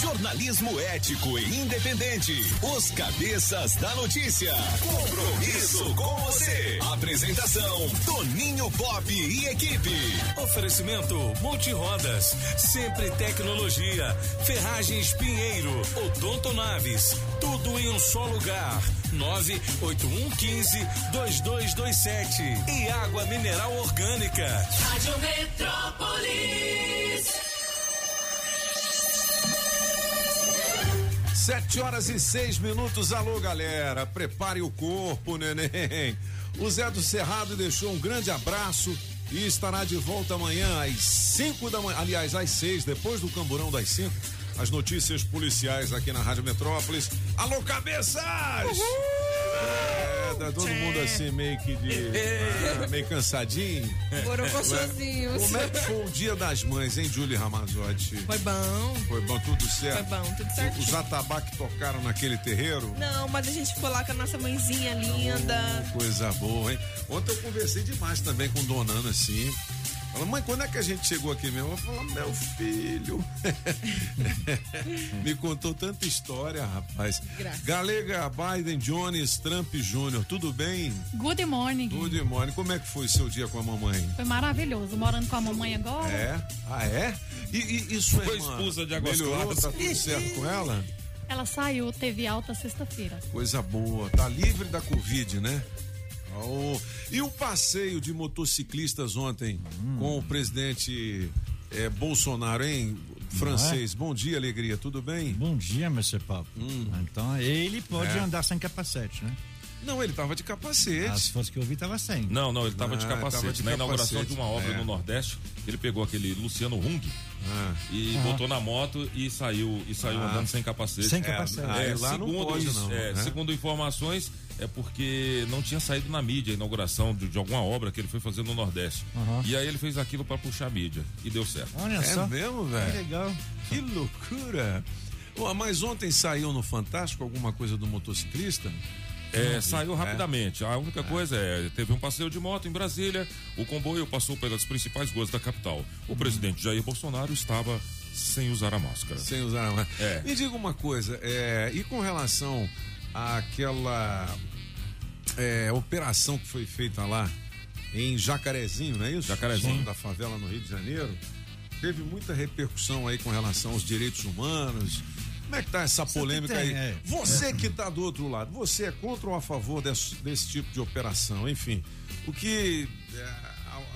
Jornalismo ético e independente. Os Cabeças da Notícia. Compromisso com você. Apresentação: Toninho Pop e equipe. Oferecimento Multirodas, Sempre Tecnologia, Ferragens Pinheiro, Odonto Naves, tudo em um só lugar. 98115 2227 e água mineral orgânica. Rádio Metrópolis. Sete horas e seis minutos. Alô, galera. Prepare o corpo, neném. O Zé do Cerrado deixou um grande abraço e estará de volta amanhã às cinco da manhã. Aliás, às seis, depois do camburão das cinco. As notícias policiais aqui na Rádio Metrópolis. Alô, cabeças! É, tá todo mundo assim meio que de. ah, meio cansadinho. Borocochosinhos. Como é que foi o dia das mães, hein, Julie Ramazotti? Foi bom. Foi bom, tudo certo? Foi bom, tudo certo. Os atabaques tocaram naquele terreiro? Não, mas a gente ficou lá com a nossa mãezinha linda. Coisa boa, hein? Ontem eu conversei demais também com Dona Ana, assim. Falou, mãe, quando é que a gente chegou aqui mesmo? Eu falei, meu filho. Me contou tanta história, rapaz. Graças. Galega, Biden, Jones, Trump Jr., tudo bem? Good morning. Good morning. Como é que foi seu dia com a mamãe? Foi maravilhoso. Morando com a mamãe agora. É? Ah, é? E, e, e sua Foi irmã? expulsa de Águas Melhorou? Claras. Tá tudo certo com ela? Ela saiu, teve alta sexta-feira. Coisa boa. Tá livre da Covid, né? Oh, E o passeio de motociclistas ontem com o presidente eh, Bolsonaro, hein? Francês. Bom dia, alegria. Tudo bem? Bom dia, Mr. Paulo. Então, ele pode É. andar sem capacete, né? Não, ele tava de capacete. As fotos que eu vi tava sem. Não, não, ele estava de Ah, capacete. tava de Na inauguração capacete. de uma obra É. no Nordeste, ele pegou aquele Luciano Hung Ah. e botou na moto e saiu e saiu Ah. andando sem capacete. Sem É, capacete. Ah, É, lá não segundo, pode, não, é, né? segundo informações, é porque não tinha saído na mídia a inauguração de, de alguma obra que ele foi fazer no Nordeste. Aham. E aí ele fez aquilo para puxar a mídia e deu certo. Olha É só. mesmo, Que velho? legal. Que loucura. Pô, mas ontem saiu no Fantástico alguma coisa do motociclista? É, saiu rapidamente. A única coisa é, teve um passeio de moto em Brasília, o comboio passou pelas principais ruas da capital. O presidente Jair Bolsonaro estava sem usar a máscara. Sem usar a máscara. É. Me diga uma coisa, é, e com relação àquela é, operação que foi feita lá em Jacarezinho, não é isso? Jacarezinho. Da favela no Rio de Janeiro. Teve muita repercussão aí com relação aos direitos humanos. Como é que tá essa polêmica tem, aí? é. Você que tá do outro lado, você é contra ou a favor desse, desse tipo de operação? Enfim, o que é,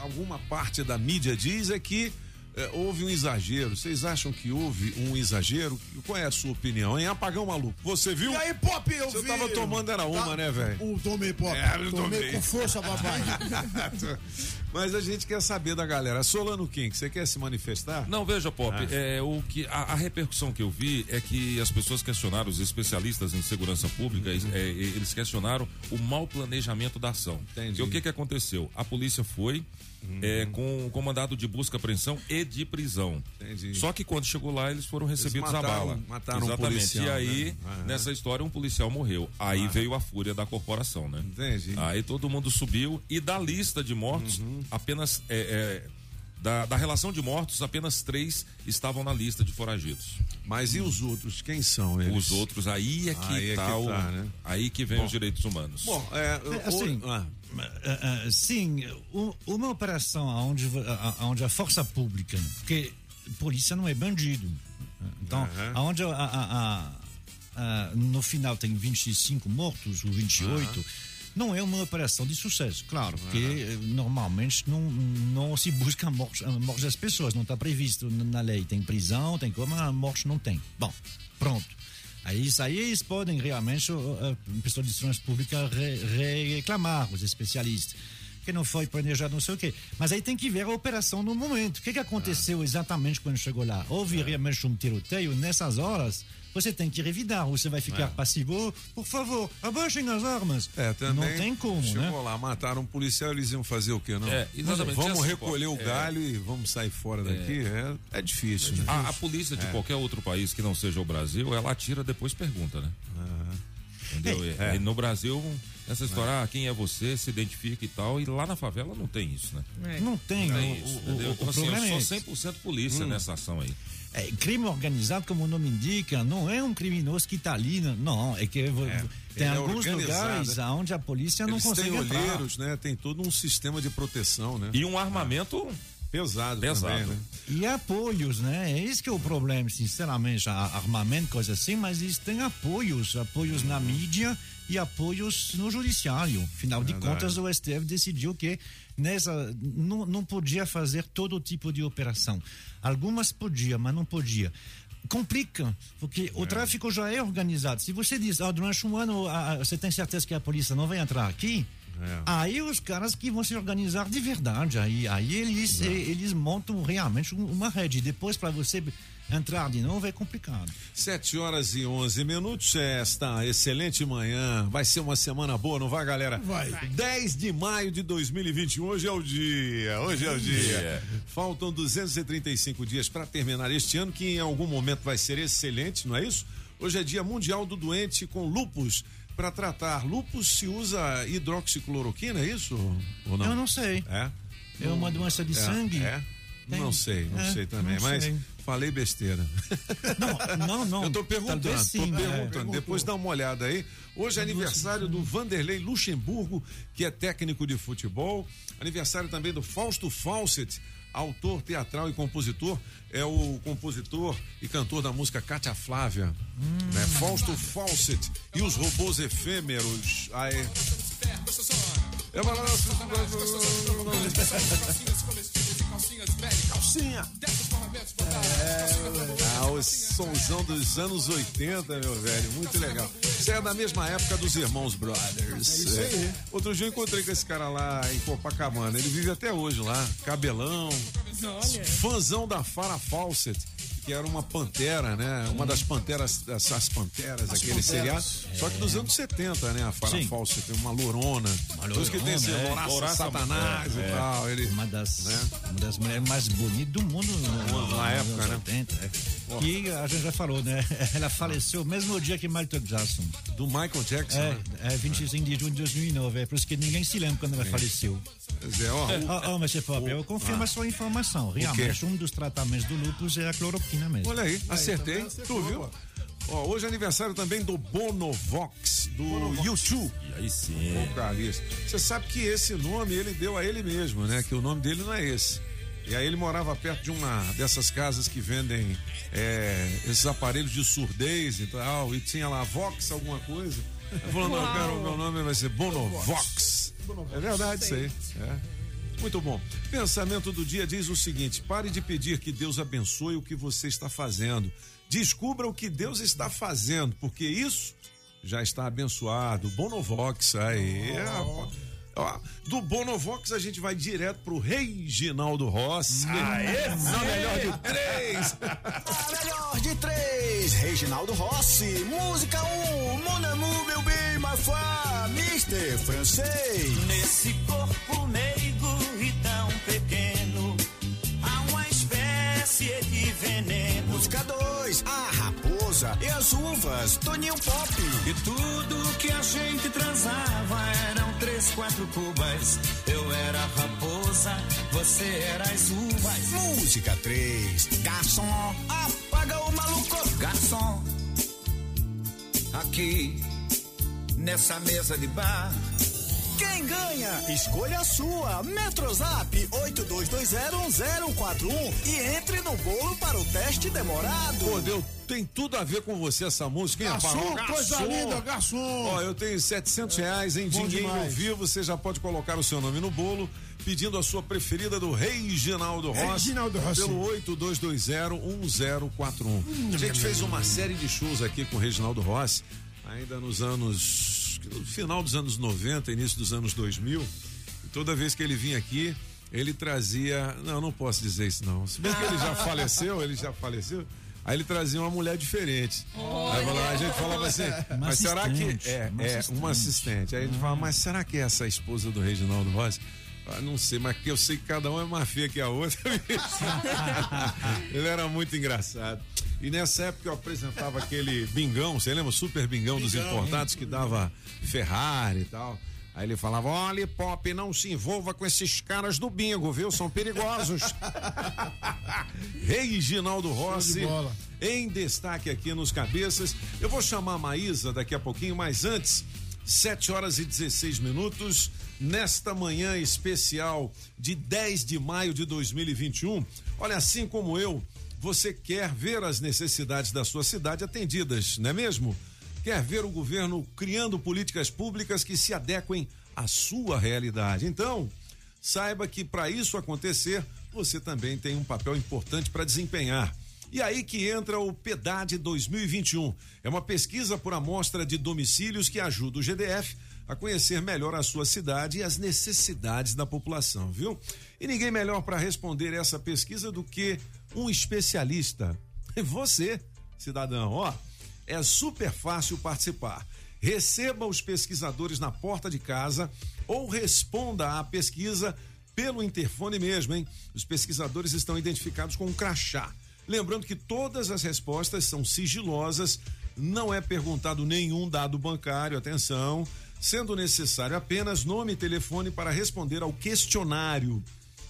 alguma parte da mídia diz é que é, houve um exagero. Vocês acham que houve um exagero? Qual é a sua opinião, hein? Apagão maluco. Você viu? E aí, Pop, eu Você vi. tava tomando era uma, né, velho? Tomei, Pop. É, eu tomei, tomei. com força, papai. Mas a gente quer saber da galera. Solano King, você quer se manifestar? Não, veja, Pop, Ah. é, o que, a, a repercussão que eu vi é que as pessoas questionaram, os especialistas em segurança pública, Uhum. é, eles questionaram o mau planejamento da ação. Entendi. E o que, que aconteceu? A polícia foi é, com, com mandado de busca, apreensão e de prisão. Entendi. Só que quando chegou lá, eles foram recebidos mataram- a bala. mataram um Exatamente. policial, e aí, né? Ah. nessa história, um policial morreu. Aí veio a fúria da corporação, né? Entendi. Aí todo mundo subiu e da lista de mortos, Uhum. apenas é, é, da, da relação de mortos, apenas três estavam na lista de foragidos. Mas e os outros? Quem são eles? Os outros aí é que Aí é tá, que o- tá, né? aí que vem Bom. os direitos humanos. Bom, é, É, assim, o- ah, Ah, ah, sim, uma operação onde, onde a força pública, porque polícia não é bandido. Então, Aham. aonde a, a- a- no final tem 25 mortos ou 28, não é uma operação de sucesso, claro, porque eh, normalmente não, não se busca a morte, a morte das pessoas, não está previsto na na lei. Tem prisão, tem como, a morte não tem. Bom, pronto. Aí isso aí eles podem realmente, a pessoa de segurança pública re- reclamar, os especialistas, que não foi planejado, não sei o quê. Mas aí tem que ver a operação no momento. O que, que aconteceu exatamente quando chegou lá? Houve realmente um tiroteio nessas horas? Você tem que revidar, ou você vai ficar passivo, por favor, abaixem as armas. é, também. não tem como, chegou né? lá, mataram um policial, eles iam fazer o quê, não? É, exatamente. Vamos Assim, recolher o é. galho e vamos sair fora daqui? É, é difícil. né? A, a polícia É. de qualquer outro país que não seja o Brasil, ela atira depois pergunta, né? Entendeu? E- e no Brasil, Essa história, ah, quem é você, se identifica e tal, e lá na favela não tem isso, né? É. Não tem. Não o- tem isso, o, o- Então o assim, problema eu é sou esse. 100% polícia nessa ação aí. É, crime organizado, como o nome indica, não é um criminoso que está ali, não. não. É que vo- tem é alguns organizado, lugares né? onde a polícia não Eles consegue entrar. olheiros, né? Tem todo um sistema de proteção, né? E um armamento Pesado, Pesado. também, né? E apoios, né? É isso que é o problema, sinceramente. Armamento, coisa assim, mas eles têm apoios. Apoios na mídia e apoios no judiciário. Afinal de Verdade. contas, o STF decidiu que nessa não, não podia fazer todo tipo de operação. Algumas podia, mas não podia. Complica, porque o tráfico já é organizado. Se você diz, ah, durante um ano ah, você tem certeza que a polícia não vai entrar aqui, É. aí os caras que vão se organizar de verdade. Aí, aí eles, eh, eles montam realmente um- uma rede. Depois, para você entrar de novo, é complicado. 7 horas e 11 minutos. Esta excelente manhã. Vai ser uma semana boa, não vai, galera? Vai. 10 de maio de 2021. Hoje é o dia. Hoje é o dia. Faltam 235 dias para terminar este ano, que em algum momento vai ser excelente, não é isso? Hoje é dia mundial do doente com lupus. Para tratar lupus se usa hidroxicloroquina, é isso? Ou não? Eu não sei. É? É uma doença de É, sangue? É? Tem. Não sei, não É, sei também, não mas sei. falei besteira. Não, não, não. Eu tô perguntando, Talvez tô sim, é. perguntando. Depois dá uma olhada aí. Hoje é aniversário do Vanderlei Luxemburgo, que é técnico de futebol. Aniversário também do Fausto Fawcett, autor teatral e compositor. É o compositor e cantor da música Cátia Flávia. né? Fausto Fawcett e os robôs efêmeros. Aí. É Calcinha. Ah, o sonzão dos anos 80, meu velho. Muito legal. Isso é da mesma época dos Irmãos Brothers. É. Outro dia eu encontrei com esse cara lá em Copacabana. Ele vive até hoje lá. Cabelão. Fãzão da Farah Fawcett. Que era uma pantera, né? Uma das panteras, essas panteras, aquele seriado. Só que dos anos 70, né? A Farah Sim. Fawcett, uma lourona. Por isso que tem esse lourona, é. Louraça Louraça, Satanás é, e é. tal. Ele, Uma das, Né? uma das mulheres mais bonitas do mundo no- no- Na época, né? 80, é. Que a gente já falou, né? Ela faleceu o mesmo dia que Michael Jackson. do Michael Jackson, É, né? é 25 de junho de 2009. É por isso que ninguém se lembra quando ela faleceu. Pois é, ó, o- Oh, oh, Pop, eu confirmo a sua informação. Realmente, um dos tratamentos do lúpus é a cloroquina mesmo. Olha aí, acertei. também acertou, Tu viu? Ó, hoje é aniversário também do Bonovox, do YouTube. E aí sim. Vocalista. Você sabe que esse nome ele deu a ele mesmo, né? Que o nome dele não é esse. E aí ele morava perto de uma dessas casas que vendem é, esses aparelhos de surdez e tal. E tinha lá Vox alguma coisa. Ele falou, não, eu quero, meu nome vai ser Bonovox. É verdade isso aí. É. Muito bom. Pensamento do dia diz o seguinte: pare de pedir que Deus abençoe o que você está fazendo. Descubra o que Deus está fazendo, porque isso já está abençoado. Bonovox aí. rapaz. Ó, do Bonovox a gente vai direto pro Reginaldo Rossi. Na melhor de três. A melhor de três, Reginaldo Rossi. Música 1, um, Mon Amour, meu bem, ma foi, Mister Francês. Nesse corpo meigo e tão pequeno, há uma espécie de veneno. Música 2, A Raposa e as Uvas, Toninho Pop. E tudo que a gente transava eram quatro cubas. Eu era raposa, você era as uvas. Música 3, Garçom, apaga o maluco. Garçom, aqui nessa mesa de bar. Quem ganha? Escolha a sua. Metrozap 82201041 e entre no bolo para o teste demorado. Pô, deu, tem tudo a ver com você essa música, hein? Garçom, coisa garçom. linda, garçom. Ó, eu tenho 700 reais em Bom dinheiro demais. vivo. Você já pode colocar o seu nome no bolo, pedindo a sua preferida do Reginaldo Rossi. Reginaldo Rossi. Pelo 82201041. A gente fez uma série de shows aqui com o Reginaldo Rossi, ainda nos anos. No final dos anos 90, início dos anos 2000. E toda vez que ele vinha aqui, ele trazia. Não, não posso dizer isso, não. Se bem que ele já faleceu, ele já faleceu. Aí ele trazia uma mulher diferente. Aí falava- a gente falava assim, mas será que é, uma é assistente. uma assistente? Aí ele fala, mas será que é essa a esposa do Reginaldo Rossi? Ah, não sei, mas que eu sei que cada um é mais feia que a outra. Ele era muito engraçado. E nessa época eu apresentava aquele bingão, você lembra? Super bingão, dos importados que dava Ferrari e tal. Aí ele falava: olha, Pop, não se envolva com esses caras do bingo, viu? São perigosos. Reginaldo Rossi, em destaque aqui nos cabeças. Eu vou chamar a Maísa daqui a pouquinho, mas antes, 7 horas e 16 minutos, nesta manhã especial de 10 de maio de 2021. Olha, assim como eu, você quer ver as necessidades da sua cidade atendidas, não é mesmo? Quer ver o governo criando políticas públicas que se adequem à sua realidade. Então, saiba que para isso acontecer, você também tem um papel importante para desempenhar. E aí que entra o PEDAD 2021. É uma pesquisa por amostra de domicílios que ajuda o GDF a conhecer melhor a sua cidade e as necessidades da população, viu? E ninguém melhor para responder essa pesquisa do que um especialista. Você, cidadão, ó. É super fácil participar. Receba os pesquisadores na porta de casa ou responda à pesquisa pelo interfone mesmo, hein? Os pesquisadores estão identificados com um crachá. Lembrando que todas as respostas são sigilosas, não é perguntado nenhum dado bancário, atenção, sendo necessário apenas nome e telefone para responder ao questionário.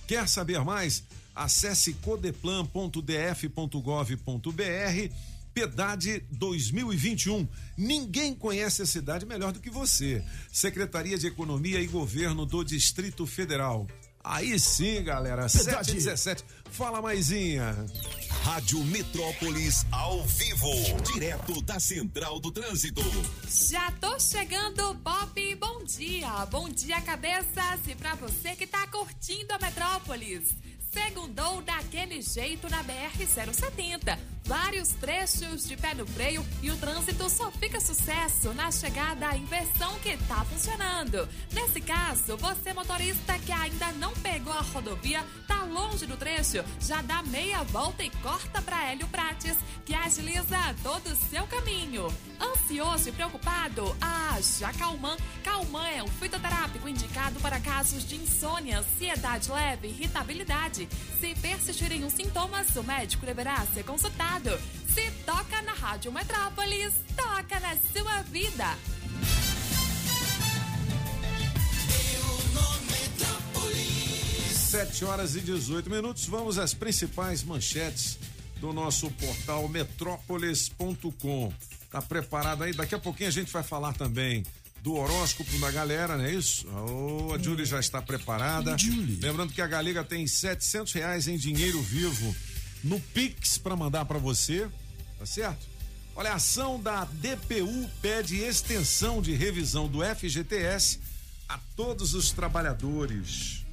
Quer saber mais? Acesse codeplan.df.gov.br Pedade 2021. Ninguém conhece a cidade melhor do que você. Secretaria de Economia e Governo do Distrito Federal. Aí sim, galera. 717. Fala, Maisinha. Rádio Metrópolis ao vivo, direto da Central do Trânsito. Já tô chegando, Pop. Bom dia. Bom dia, cabeças. E pra você que tá curtindo a Metrópolis. Segundou daquele jeito na BR-070. Vários trechos de pé no freio e o trânsito só fica sucesso na chegada à inversão que tá funcionando. Nesse caso, você motorista que ainda não pegou a rodovia, tá longe do trecho, já dá meia volta e corta para Hélio Prates, que agiliza todo o seu caminho. Ansioso e preocupado? Ah, já Calman. Calman é um fitoterápico indicado para casos de insônia, ansiedade leve, irritabilidade. Se persistirem os sintomas, o médico deverá ser consultado. Se toca na Rádio Metrópolis, toca na sua vida. Sete horas e 18 minutos. Vamos às principais manchetes do nosso portal metrópolis.com. Tá preparado aí? Daqui a pouquinho a gente vai falar também do horóscopo da galera, não é isso? Oh, a Julie já está preparada. Julie. Lembrando que a Galega tem 700 reais em dinheiro vivo no Pix para mandar para você, tá certo? Olha, a ação da DPU pede extensão de revisão do FGTS a todos os trabalhadores.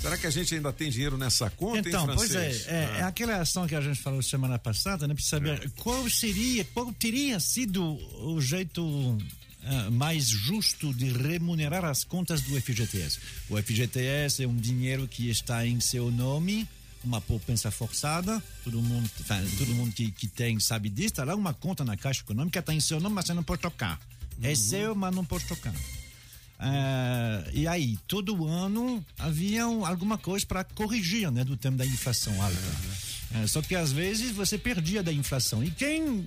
Será que a gente ainda tem dinheiro nessa conta, Então, hein, pois é, francês? é, Ah. é aquela ação que a gente falou semana passada, né? Para saber qual seria, qual teria sido o jeito ah, mais justo de remunerar as contas do FGTS. O FGTS é um dinheiro que está em seu nome, uma poupança forçada, todo mundo, todo mundo que, que tem sabe disso, está lá uma conta na Caixa Econômica, está em seu nome, mas você não pode tocar. É seu, mas não pode tocar. Ah, e aí, todo ano havia um- alguma coisa para corrigir né, do tempo da inflação alta. Ah, só que às vezes você perdia da inflação. E quem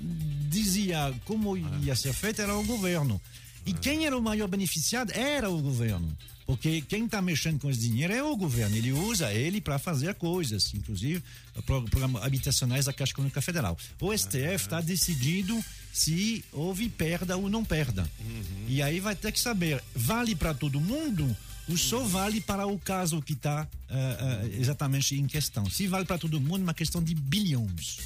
dizia como ia ser feito era o governo. E quem era o maior beneficiado era o governo. Porque quem está mexendo com esse dinheiro é o governo. Ele usa ele para fazer coisas, inclusive pro- programas habitacionais da Caixa Econômica Federal. O STF está decidido se houve perda ou não perda. E aí vai ter que saber, vale para todo mundo ou só vale para o caso que está exatamente em questão? Se vale para todo mundo, é uma questão de bilhões.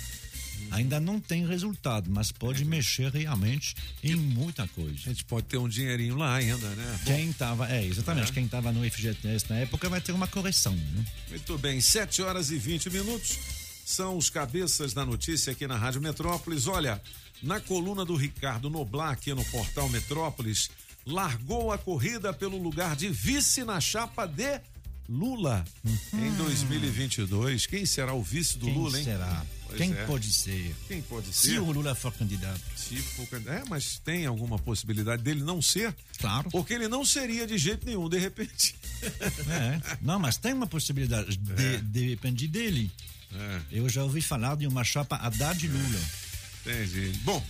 Ainda não tem resultado, mas pode mexer realmente em muita coisa. A gente pode ter um dinheirinho lá ainda, né? Quem estava, é, exatamente, quem estava no FGTS na época vai ter uma correção. Né? Muito bem, 7 horas e 20 minutos. São os cabeças da notícia aqui na Rádio Metrópolis. Olha, na coluna do Ricardo Noblar, aqui no portal Metrópolis, largou a corrida pelo lugar de vice na chapa de Lula em 2022. Quem será o vice do Quem Lula, hein? será? Pois Quem é. pode ser? Quem pode Se ser? o Lula for candidato. Se for candidato. É, mas tem alguma possibilidade dele não ser? Claro. Porque ele não seria de jeito nenhum, de repente. É. Não, mas tem uma possibilidade. De, depende dele. É. Eu já ouvi falar de uma chapa Haddad e Lula. Entendi. Bom,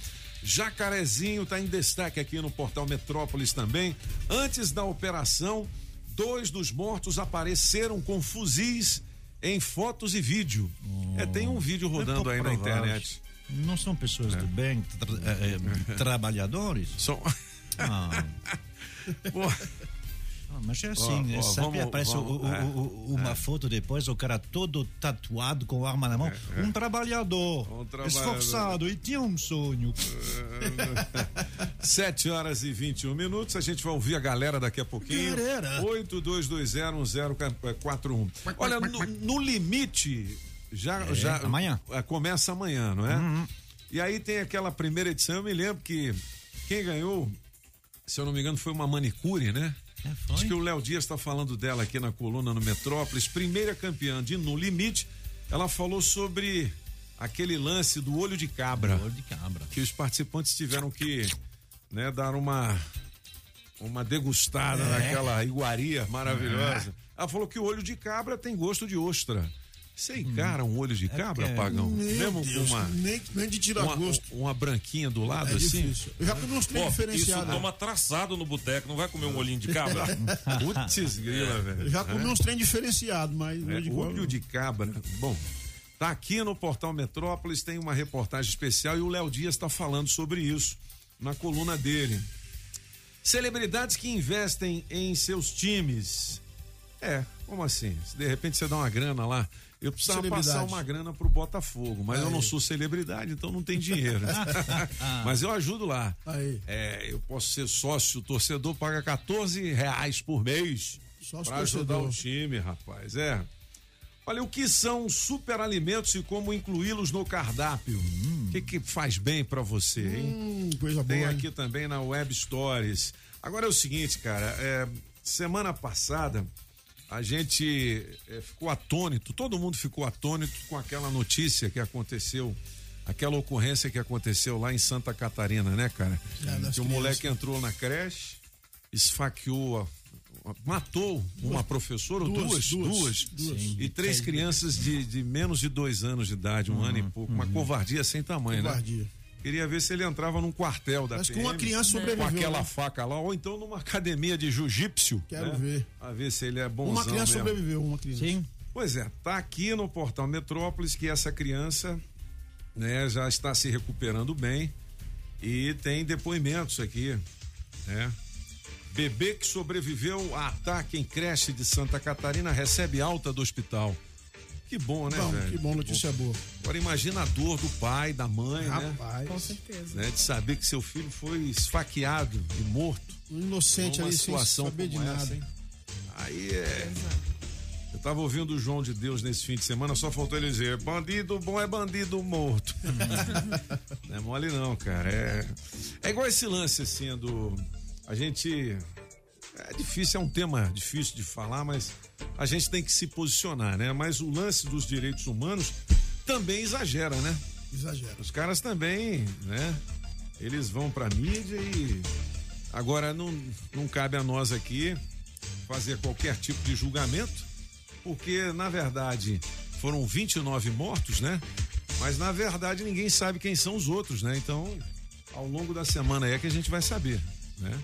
Jacarezinho está em destaque aqui no portal Metrópolis também. Antes da operação, dois dos mortos apareceram com fuzis em fotos e vídeo. é, tem um vídeo rodando pouco aí na internet. Não são pessoas do bem, tra- eh, eh, trabalhadores? São. Ah, Pô, ah, mas é assim, né? ó, Sempre vamos- aparece vamos- o- é, o- uma foto depois, o cara todo tatuado com arma na mão. Um trabalhador, Um trabalhador. esforçado e tinha um sonho. 7 horas e 21 minutos. A gente vai ouvir a galera daqui a pouquinho. Galera. 82201041. Olha, no, no limite, já. já amanhã. é, Começa amanhã, não é? E aí tem aquela primeira edição. Eu me lembro que quem ganhou, se eu não me engano, foi uma manicure, né? É? Acho que o Léo Dias está falando dela aqui na coluna no Metrópolis. Primeira campeã de No Limite. Ela falou sobre aquele lance do olho de cabra Olho de cabra. que os participantes tiveram que né, dar uma uma degustada É. naquela iguaria maravilhosa. Ela falou que o olho de cabra tem gosto de ostra. Você encara um olho de cabra, porque- Pagão? Mesmo com uma, nem, nem de tirar uma, gosto. uma branquinha do lado, É assim? difícil. Eu já comi uns trem Pô, isso diferenciados. toma traçado no boteco, não vai comer um olhinho de cabra? Putz, grila, velho. Eu já comi uns trem diferenciados, mas É, de olho de cabra. Bom, tá aqui no portal Metrópolis, tem uma reportagem especial e o Léo Dias está falando sobre isso na coluna dele. Celebridades que investem em seus times. É, como assim? Se de repente você dá uma grana lá. Eu precisava passar uma grana pro Botafogo, mas eu não sou celebridade, então não tem dinheiro. mas eu ajudo lá. Aí. É, eu posso ser sócio, torcedor paga 14 reais por mês Sócio para ajudar o time, rapaz. É. Olha, o que são superalimentos e como incluí-los no cardápio? O que, que faz bem para você, hein? Hum, coisa Tem boa. aqui também na Web Stories. Agora é o seguinte, cara, é, semana passada a gente é, ficou atônito, todo mundo ficou atônito com aquela notícia que aconteceu, aquela ocorrência que aconteceu lá em Santa Catarina, né, cara? É, que o moleque entrou na creche, esfaqueou, matou uma professora, ou duas, Duas, duas, duas, duas. e três crianças de, de menos de dois anos de idade, um ano e pouco, uma covardia sem tamanho, né? Covardia. Queria ver se ele entrava num quartel da Mas com PM, uma criança com sobreviveu. aquela né? faca lá, ou então numa academia de jiu-jitsu. Quero né? ver. A ver se ele é bonzão Uma criança mesmo. sobreviveu, uma criança. Sim. Pois é, tá aqui no portal Metrópolis que essa criança, né, já está se recuperando bem e tem depoimentos aqui, né? Bebê que sobreviveu a ataque em creche de Santa Catarina recebe alta do hospital. Que bom, né, Bom, velho? que bom, notícia boa. Agora imagina a dor do pai, da mãe, né? Rapaz, Com certeza. né? De saber que seu filho foi esfaqueado e morto. um inocente ali sem situação saber de nada. essa, hein? Aí é. Eu tava ouvindo o João de Deus nesse fim de semana, só faltou ele dizer: bandido bom é bandido morto. não é mole, não, cara. É, é igual esse lance, assim, do. A gente. É difícil, é um tema difícil de falar, mas a gente tem que se posicionar, né? Mas o lance dos direitos humanos também exagera, né? Exagero. Os caras também, né? Eles vão pra mídia e agora não, não cabe a nós aqui fazer qualquer tipo de julgamento, porque na verdade foram 29 mortos, né? Mas na verdade ninguém sabe quem são os outros, né? Então, ao longo da semana é que a gente vai saber, né?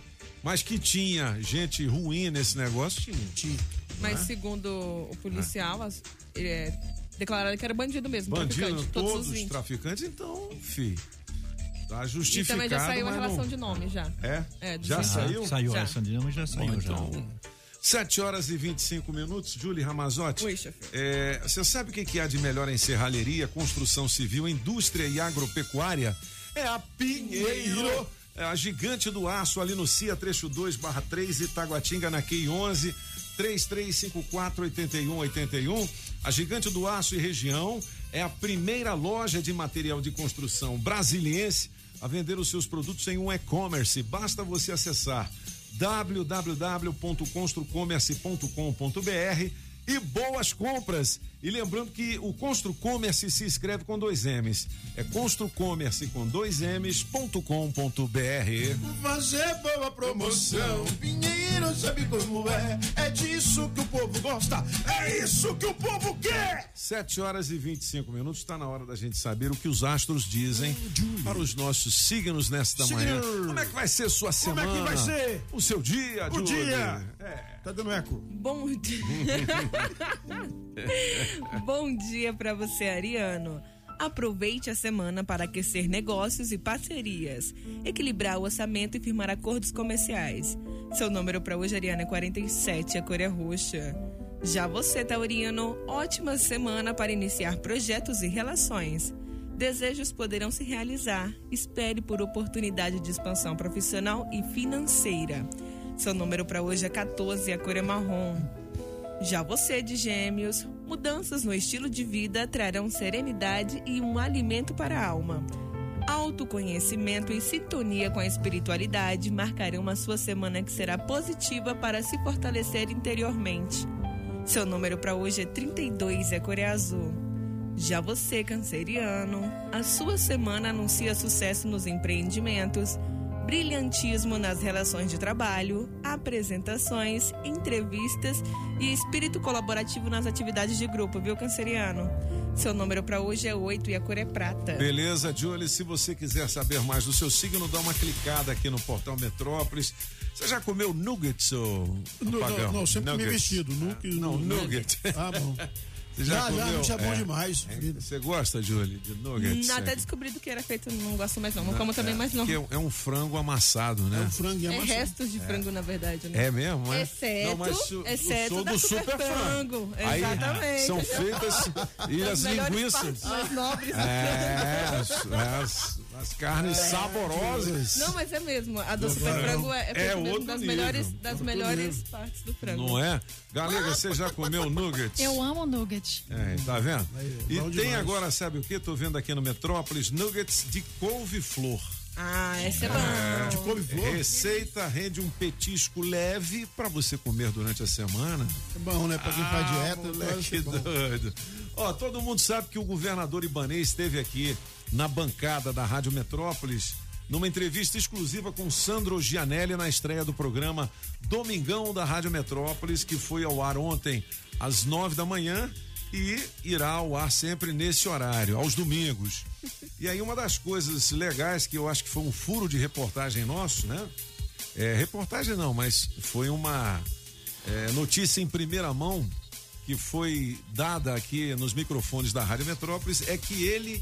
Mas que tinha gente ruim nesse negócio, tinha. Tinha. Mas segundo o policial, as- ele é declarado que era bandido mesmo, Bandido, traficante, todos, todos os os 20. traficantes, então, fi. Tá E justificado. também já saiu a mas não- relação de nome, já. É? É, já 20. saiu? Saiu, Já. essa dinâmica já saiu. Bom, já. então, 7 horas e 25 minutos. Julie Ramazotti. Oi, chefe. É, Você sabe o que que há de melhor em serralheria, construção civil, indústria e agropecuária? É a Pinheiro. É a gigante do aço ali no CIA trecho 2 barra 3 Itaguatinga na QI 11 3354 8181. A gigante do aço e região é a primeira loja de material de construção brasiliense a vender os seus produtos em um e-commerce. Basta você acessar www.construcommerce.com.br e boas compras. E lembrando que o Construcommerce se escreve com dois M's. É construcommerce com dois M's.com.br. Fazer boa promoção. Pinheiro sabe como é. É disso que o povo gosta. É isso que o povo quer. 7 horas e 25 minutos. Está na hora da gente saber o que os astros dizem para os nossos signos nesta Signo. manhã. Como é que vai ser sua Como é semana? que vai ser? O seu dia, O Julie? dia. É. Tá dando eco. Bom dia. Bom dia para você, Ariano. Aproveite a semana para aquecer negócios e parcerias, equilibrar o orçamento e firmar acordos comerciais. Seu número para hoje, Ariana, é 47, a cor é roxa. Já você, Taurino, ótima semana para iniciar projetos e relações. Desejos poderão se realizar. Espere por oportunidade de expansão profissional e financeira. Seu número para hoje é 14, a cor é marrom. Já você de Gêmeos, mudanças no estilo de vida trarão serenidade e um alimento para a alma. Autoconhecimento e sintonia com a espiritualidade marcarão a sua semana que será positiva para se fortalecer interiormente. Seu número para hoje é 32, a cor é azul. Já você, canceriano, a sua semana anuncia sucesso nos empreendimentos, brilhantismo nas relações de trabalho, apresentações, entrevistas e espírito colaborativo nas atividades de grupo, viu, canceriano? Seu número para hoje é 8 e a cor é prata. Beleza, Julie. Se você quiser saber mais do seu signo, dá uma clicada aqui no portal Metrópolis. Você já comeu nuggets, ou Não, não, não, sempre comi vestido. Nunca, Não, nugget. Ah, bom. Você Já, já, comeu? nugget é bom É. demais. Você gosta, Julie, de nuggets? Até descobri do que era feito, não gosto mais não. Não como também É, mais não. é, é um frango amassado, né? É um frango e É amassado. restos de frango, na verdade, né? É mesmo, é? Exceto, Não, mas o- exceto o show da do super, super frango. Aí Exatamente. são feitas e as linguiças. partes mais nobres. É, as, as- carnes saborosas. Não, mas é mesmo. A do super frango é, é, É outro das nível, melhores, das outro melhores nível. partes do frango. Não é? Galega, você já comeu nuggets? Eu amo nugget. É, tá vendo? E tem demais. agora, sabe o que? Tô vendo aqui no Metrópolis, nuggets de couve-flor. Ah, esse é bom. De couve-flor. Receita rende um petisco leve pra você comer durante a semana. É bom, né? Pra quem faz Ah, dieta, deve moleque bom. doido. Ó, todo mundo sabe que o governador Ibanez esteve aqui na bancada da Rádio Metrópolis numa entrevista exclusiva com Sandro Gianelli na estreia do programa Domingão da Rádio Metrópolis, que foi ao ar ontem às nove da manhã e irá ao ar sempre nesse horário, aos domingos. E aí uma das coisas legais que eu acho que foi um furo de reportagem nosso, né? É, reportagem não, mas foi uma é, notícia em primeira mão que foi dada aqui nos microfones da Rádio Metrópolis é que ele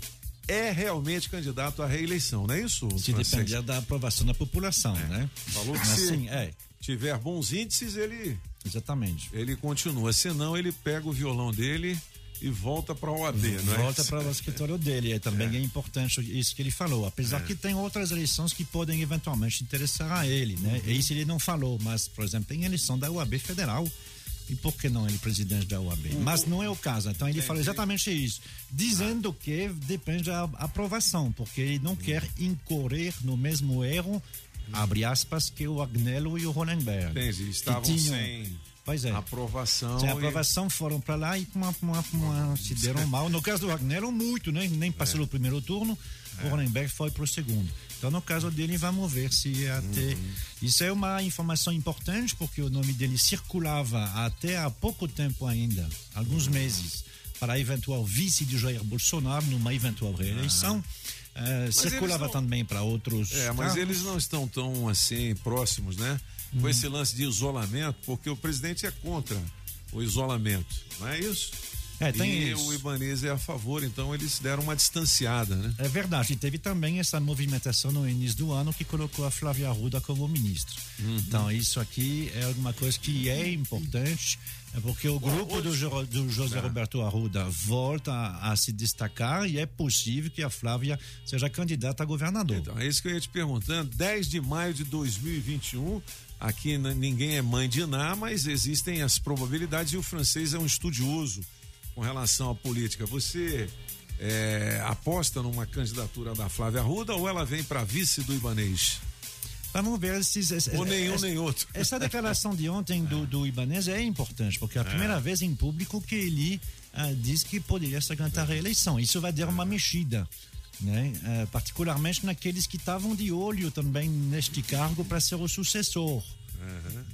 é realmente candidato à reeleição, não é isso? Se depender da aprovação da população, né? Falou que Mas se sim, é, tiver bons índices, ele, exatamente. ele continua. Senão, ele pega o violão dele e volta para o OAB, não é? Volta para o escritório dele. É, também é. importante isso que ele falou. Apesar que tem outras eleições que podem eventualmente interessar a ele, né? Uhum. Isso ele não falou, mas, por exemplo, tem eleição da UAB federal. E por que não ele presidente da UAB? Mas não é o caso. Então ele falou exatamente isso, dizendo que depende da aprovação, porque ele não quer incorrer no mesmo erro, abre aspas, que o Agnello e o Ronenberg. Entendi, estavam tinham- sem Pois é. aprovação. Sem e- aprovação, foram para lá e uma, uma, uma- se deram mal. No caso do Agnello, muito, né? Nem passou no primeiro turno, o Ronenberg foi para o segundo. Então, no caso dele, vamos ver se ia ter. Isso é uma informação importante, porque o nome dele circulava até há pouco tempo ainda alguns meses para eventual vice de Jair Bolsonaro numa eventual reeleição. Eh, circulava não- também para outros. É, mas cargos. eles não estão tão assim próximos, né? Com Uhum. esse lance de isolamento, porque o presidente é contra o isolamento, não é isso? É, tem e isso. o Ibanez é a favor, então eles deram uma distanciada, né? É verdade, e teve também essa movimentação no início do ano que colocou a Flávia Arruda como ministra. Então, isso aqui é alguma coisa que é importante, é porque o grupo do, Jo- do José Roberto Arruda volta a, a se destacar e é possível que a Flávia seja candidata a governador. Então, é isso que eu ia te perguntando. 10 de maio de 2021, aqui ninguém é mãe de Iná, mas existem as probabilidades e o francês é um estudioso com relação à política. Você é, aposta numa candidatura da Flávia Arruda ou ela vem para vice do Ibanês? Vamos ver esses. esses- Ou nenhum essa- nem outro. Essa declaração de ontem do, do Ibanez é importante, porque é a primeira vez em público que ele ah, diz que poderia se candidatar à reeleição. Isso vai dar uma mexida. Né? Ah, particularmente naqueles que estavam de olho também neste cargo para ser o sucessor.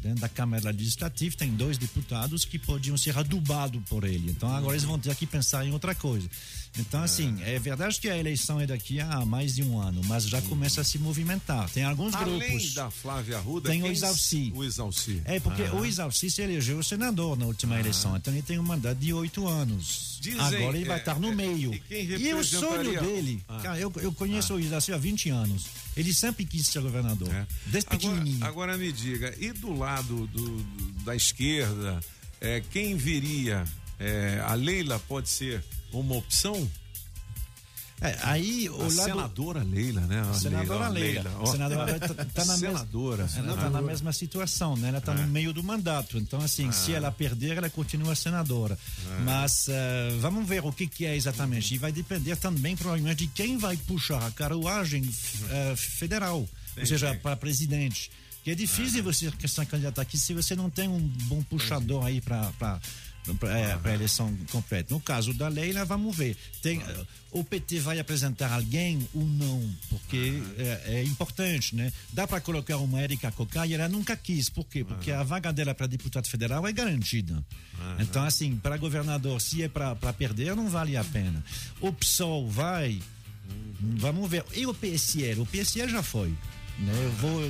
Dentro da Câmara Legislativa tem dois deputados que podiam ser adubados por ele. Então agora eles vão ter que pensar em outra coisa. Então, assim, é verdade que a eleição é daqui a mais de um ano, mas já começa a se movimentar. Tem alguns Além grupos. da Flávia Arruda, Tem o Isalci. O Isalci. É, porque Ah. o Isalci se elegeu senador na última eleição, então ele tem um mandato de oito anos. Dizem, Agora ele vai é, estar no é, meio. e E o sonho dele, Ah. cara, eu, eu conheço o Isalci há 20 anos. Ele sempre quis ser governador, É. desde Agora, pequenininho. agora me diga, e do lado do- do- da esquerda, é, quem viria? É, a Leila pode ser uma opção? É, aí o a lado. senadora Leila, né? A Senadora Leila. ó. A senadora tá, tá na senadora. mesma, ela está na mesma situação, né? Ela está É. no meio do mandato. Então, assim, se ela perder, ela continua senadora. Mas eh, vamos ver o que, que é exatamente. E vai depender também, provavelmente, de quem vai puxar a carruagem eh, federal, ou seja, para presidente. Que é difícil você se candidatar aqui se você não tem um bom puxador aí para para a eleição completa. No caso da Leila, vamos ver. Tem, o PT vai apresentar alguém ou não? Porque é, é importante, né? Dá para colocar uma Érica Cocai, ela nunca quis. Por quê? Porque a vaga dela para deputado federal é garantida. Então, assim, para governador, se é para perder, não vale a pena. O PSOL vai. Vamos ver. E o PSL? O PSL já foi. Né? Eu, vou,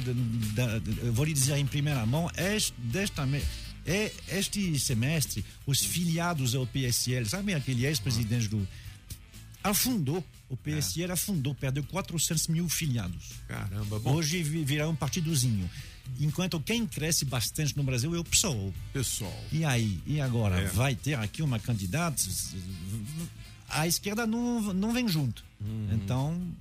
eu vou lhe dizer em primeira mão, este, desta, é, este semestre, os filiados ao PSL, sabe aquele ex-presidente do. afundou. O PSL afundou, perdeu 400 mil filiados. Caramba, bom. Hoje vi- virá um partidozinho. Enquanto quem cresce bastante no Brasil é o PSOL. Pessoal. E aí? E agora? É. Vai ter aqui uma candidata? A esquerda não, não vem junto. Então, tem Uhum.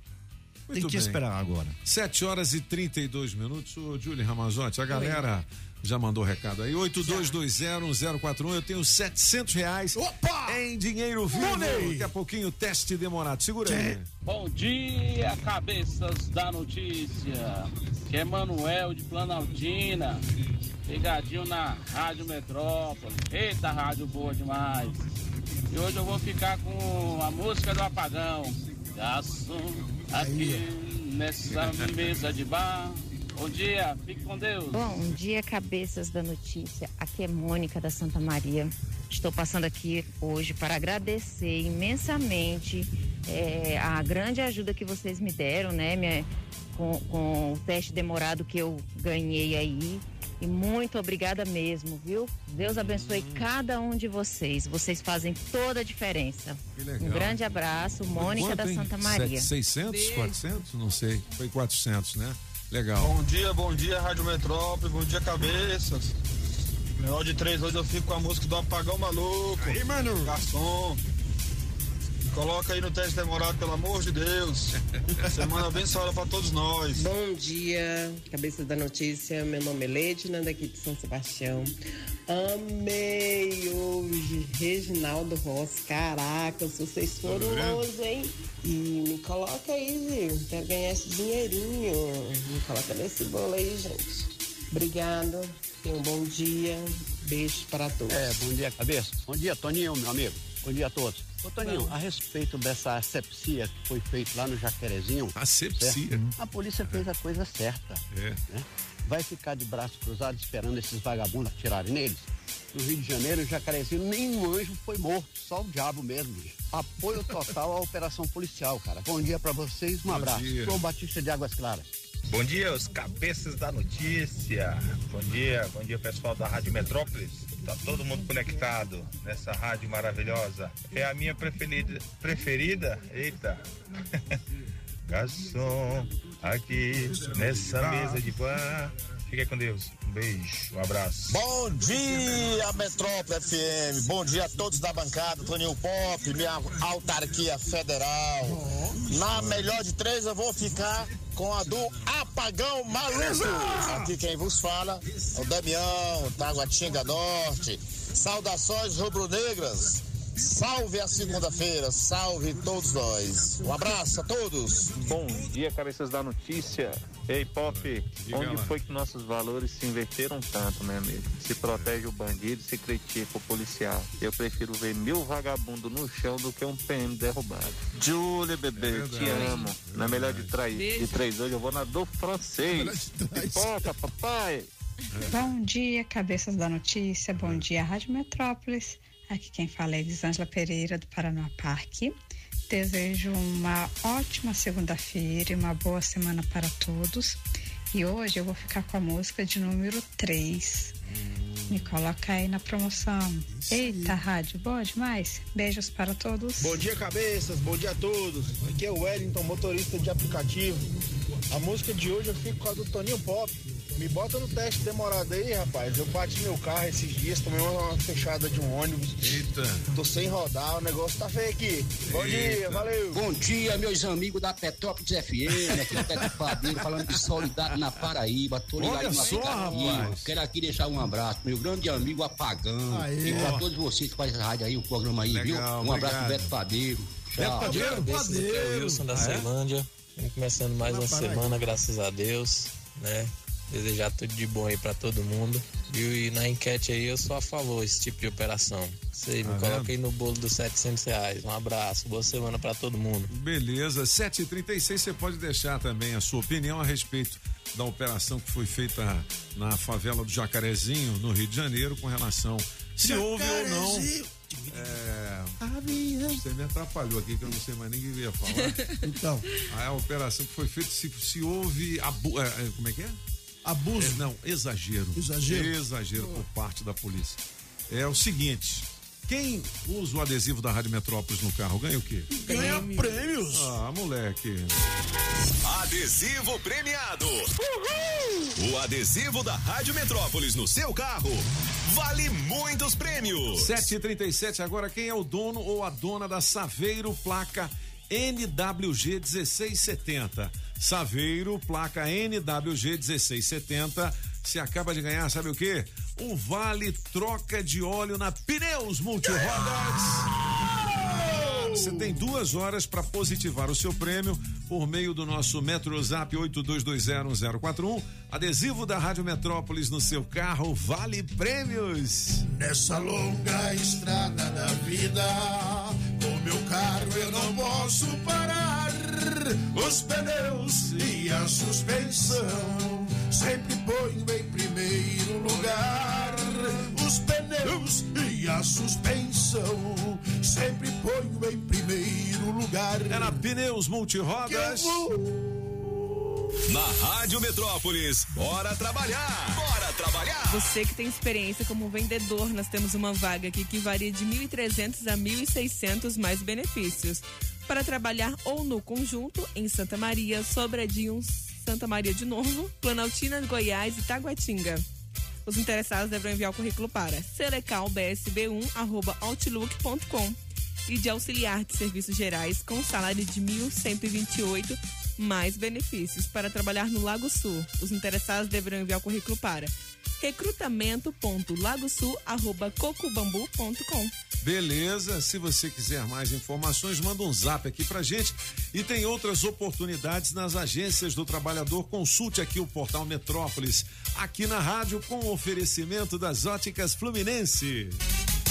Muito que bem. esperar agora. 7 horas e 32 minutos. Ô, Júlio Ramazotti, a galera já mandou recado aí. 82201041. Eu tenho 700 reais Opa! em dinheiro vivo. Money! Daqui a pouquinho, teste demorado. Segura aí. Bom dia, cabeças da notícia. Que é Manuel de Planaltina. Ligadinho na Rádio Metrópole. Eita, rádio boa demais. E hoje eu vou ficar com a música do apagão. Garçom, aqui nessa mesa de bar. Bom dia, fique com Deus. Bom dia, cabeças da notícia. Aqui é Mônica da Santa Maria. Estou passando aqui hoje para agradecer imensamente eh, a grande ajuda que vocês me deram, né? minha- com, com o teste demorado que eu ganhei aí. E muito obrigada mesmo, viu? Deus abençoe cada um de vocês. Vocês fazem toda a diferença. Que legal. Um grande abraço, Mônica Quanto, da? Santa Maria. Sete- 600, 400? Não sei. Foi 400, né? Legal. Bom dia, bom dia, Rádio Metrópole, bom dia, cabeças. Menor de três, hoje eu fico com a música do Apagão Maluco. Aí, mano. Garçom. Coloca aí no teste demorado, pelo amor de Deus. Semana abençoada pra todos nós. Bom dia, cabeça da notícia. Meu nome é Ledna, daqui de São Sebastião. Amei hoje Reginaldo Rossi. Caraca, vocês foram longe, hein? E me coloca aí, Gil. Quero ganhar esse dinheirinho. Me coloca nesse bolo aí, gente. Obrigado. Tenham um bom dia. Beijo para todos. É, bom dia, cabeça. Bom dia, Toninho, meu amigo. Bom dia a todos. Ô, Toninho, a respeito dessa asepsia que foi feita lá no Jaquerezinho. Asepsia? certo? A polícia fez a coisa certa. É. né? Vai ficar de braço cruzado esperando esses vagabundos atirarem neles? No Rio de Janeiro, o Jacarezinho, nenhum anjo foi morto, só o diabo mesmo. Apoio total à operação policial, cara. Bom dia pra vocês, um Bom abraço. dia. Sou Batista de Águas Claras. Bom dia, os cabeças da notícia. Bom dia, bom dia pessoal da Rádio Metrópolis. Tá todo mundo conectado nessa rádio maravilhosa. É a minha preferida. Preferida? Eita. Garçom, aqui nessa mesa de bar. Fique com Deus. Um beijo, um abraço. Bom dia, Metrópole FM. Bom dia a todos da bancada, Toninho Pop, minha autarquia federal. Na melhor de três, eu vou ficar com a do Apagão Maluco. Aqui quem vos fala é o Damião, Taguatinga Norte. Saudações rubro-negras. Salve a segunda-feira, salve todos nós. Um abraço a todos. Bom dia, cabeças da notícia. Ei, Pop, Diga onde lá. foi que nossos valores se inverteram tanto, meu amigo? Se protege o bandido, se critica o policial. Eu prefiro ver mil vagabundos no chão do que um PM derrubado. Júlia, bebê, É te amo. Na melhor de, três, de três hoje, eu vou na do francês. Pipoca, papai. Bom dia, cabeças da notícia. Bom dia, Rádio Metrópolis. Aqui quem fala é Elisângela Pereira, do Paraná Parque. Desejo uma ótima segunda-feira e uma boa semana para todos. E hoje eu vou ficar com a música de número 3. Me coloca aí na promoção. Eita, rádio, boa demais. Beijos para todos. Bom dia, cabeças. Bom dia a todos. Aqui é o Wellington, motorista de aplicativo. A música de hoje eu fico com a do Toninho Pop. Me bota no teste demorado aí, rapaz. Eu bati meu carro esses dias, tomei uma fechada de um ônibus. Eita. Tô sem rodar, o negócio tá feio aqui. Bom dia, valeu. Bom dia, meus amigos da Petrópolis FM, aqui é o Teto Padeiro, falando de Solidade na Paraíba. Tô ligado Olha só, rapaz. Quero aqui deixar um abraço pro meu grande amigo Apagão. Aê. E pra Ó. todos vocês que fazem essa rádio aí, o programa aí, Legal, viu? Um abraço pro Beto Padeiro. Tchau. Esse aqui é o Wilson da Ah, é? Ceilândia. Vamos começando mais Na uma Paraíba. semana, graças a Deus, né? Desejar tudo de bom aí pra todo mundo. Viu? E na enquete aí eu sou a favor desse tipo de operação. Você Tá me coloca aí no bolo dos 700 reais. Um abraço, boa semana pra todo mundo. Beleza, 7h36 você pode deixar também a sua opinião a respeito da operação que foi feita na favela do Jacarezinho, no Rio de Janeiro, com relação se houve ou não. É, você me atrapalhou aqui, que eu não sei mais nem o que eu ia falar. Então. A operação que foi feita, se, se houve. Abu, é, é, como é que é? Abuso. É, não, exagero. Exagero. Exagero por parte da polícia. É o seguinte: quem usa o adesivo da Rádio Metrópolis no carro ganha o quê? Ganha prêmios. Ah, moleque. Adesivo premiado. O adesivo da Rádio Metrópolis no seu carro vale muitos prêmios. 7h37, agora quem é o dono ou a dona da Saveiro Placa NWG 1670? Saveiro Placa NWG 1670. Se acaba de ganhar, sabe o quê? Um vale troca de óleo na Pneus Multirodas. Você tem duas horas para positivar o seu prêmio por meio do nosso Metrozap 82201041. Adesivo da Rádio Metrópolis no seu carro vale prêmios. Nessa longa estrada da vida, com meu carro eu não posso parar. Os pneus e a suspensão sempre ponho em primeiro lugar. Os pneus e a suspensão sempre ponho em primeiro lugar. É na Pneus Multirodas. Na Rádio Metrópolis, bora trabalhar! Bora trabalhar! Você que tem experiência como vendedor, nós temos uma vaga aqui que varia de 1.300 a 1.600 mais benefícios. Para trabalhar ou no conjunto, em Santa Maria, Sobradinho, Santa Maria de Novo, Planaltina, Goiás e Taguatinga. Os interessados deverão enviar o currículo para selecalbsb1@outlook.com e de auxiliar de serviços gerais com salário de 1.128 mais benefícios para trabalhar no Lago Sul. Os interessados deverão enviar o currículo para recrutamento.lagosul@cocobambu.com. Beleza, se você quiser mais informações, manda um zap aqui pra gente. E tem outras oportunidades nas agências do trabalhador. Consulte aqui o portal Metrópolis, aqui na rádio, com oferecimento das óticas Fluminense.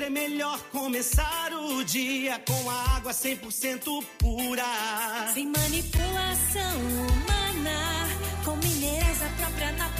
Sempre é melhor começar o dia com a água 100% pura. Sem manipulação humana, com minerais da própria natureza.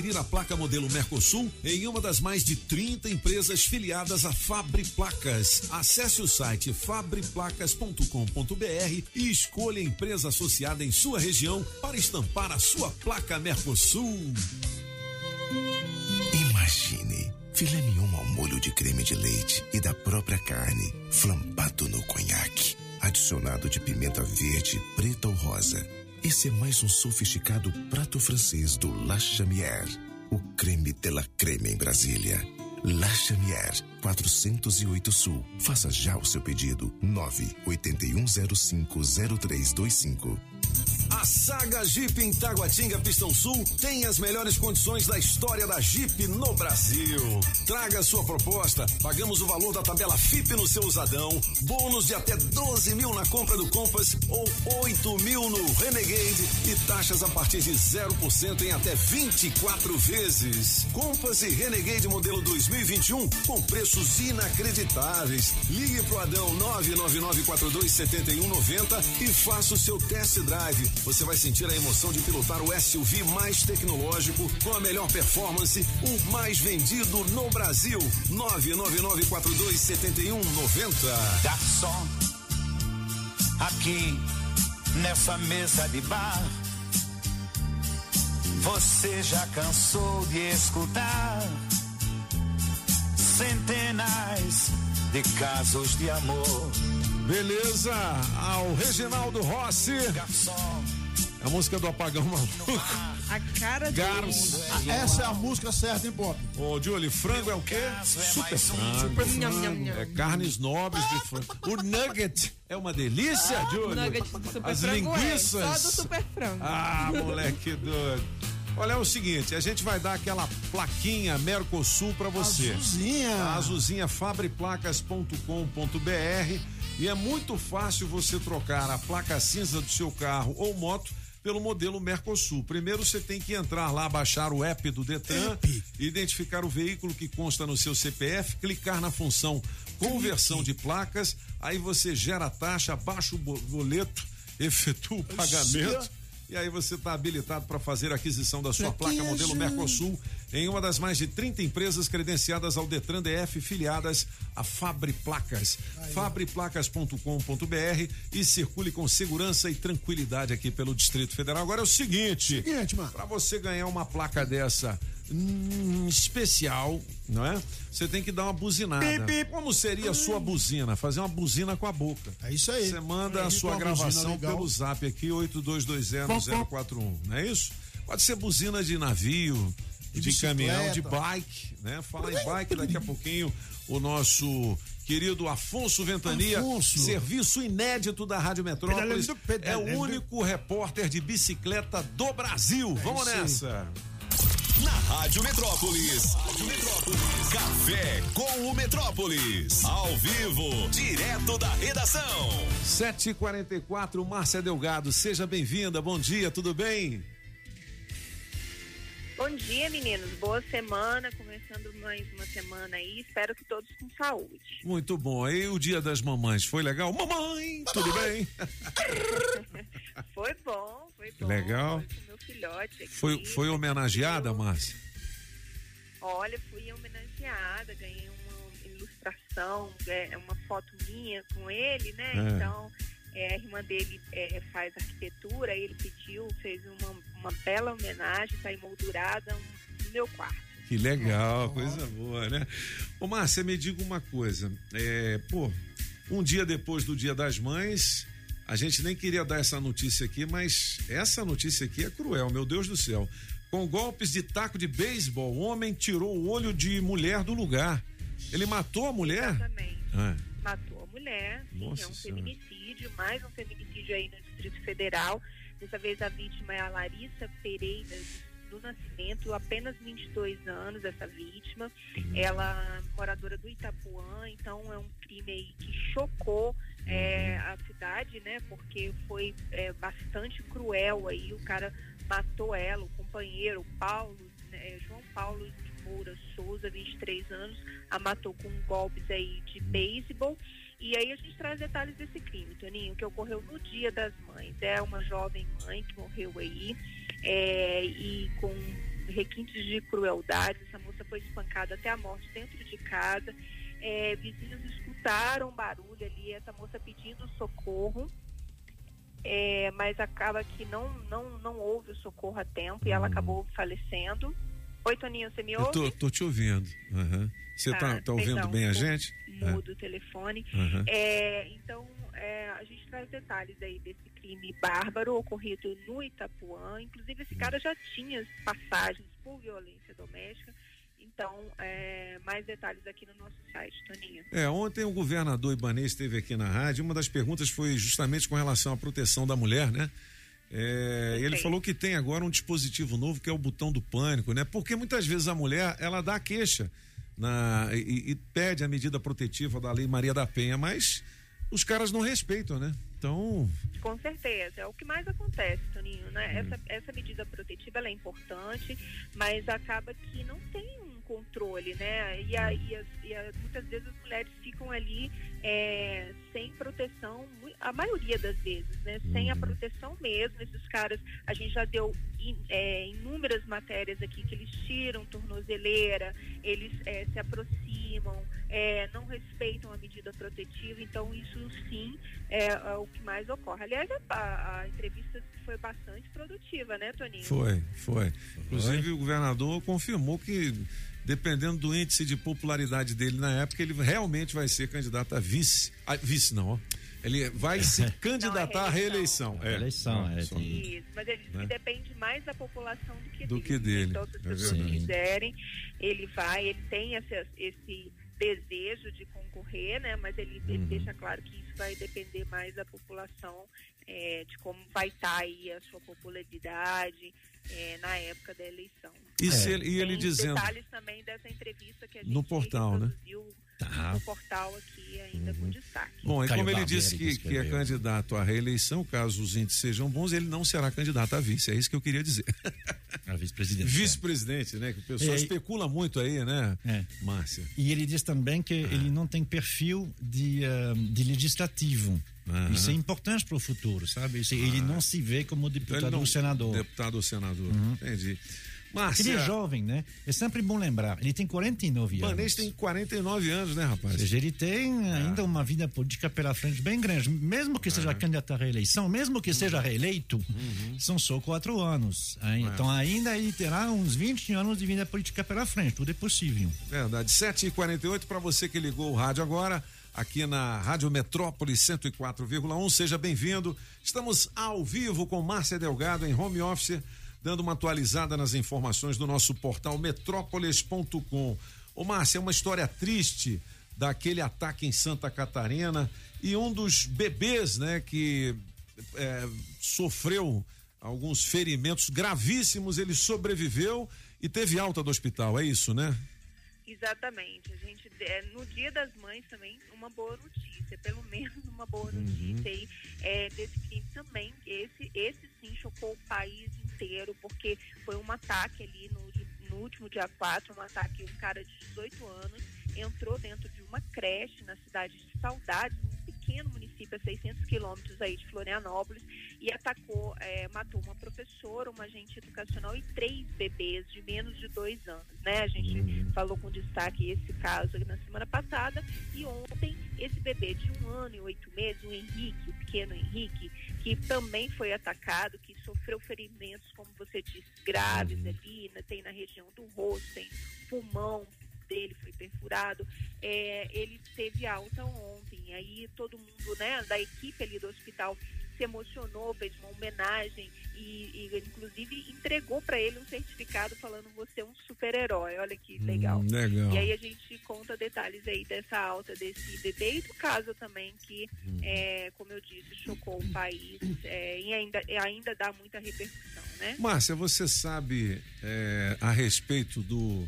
a placa modelo Mercosul em uma das mais de 30 empresas filiadas à Fabre Placas. Acesse o site fabreplacas.com.br e escolha a empresa associada em sua região para estampar a sua placa Mercosul. Imagine filé mignon ao molho de creme de leite e da própria carne, flambado no conhaque, adicionado de pimenta verde, preta ou rosa. Esse é mais um sofisticado prato francês do La Chamière, o creme de la creme em Brasília. La Chamière, 408 Sul. Faça já o seu pedido. 981050325. A Saga Jeep em Taguatinga Pistão Sul tem as melhores condições da história da Jeep no Brasil. Traga sua proposta, pagamos o valor da tabela FIP no seu usadão, bônus de até 12 mil na compra do Compass ou 8 mil no Renegade e taxas a partir de 0% em até 24 vezes. Compass e Renegade modelo 2021 com preços inacreditáveis. Ligue pro Adão 999427190 e faça o seu test drive. Você vai sentir a emoção de pilotar o SUV mais tecnológico, com a melhor performance, o mais vendido no Brasil. 999427190. Garçom, aqui nessa mesa de bar, você já cansou de escutar centenas de casos de amor. Beleza, ao Reginaldo Rossi. A música do Apagão Maluco. A cara Garos. Essa é a música certa, hein, Pop? Ô, Julie, frango é o quê? Super frango. Super frango. É carnes nobres de frango. O nugget é uma delícia, Ah, Julie. nugget do super As frango é, linguiças. só do super frango. Ah, moleque doido. Olha, é o seguinte, a gente vai dar aquela plaquinha Mercosul pra você. Azulzinha. A azulzinha fabreplacas.com.br e é muito fácil você trocar a placa cinza do seu carro ou moto pelo modelo Mercosul. Primeiro você tem que entrar lá, baixar o app do Detran, identificar o veículo que consta no seu CPF, clicar na função conversão de placas, aí você gera a taxa, baixa o bo- boleto, efetua o pagamento. E aí você está habilitado para fazer a aquisição da sua placa modelo. Mercosul em uma das mais de 30 empresas credenciadas ao Detran DF filiadas a Fabre Placas. Fabreplacas.com.br e circule com segurança e tranquilidade aqui pelo Distrito Federal. Agora é o seguinte, Seguinte, para você ganhar uma placa dessa hum, especial, não é? Você tem que dar uma buzinada. Como seria a sua buzina? Fazer uma buzina com a boca. É isso aí. Você manda a sua gravação pelo zap aqui, 82201041, não é isso? Pode ser buzina de navio, de, bicicleta. caminhão, de bike, né? Fala em bike, daqui a pouquinho o nosso querido Afonso Ventania, Afonso. serviço inédito da Rádio Metrópolis, Pedalando, é o único repórter de bicicleta do Brasil. Vamos isso aí. nessa. Na Rádio Metrópolis. Rádio Metrópolis. Café com o Metrópolis. Ao vivo, direto da redação. 7h44, Márcia Delgado, seja bem-vinda. Bom dia, tudo bem? Bom dia, meninos. Boa semana. Começando mais uma semana aí. Espero que todos com saúde. Muito bom. E o dia das mamães foi legal? Mamãe, tudo bem? Foi bom, foi bom. Legal. Foi com meu filhote aqui. Foi, foi homenageada, Márcia? Olha, fui homenageada, ganhei uma ilustração, é, uma foto minha com ele, né? É. Então, é, a irmã dele é, faz arquitetura, ele pediu, fez uma, uma bela homenagem, está emoldurada no meu quarto. Que legal, coisa boa, né? Ô, Márcia, me diga uma coisa. É, pô, um dia depois do Dia das Mães, a gente nem queria dar essa notícia aqui, mas essa notícia aqui é cruel, meu Deus do céu. Com golpes de taco de beisebol, homem tirou o olho de mulher do lugar. Ele matou a mulher? Exatamente. Ah, matou a mulher, sim, Nossa é um Senhora. feminicídio, mais um feminicídio aí no Distrito Federal. Dessa vez a vítima é a Larissa Pereira do nascimento, apenas 22 anos, essa vítima. Ela moradora do Itapuã, então é um crime aí que chocou é, a cidade, né? Porque foi é, bastante cruel aí. O cara matou ela, o companheiro, o Paulo, né, João Paulo de Moura Souza, 23 anos, a matou com golpes aí de beisebol. E aí a gente traz detalhes desse crime, Toninho, que ocorreu no Dia das Mães. É uma jovem mãe que morreu aí é, e com requintes de crueldade. Essa moça foi espancada até a morte dentro de casa. É, vizinhos escutaram barulho ali, essa moça pedindo socorro. É, mas acaba que não, não, não houve o socorro a tempo e ela acabou falecendo. Oi, Toninho, você me Eu ouve? tô, tô te ouvindo. Aham. Você tá, tá ouvindo perdão, bem a gente? É. Mudo o telefone. Aham. É, então, é, a gente traz detalhes aí desse crime bárbaro ocorrido no Itapuã. Inclusive, esse cara já tinha passagens por violência doméstica. Então, é, mais detalhes aqui no nosso site, Toninho. É, ontem o governador Ibanez esteve aqui na rádio. Uma das perguntas foi justamente com relação à proteção da mulher, né? É, ele falou que tem agora um dispositivo novo que é o botão do pânico, né? Porque muitas vezes a mulher ela dá queixa na, e, e pede a medida protetiva da Lei Maria da Penha, mas os caras não respeitam, né? Então, Com certeza, é o que mais acontece, Toninho, né? Essa, essa medida protetiva ela é importante, mas acaba que não tem um controle, né? E, a, e, as- e a- muitas vezes as mulheres ficam ali é, sem proteção, a maioria das vezes, né? Sem Uhum. a proteção mesmo. Esses caras, a gente já deu in- é, inúmeras matérias aqui que eles tiram tornozeleira, eles é, se aproximam, é, não respeitam a medida protetiva, então isso sim é, é o que mais ocorre. Aliás, a, a entrevista foi bastante produtiva, né, Toninho? foi, foi. Inclusive o governador confirmou que dependendo do índice de popularidade dele na época, ele realmente vai ser candidato a vice. A, vice não, ó. Ele vai se candidatar à reeleição. É, Reeleição, é, só. Isso, mas ele Né? depende mais da população do que Do dele. que dele, Então, se as é pessoas quiserem, ele vai, ele tem esse, esse desejo de concorrer, né? Mas ele, ele Uhum. deixa claro que isso vai depender mais da população, é, de como vai estar aí a sua popularidade é, na época da eleição. E se ele- e ele dizendo- detalhes também dessa entrevista que a gente No portal, né? Tá. no portal aqui ainda com destaque. Bom, e como ele disse que que, é candidato à reeleição, caso os índices sejam bons, ele não será candidato a vice. É isso que eu queria dizer. A vice-presidente. Vice-presidente, né? Que o pessoal É, e- especula muito aí, né, É. Márcia? E ele diz também que ele não tem perfil de, ah, de legislativo. Aham. Isso é importante para o futuro, sabe? Isso- Ele não se vê como Então deputado ele não- ou senador. Deputado ou senador. Uhum. Entendi. Ele Márcia, é jovem, né? É sempre bom lembrar. Ele tem 49 anos. Banês tem 49 anos, né, rapaz? Ou seja, ele tem ainda uma vida política pela frente bem grande. Mesmo que seja candidato à reeleição, mesmo que seja reeleito, são só quatro anos. Aí, Então ainda ele terá uns 20 anos de vida política pela frente. Tudo é possível. Verdade. 7h48 para você que ligou o rádio agora, aqui na Rádio Metrópole 104,1. Seja bem-vindo. Estamos ao vivo com Márcia Delgado em home office, dando uma atualizada nas informações do nosso portal metrópolis.com. Ô, Márcia, é uma história triste daquele ataque em Santa Catarina e um dos bebês, né, que é, sofreu alguns ferimentos gravíssimos, ele sobreviveu e teve alta do hospital, é isso, né? Exatamente. A gente, é, no Dia das Mães também, uma boa notícia, pelo menos uma boa Uhum. notícia aí é, desse crime também. Esse, esse sim chocou o país inteiro, porque foi um ataque ali no, no último dia 4, um ataque, um cara de 18 anos entrou dentro de uma creche na cidade de Saudades, um pequeno município a 600 quilômetros aí de Florianópolis, e atacou, é, matou uma professora, uma agente educacional e três bebês de menos de dois anos, né? A gente falou com destaque esse caso aqui na semana passada e ontem esse bebê de um ano e oito meses, o Henrique, o pequeno Henrique, que também foi atacado, que sofreu ferimentos, como você disse, graves ali, né? tem na região do rosto, tem pulmão dele foi perfurado, é, ele teve alta ontem, aí todo mundo, né, da equipe ali do hospital se emocionou, fez uma homenagem e, e inclusive entregou para ele um certificado falando você é um super-herói. Olha que legal. Hum, legal. E aí a gente conta detalhes aí dessa alta desse bebê e do caso também que, Hum. é, como eu disse, chocou o país é, e ainda, ainda dá muita repercussão, né? Márcia, você sabe é, a respeito do,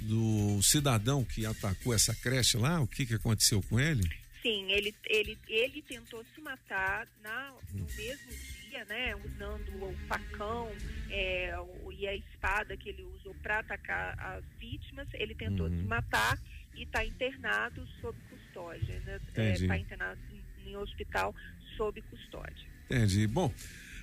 do cidadão que atacou essa creche lá? O que, que aconteceu com ele? Sim, ele, ele, ele tentou se matar na, no mesmo dia, né? Usando o facão é, o- e a espada que ele usou para atacar as vítimas. Ele tentou Uhum. se matar e está internado sob custódia. Né? Entendi. Está internado em, em hospital sob custódia. Entendi. Bom,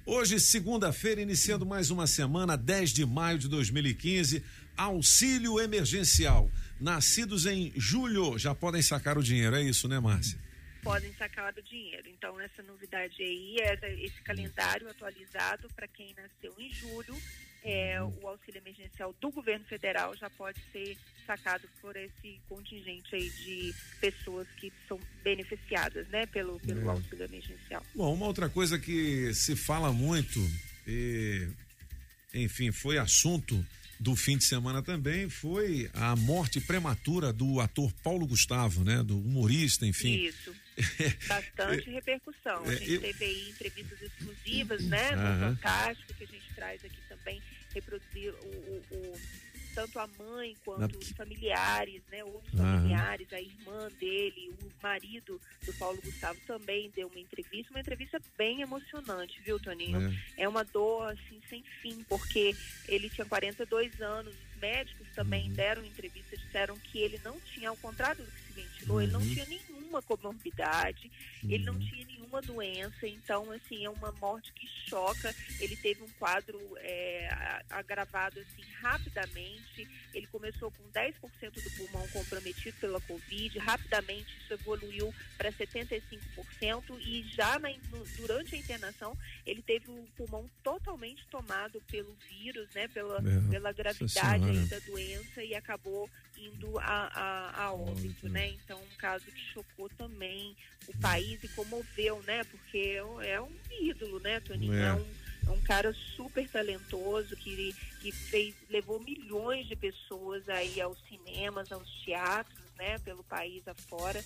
hoje, segunda-feira, iniciando mais uma semana, 10 de maio de 2015, auxílio emergencial. Nascidos em julho já podem sacar o dinheiro, é isso, né, Márcia? podem sacar o dinheiro. Então, essa novidade aí é esse calendário atualizado para quem nasceu em julho. É, o auxílio emergencial do governo federal já pode ser sacado por esse contingente aí de pessoas que são beneficiadas, né, pelo, pelo É. auxílio emergencial. Bom, uma outra coisa que se fala muito, e, enfim, foi assunto do fim de semana também, foi a morte prematura do ator Paulo Gustavo, né? Do humorista, enfim. Isso. Bastante repercussão. A É, gente eu- teve aí entrevistas exclusivas, né? No Fantástico, que a gente traz aqui também, reproduzir o, o- o- tanto a mãe quanto Na- os familiares, né? Outros Aham. familiares, a irmã dele, o marido do Paulo Gustavo também deu uma entrevista, uma entrevista bem emocionante, viu, Toninho? É, uma dor, assim, sem fim, porque ele tinha 42 anos, os médicos também deram entrevista, disseram que ele não tinha, ao contrário do que se ventilou, ele não Uhum. tinha nenhuma comorbidade, ele não tinha nenhuma doença, então, assim, é uma morte que choca. Ele teve um quadro é, agravado, assim, rapidamente. Ele começou com 10% do pulmão comprometido pela Covid, rapidamente isso evoluiu para 75% e já na durante a internação ele teve o pulmão totalmente tomado pelo vírus, né, pela, É, pela gravidade da doença e acabou indo a, a, a óbito, né? Então, um caso que chocou também o país e comoveu, né? Porque é um- é ídolo, né, Toninho? É. É, um, é um cara super talentoso que, que fez, levou milhões de pessoas aí aos cinemas, aos teatros, né? Pelo país afora.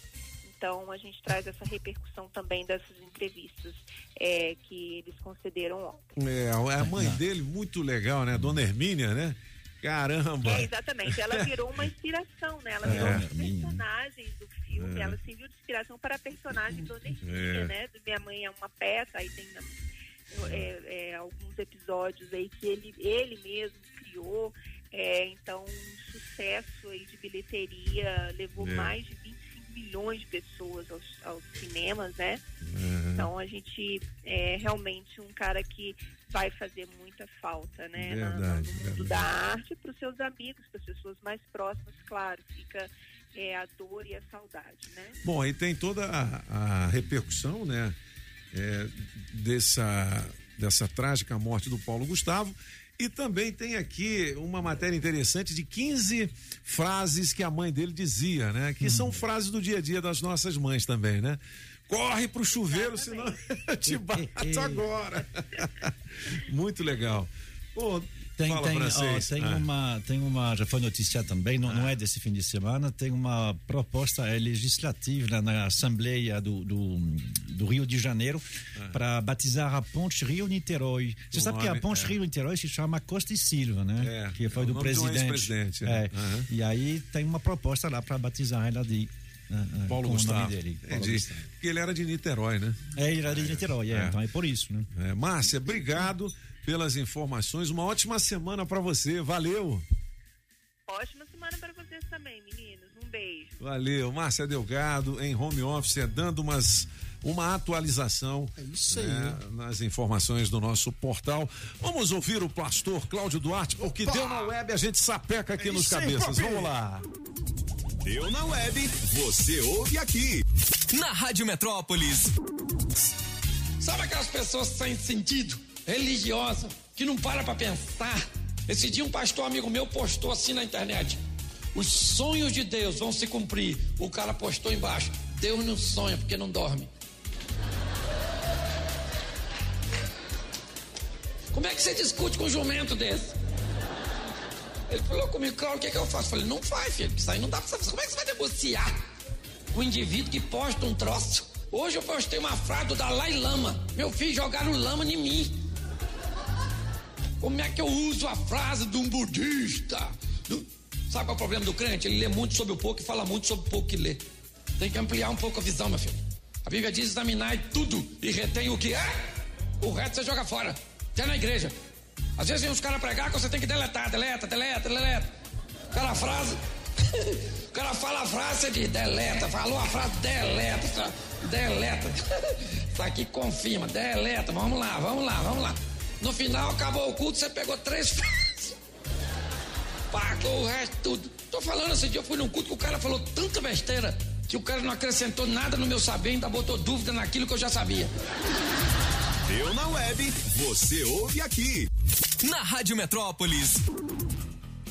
Então, a gente traz essa repercussão também dessas entrevistas é, que eles concederam ontem. É, a mãe dele, muito legal, né? Dona Hermínia, né? Caramba! É, exatamente. Ela virou uma inspiração, né? Ela É. virou um dos personagens do filme. É. Ela serviu de inspiração para a personagem Dona Hermínia, É. né? Do Minha Mãe é uma peça, aí tem é, é, alguns episódios aí que ele, ele mesmo criou. É, então, um sucesso aí de bilheteria, levou É. mais de 25 milhões de pessoas aos, aos cinemas, né? Então a gente é realmente um cara que vai fazer muita falta, né? na- Verdade, no mundo da arte, para os seus amigos, para as pessoas mais próximas, claro, fica é, a dor e a saudade, né? Bom, aí tem toda a, a repercussão, né? é, dessa, dessa trágica morte do Paulo Gustavo. E também tem aqui uma matéria interessante de 15 frases que a mãe dele dizia, né? Que são frases do dia a dia das nossas mães também, né? Corre pro chuveiro, senão eu te bato agora. Muito legal. Pô, Tem, fala tem, ó, tem Ah. uma, tem uma, já foi noticiado também, não, não é desse fim de semana, tem uma proposta eh, legislativa na Assembleia do, do, do Rio de Janeiro para batizar a ponte Rio-Niterói. Você sabe que a nome, ponte é. Rio-Niterói se chama Costa e Silva, né? É, que foi é do nome de presidente. ex-presidente, É. né? Aham. E aí tem uma proposta lá para batizar ela de eh, Paulo o Gustavo. nome dele. Paulo Entendi. Gustavo. Porque ele era de Niterói, né? É, ele era de Niterói, é, É. então é por isso, né? É, Márcia, obrigado pelas informações. Uma ótima semana para você. Valeu. Ótima semana para vocês também, meninos. Um beijo. Valeu. Márcia Delgado em home office, dando umas uma atualização É isso aí. né, nas informações do nosso portal. Vamos ouvir o pastor Cláudio Duarte, porque deu na web, a gente sapeca aqui É nos aí, cabeças. papi. Vamos lá. Deu na web, você ouve aqui. Na Rádio Metrópolis. Sabe aquelas pessoas sem sentido, religiosa, que não para pra pensar? Esse dia um pastor amigo meu postou assim na internet: os sonhos de Deus vão se cumprir. O cara postou embaixo: Deus não sonha porque não dorme. Como é que você discute com um jumento desse? Ele falou comigo, Cláudio, o que, é que eu faço? Eu falei, não vai, filho, isso aí não dá pra você. Como é que você vai negociar o indivíduo que posta um troço? Hoje eu postei uma frase do Dalai Lama. Meu filho jogaram lama em mim. Como é que eu uso a frase de um budista? Sabe qual é o problema do crente? Ele lê muito sobre o pouco e fala muito sobre o pouco que lê. Tem que ampliar um pouco a visão, meu filho. A Bíblia diz: examinai tudo e retém o que é, o resto você joga fora. Até na igreja. Às vezes vem uns caras pregar que você tem que deletar, deleta, deleta, deleta. Aquela frase. o cara fala a frase, diz, deleta. Falou a frase, deleta. tá? Deleta. Isso aqui confirma, deleta. Vamos lá, vamos lá, vamos lá. No final, acabou o culto, você pegou três frases. Pagou o resto tudo. Tô falando, esse dia eu fui num culto que o cara falou tanta besteira que o cara não acrescentou nada no meu saber, ainda botou dúvida naquilo que eu já sabia. Deu na web, você ouve aqui. Na Rádio Metrópolis.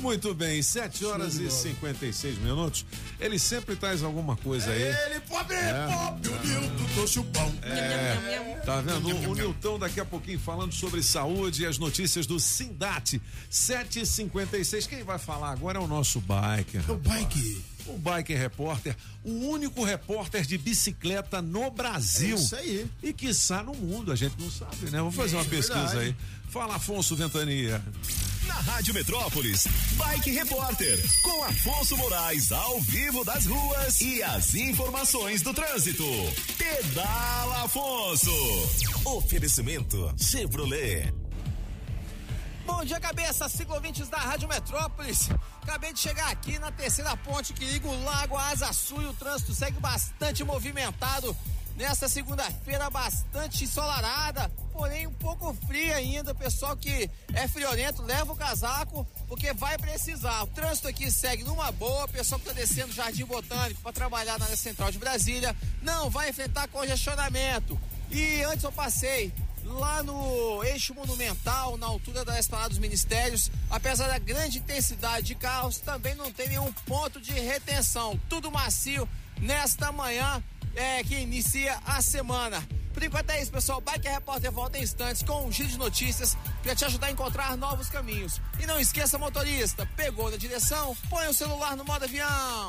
Muito bem, 7 horas e 56 minutos. Ele sempre traz alguma coisa aí. Ele pobre, É. pobre, o Nilton trouxe o pão. É, tá vendo? O, o Nilton daqui a pouquinho falando sobre saúde e as notícias do Sindate. 7h56. Quem vai falar agora é o nosso biker. O bike. O Biker Repórter, o único repórter de bicicleta no Brasil. É isso aí. E quiçá no mundo, a gente não sabe, né? Vou fazer uma É pesquisa verdade. aí. Fala, Afonso Ventania. Na Rádio Metrópolis, Bike Repórter, com Afonso Moraes ao vivo das ruas e as informações do trânsito. Pedala Afonso. Oferecimento Chevrolet. Bom dia, cabeça, ciclovintes da Rádio Metrópolis. Acabei de chegar aqui na terceira ponte que liga o Lago Asa Sul e o trânsito segue bastante movimentado. Nesta segunda-feira, bastante ensolarada, porém um pouco fria ainda. Pessoal que é friorento, leva o casaco, porque vai precisar. O trânsito aqui segue numa boa. Pessoal que está descendo Jardim Botânico para trabalhar na área central de Brasília, não vai enfrentar congestionamento. E antes eu passei lá no eixo monumental, na altura da esplanada dos ministérios, apesar da grande intensidade de carros, também não tem nenhum ponto de retenção. Tudo macio nesta manhã é, que inicia a semana. Por enquanto é isso, pessoal. Bike Repórter volta em instantes com um giro de notícias para te ajudar a encontrar novos caminhos. E não esqueça, motorista, pegou na direção, põe o celular no modo avião.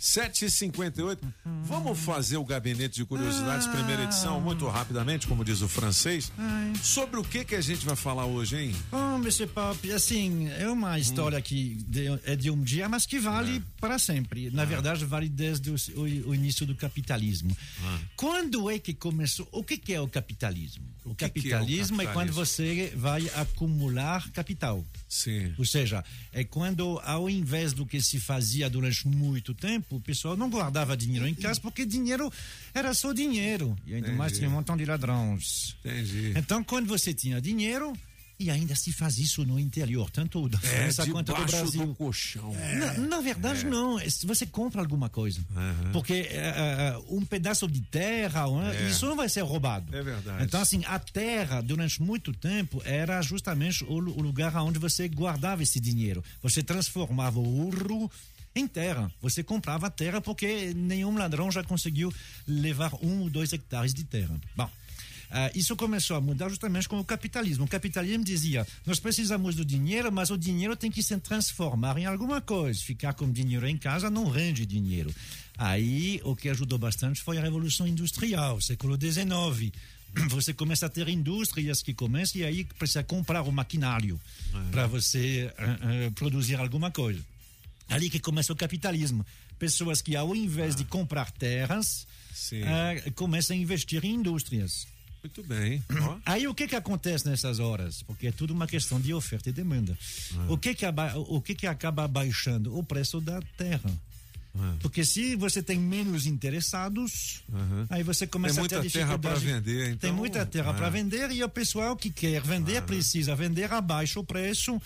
7h58. Vamos fazer o gabinete de curiosidades, primeira edição, muito rapidamente, como diz o francês. Sobre o que que a gente vai falar hoje, hein? Bom, Mr. Pop, assim, é uma história que de- é de um dia, mas que vale para sempre. Na verdade, vale desde o, o- o início do capitalismo. Quando é que começou? O que, que é o capitalismo? O, que que é o capitalismo é, quando capitalismo? você vai acumular capital. Sim. Ou seja, é quando, ao invés do que se fazia durante muito tempo, o pessoal não guardava dinheiro em casa porque dinheiro era só dinheiro. E ainda mais Entendi. tinha um montão de ladrões. Entendi. Então, quando você tinha dinheiro, e ainda se faz isso no interior, tanto da É, França quanto do Brasil. do colchão. Na, na verdade, não. É Você compra alguma coisa. Porque é, é, um pedaço de terra, É. isso não vai ser roubado. É verdade. Então, assim, a terra, durante muito tempo, era justamente o, o lugar onde você guardava esse dinheiro. Você transformava o ouro em terra. Você comprava terra porque nenhum ladrão já conseguiu levar um ou dois hectares de terra. Bom. Ah, isso começou a mudar justamente com o capitalismo. O capitalismo dizia: nós precisamos do dinheiro, mas o dinheiro tem que se transformar em alguma coisa. Ficar com dinheiro em casa não rende dinheiro. Aí, o que ajudou bastante foi a Revolução Industrial, século XIX. Você começa a ter indústrias que começam e aí precisa comprar o maquinário para você ah, ah, produzir alguma coisa. Ali que começa o capitalismo. Pessoas que, ao invés de comprar terras, ah, começam a investir em indústrias. Muito bem. Ó. Aí o que que acontece nessas horas? Porque é tudo uma questão de oferta e demanda. O que que aba- o que que acaba baixando o preço da terra? Porque se você tem menos interessados, aí você começa Tem a ter muita terra para vender, então. Tem muita terra é. para vender e o pessoal que quer vender precisa vender abaixo o preço.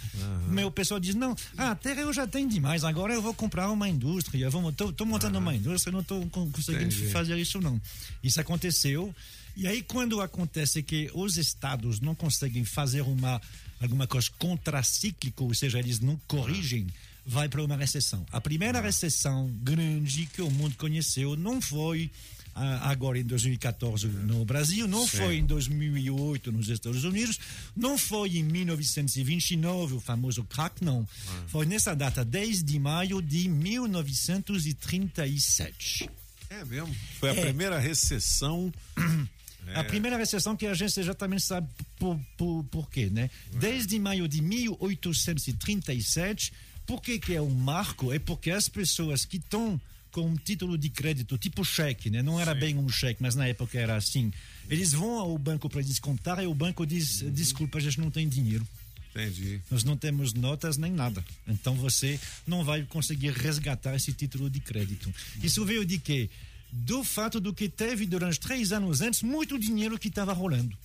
Mas o pessoal diz: não, a terra eu já tenho demais, agora eu vou comprar uma indústria. Estou montando uma indústria, não estou conseguindo Entendi. fazer isso, não. Isso aconteceu. E aí, quando acontece que os estados não conseguem fazer uma, alguma coisa contracíclica, ou seja, eles não corrigem, vai para uma recessão. A primeira recessão grande que o mundo conheceu não foi ah, agora em 2014 no Brasil, não Sim. foi em 2008 nos Estados Unidos, não foi em 1929 o famoso crack, não. Foi nessa data, 10 de maio de 1937. É mesmo? Foi a É. primeira recessão. É. A primeira recessão que a gente já também sabe por, por, por quê, né? Desde maio de 1837, por que que é um marco? É porque as pessoas que estão com um título de crédito, tipo cheque, né? Não era bem um cheque, mas na época era assim. Eles vão ao banco para descontar e o banco diz, desculpa, a gente não tem dinheiro. Entendi. Nós não temos notas nem nada. Então você não vai conseguir resgatar esse título de crédito. Isso veio de quê? Do fato do que teve durante três anos antes muito dinheiro que estava rolando.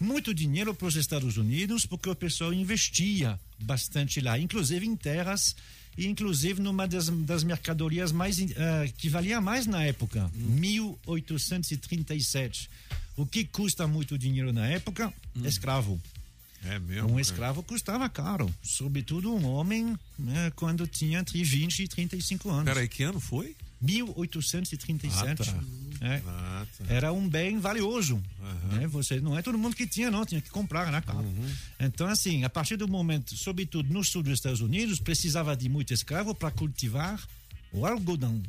Muito dinheiro para os Estados Unidos, porque o pessoal investia bastante lá, inclusive em terras e inclusive numa das, das mercadorias mais eh, que valia mais na época, 1837. O que custa muito dinheiro na época? Escravo. É mesmo? Um escravo custava caro, sobretudo um homem né, quando tinha entre 20 e 35 anos. Peraí, que ano foi? 1837. Ah, tá. É. Ah, tá. Era um bem valioso. né? Você não é todo mundo que tinha, não, tinha que comprar, né, cara? Uhum. Então, assim, a partir do momento, sobretudo no sul dos Estados Unidos, precisava de muito escravo para cultivar o algodão.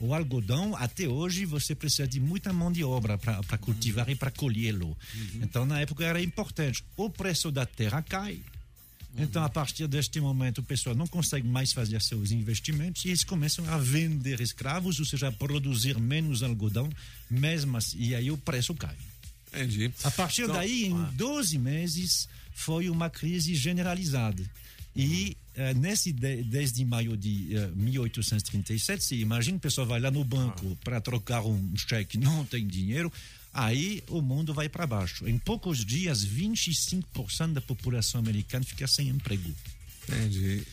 O algodão, até hoje, você precisa de muita mão de obra para cultivar e para colhê-lo. Então, na época, era importante. O preço da terra cai. Então, a partir deste momento, o pessoal não consegue mais fazer seus investimentos e eles começam a vender escravos, ou seja, a produzir menos algodão, mesmo assim, e aí o preço cai. Entendi. A partir Então, daí, em ah. 12 meses, foi uma crise generalizada. E eh, nesse de- 10 de maio de eh, 1837, você imagina, o pessoal vai lá no banco para trocar um cheque, não tem dinheiro, aí o mundo vai para baixo. Em poucos dias, 25% da população americana fica sem emprego. Entendi.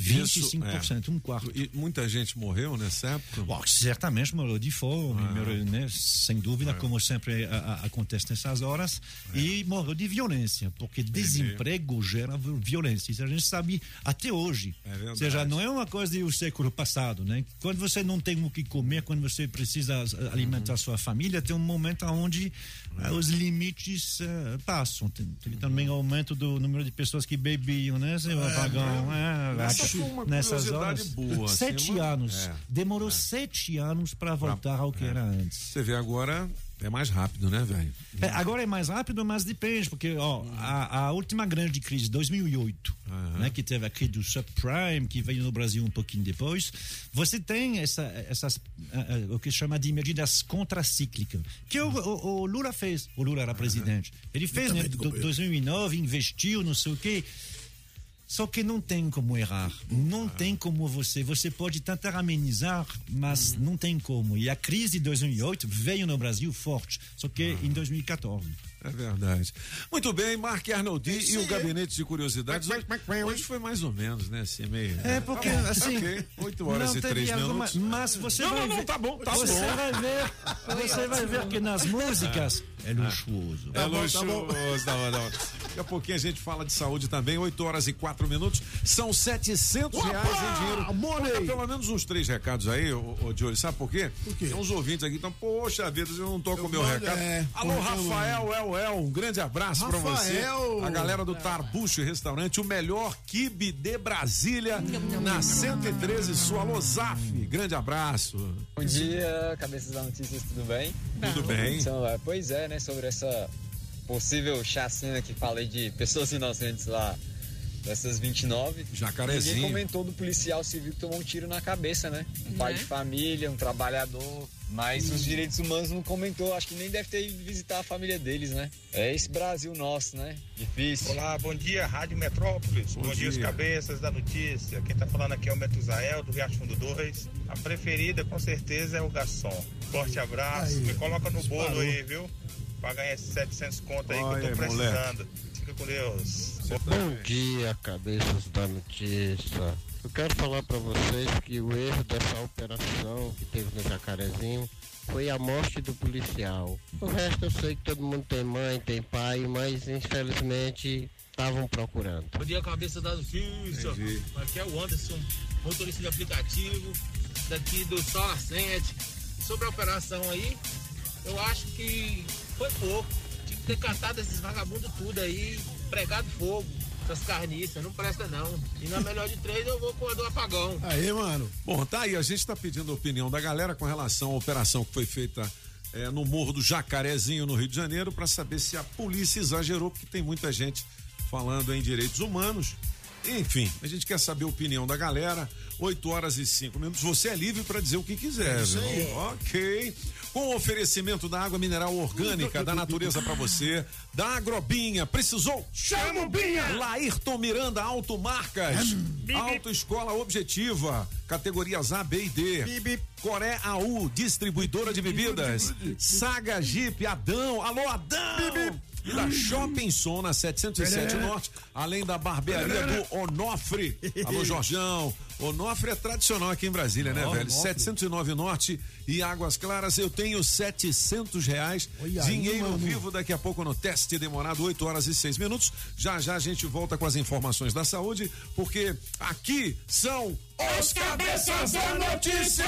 25%, um quarto. E muita gente morreu nessa época? Bom, certamente morreu de fome, Ah. morreu, né, sem dúvida, como sempre a- a- acontece nessas horas, e morreu de violência, porque desemprego gera vi- violência. Isso a gente sabe até hoje. É. Ou seja, não é uma coisa do século passado, né? Quando você não tem o que comer, quando você precisa eh, alimentar sua família, tem um momento onde eh, os limites eh, passam. Tem, teve também aumento do número de pessoas que bebiam, né, seu apagão? É, Nessas horas. boa, assim, Sete uma- anos. É. Demorou sete anos para voltar ao que era antes. Você vê agora, é mais rápido, né, velho? É, agora é mais rápido, mas depende, porque ó, a, a última grande crise, 2008, né, que teve a crise do subprime, que veio no Brasil um pouquinho depois, você tem essa, essas, ah, ah, o que chama de medidas contracíclicas, que o, o- o Lula fez, o Lula era presidente, ele fez, né, do, 2009, investiu, não sei o quê, só que não tem como errar. Não tem como você. Você pode tentar amenizar, mas não tem como. E a crise de 2008 veio no Brasil forte, só que em 2014. É verdade. Muito bem, Mark Arnoldi É e o Gabinete de Curiosidades. Hoje, hoje foi mais ou menos, né? Assim, meio. É porque, Tá bom, assim. ok. 8 horas não e teve 3 alguma- minutos. Mas você Não, vai não, não, ver. tá bom, tá você bom. vai ver. Você vai ver que nas músicas é luxuoso. É luxuoso, tá bom, tá bom. Daqui a pouquinho a gente fala de saúde também, 8 horas e 4 minutos. São 700 reais em dinheiro. Money. Pelo menos uns três recados aí, ô, ô Diogo. Sabe por quê? Tem uns ouvintes aqui que estão, poxa vida, eu não tô com o meu mando, recado. é, Alô, porque eu- Rafael El El, um grande abraço pra você. Rafael. A galera do Tarbucho Restaurante, o melhor quibe de Brasília, na 113 Sua Losaf. Grande abraço. Bom dia, cabeças da notícias, tudo bem? Tudo bem. Então, é, pois é, né, sobre essa possível chacina que falei de pessoas inocentes lá dessas 29. Jacarezinho. Ninguém comentou do policial civil que tomou um tiro na cabeça, né? Um pai Né? de família, um trabalhador. Mas os direitos humanos não comentou, acho que nem deve ter ido visitar a família deles, né? É esse Brasil nosso, né? Difícil. Olá, bom dia, Rádio Metrópolis. Bom Bom, dia, os dia. cabeças da notícia. Quem tá falando aqui é o Metuzael, do Riacho Fundo 2. A preferida, com certeza, é o garçom. Forte abraço. Aí, Me coloca no bolo aí, viu? Ganhar esses 700 conto aí que Olha, eu tô moleque. precisando. Fica com Deus. Bom dia, cabeças da notícia. Eu quero falar para vocês que o erro dessa operação que teve no Jacarezinho foi a morte do policial. O resto eu sei que todo mundo tem mãe, tem pai, mas infelizmente estavam procurando. Bom dia, cabeça da notícia. Entendi. Aqui é o Anderson, motorista de aplicativo, daqui do Sol Ascente. Sobre a operação aí, eu acho que foi pouco. Tinha que ter catado esses vagabundos tudo aí, pregado fogo, essas carniças, não presta não. E na melhor de três eu vou com a do apagão. Aí, mano. Bom, tá aí. A gente tá pedindo a opinião da galera com relação à operação que foi feita eh, no Morro do Jacarezinho, no Rio de Janeiro, para saber se a polícia exagerou, porque tem muita gente falando em direitos humanos. Enfim, a gente quer saber a opinião da galera. 8 horas e 5 minutos. Você é livre para dizer o que quiser, É isso viu? aí. Ok. Com o oferecimento da água mineral orgânica da natureza para você, da Agrobinha. Precisou? Chama o Binha! Laírton Miranda Automarcas. Autoescola Objetiva. Categorias A, B e D. Coré AU, distribuidora de bebidas. Saga Jeep, Adão. Alô, Adão! E da Shopping Sona 707 Norte, além da barbearia do Onofre. Alô, Jorjão. Onofre é tradicional aqui em Brasília, né, velho? Onofre. 709 Norte e Águas Claras. Eu tenho 700 reais. Aí, Dinheiro mano. vivo daqui a pouco no teste demorado 8 horas e 6 minutos. Já já a gente volta com as informações da saúde, porque aqui são os cabeças da notícia.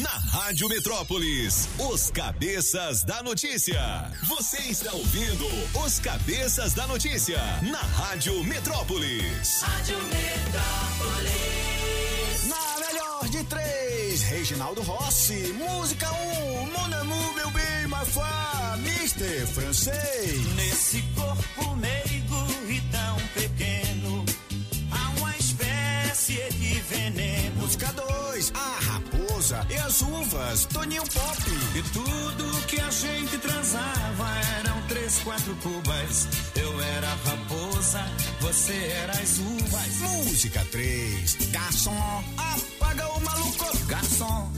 Na Rádio Metrópolis, os cabeças da notícia. Você está ouvindo os cabeças da notícia na Rádio Metrópolis. Rádio Metrópolis. Na melhor de três, Reginaldo Rossi. Música 1, um, Mon Amour, meu bem, ma foi, Mr. Francês. Nesse corpo meigo e tão pequeno, há uma espécie de veneno. Música 2, A Raposa e as Uvas, Toninho Pop. E tudo que a gente transava três, quatro cubas. Eu era raposa, você era as uvas. Música 3, Garçom, apaga o maluco. Garçom,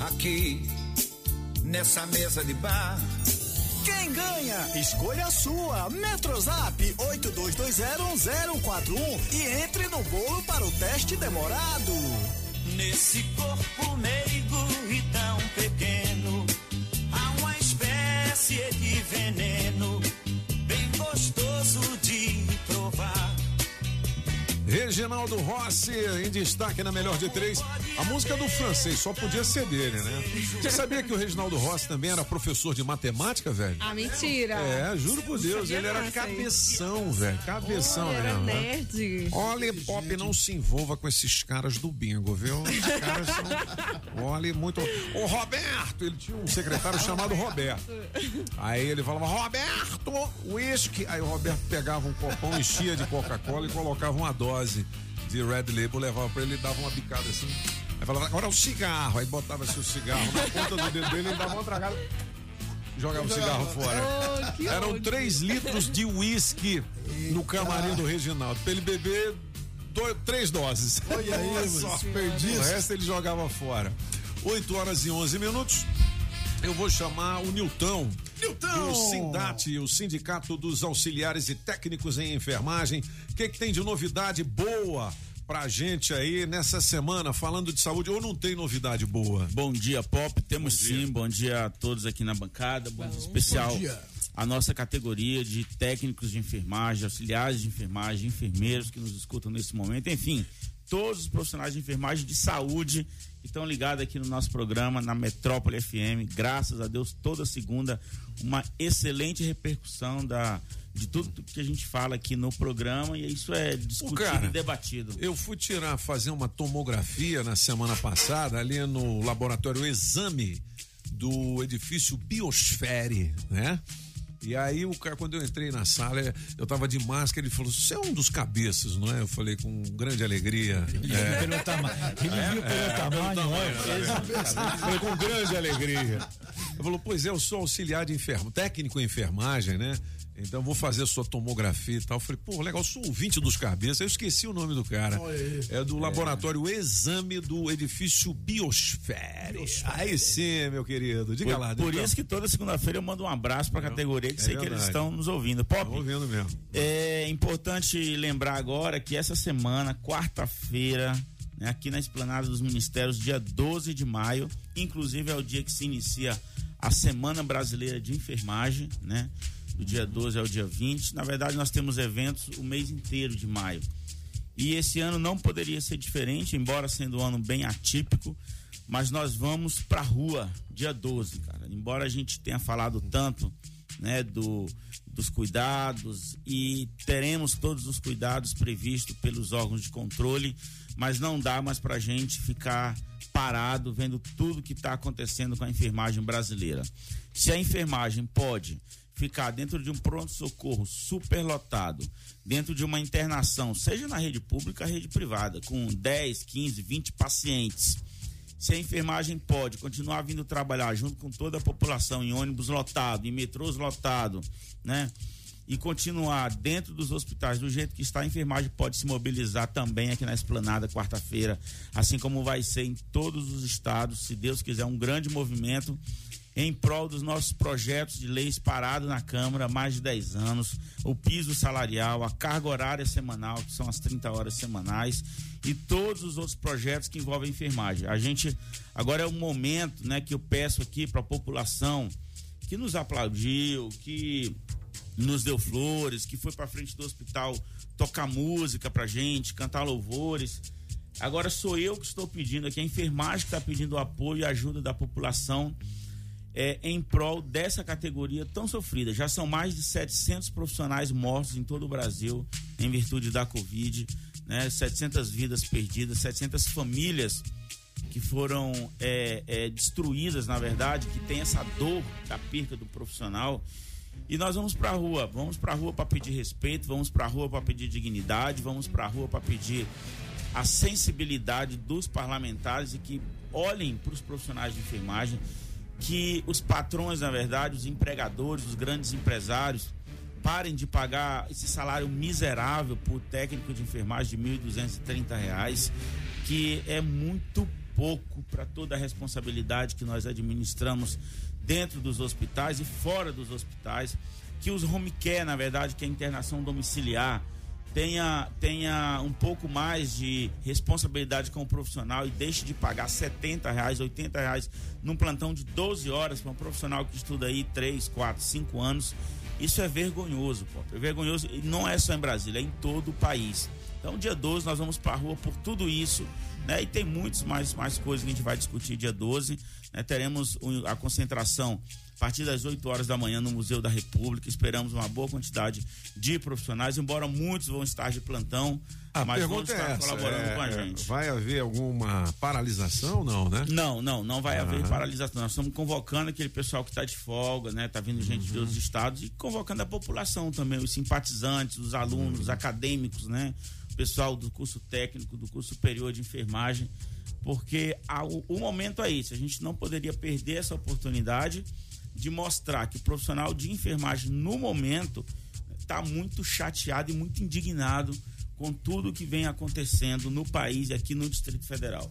aqui nessa mesa de bar. Quem ganha? Escolha a sua. Metrozap 82201041 e entre no bolo para o teste demorado. Nesse corpo meigo Reginaldo Rossi em destaque na melhor de três. A música do francês só podia ser dele, né? Você sabia que o Reginaldo Rossi também era professor de matemática, velho? Ah, mentira. É, juro por Deus, ele era aí. cabeção, velho. Cabeção era mesmo. né? nerd. Olha, Pop, não se envolva com esses caras do bingo, viu? Os caras são. Olha, muito. Ô, Roberto! Ele tinha um secretário chamado Roberto. Aí ele falava, Roberto, uísque. Aí o Roberto pegava um copão, enchia de Coca-Cola e colocava uma dose de Red Label, levava pra ele e dava uma bicada assim. Aí falava, agora é o cigarro. Aí botava assim o cigarro na ponta do dedo dele e dava uma tragada. Jogava o cigarro fora. Oh, Eram. 3 litros de uísque no camarim do Reginaldo. Pra ele beber do- três doses. Olha aí, mano, só. O resto ele jogava fora. 8 horas e 11 minutos. Eu vou chamar o Nilton. Nilton! Do Sindate, o Sindicato dos Auxiliares e Técnicos em Enfermagem. O que, que tem de novidade boa pra gente aí nessa semana, falando de saúde? Ou não tem novidade boa? Bom dia, Pop. Temos sim. Bom dia a todos aqui na bancada. Bom, dia especial Bom dia. a nossa categoria de técnicos de enfermagem, auxiliares de enfermagem, enfermeiros que nos escutam nesse momento. Enfim, todos os profissionais de enfermagem de saúde que estão ligados aqui no nosso programa, na Metrópole FM. Graças a Deus, toda segunda, uma excelente repercussão da, de tudo que a gente fala aqui no programa. E isso é discutido cara, e debatido. Eu fui tirar, fazer uma tomografia na semana passada ali no laboratório Exame do edifício Biosfere, né? E aí, o cara, quando eu entrei na sala, eu tava de máscara, ele falou: Você é um dos cabeças, não é? Eu falei com grande alegria. Ele é. viu pelo tamanho. Ele É, viu pelo é, tamanho. olha. Falei com grande alegria. Ele falou: Pois é, eu sou auxiliar de enfermagem, técnico em enfermagem, né? Então vou fazer sua tomografia e tal. Eu falei, pô, legal, sou ouvinte dos cabeças. Eu esqueci o nome do cara. É do laboratório Exame do Edifício Biosfere. Aí sim, meu querido. Diga por, lá. Por então. isso que toda segunda-feira eu mando um abraço pra categoria, que É sei que eles verdade. estão nos ouvindo. Pop, Tô ouvindo mesmo. é importante lembrar agora que essa semana, quarta-feira, né, aqui na Esplanada dos Ministérios, dia 12 de maio, inclusive é o dia que se inicia a Semana Brasileira de Enfermagem, né? Do dia 12 ao dia 20. Na verdade, nós temos eventos o mês inteiro de maio. E esse ano não poderia ser diferente, embora sendo um ano bem atípico, mas nós vamos pra rua dia 12, cara. Embora a gente tenha falado tanto, né, do dos cuidados e teremos todos os cuidados previstos pelos órgãos de controle, mas não dá mais pra gente ficar parado vendo tudo que está acontecendo com a enfermagem brasileira. Se a enfermagem pode ficar dentro de um pronto-socorro superlotado, dentro de uma internação, seja na rede pública, rede privada, com 10, 15, 20 pacientes. Se a enfermagem pode continuar vindo trabalhar junto com toda a população em ônibus lotado, em metrôs lotado, né? E continuar dentro dos hospitais do jeito que está, a enfermagem pode se mobilizar também aqui na esplanada quarta-feira, assim como vai ser em todos os estados, se Deus quiser, um grande movimento em prol dos nossos projetos de leis parados na Câmara há mais de 10 anos, o piso salarial, a carga horária semanal, que são as 30 horas semanais, e todos os outros projetos que envolvem enfermagem. A gente, agora é o momento né, que eu peço aqui para a população que nos aplaudiu, que nos deu flores, que foi para frente do hospital tocar música pra gente, cantar louvores. Agora sou eu que estou pedindo aqui, a enfermagem que está pedindo o apoio e ajuda da população é, em prol dessa categoria tão sofrida. Já são mais de 700 profissionais mortos em todo o Brasil em virtude da Covid, né? 700 vidas perdidas, 700 famílias que foram é, é, destruídas, na verdade, que tem essa dor da perca do profissional. E nós vamos pra rua, vamos pra rua para pedir respeito, vamos pra rua para pedir dignidade, vamos pra rua para pedir a sensibilidade dos parlamentares e que olhem para os profissionais de enfermagem, que os patrões, na verdade, os empregadores, os grandes empresários, parem de pagar esse salário miserável por técnico de enfermagem de 1.230 reais, que é muito pouco para toda a responsabilidade que nós administramos dentro dos hospitais e fora dos hospitais, que os home care, na verdade, que é a internação domiciliar, tenha, tenha um pouco mais de responsabilidade com o profissional e deixe de pagar 70 reais, 80 reais num plantão de 12 horas para um profissional que estuda aí 3, 4, 5 anos. Isso é vergonhoso, pô. É vergonhoso e não é só em Brasília, é em todo o país. Então, dia 12, nós vamos para a rua por tudo isso, né? E tem muitas mais, mais coisas que a gente vai discutir dia 12. Né? Teremos a concentração a partir das 8 horas da manhã no Museu da República. Esperamos uma boa quantidade de profissionais, embora muitos vão estar de plantão, A mas vão estar é essa, colaborando é, com a é, gente. Vai haver alguma paralisação, não, né? Não, não, não vai haver paralisação. Nós estamos convocando aquele pessoal que está de folga, né? Tá vindo gente de Uhum. outros estados e convocando a população também, os simpatizantes, os alunos, Uhum. os acadêmicos, né? O pessoal do curso técnico, do curso superior de enfermagem, porque a- o, o momento é esse. A gente não poderia perder essa oportunidade de mostrar que o profissional de enfermagem, no momento, está muito chateado e muito indignado com tudo que vem acontecendo no país e aqui no Distrito Federal.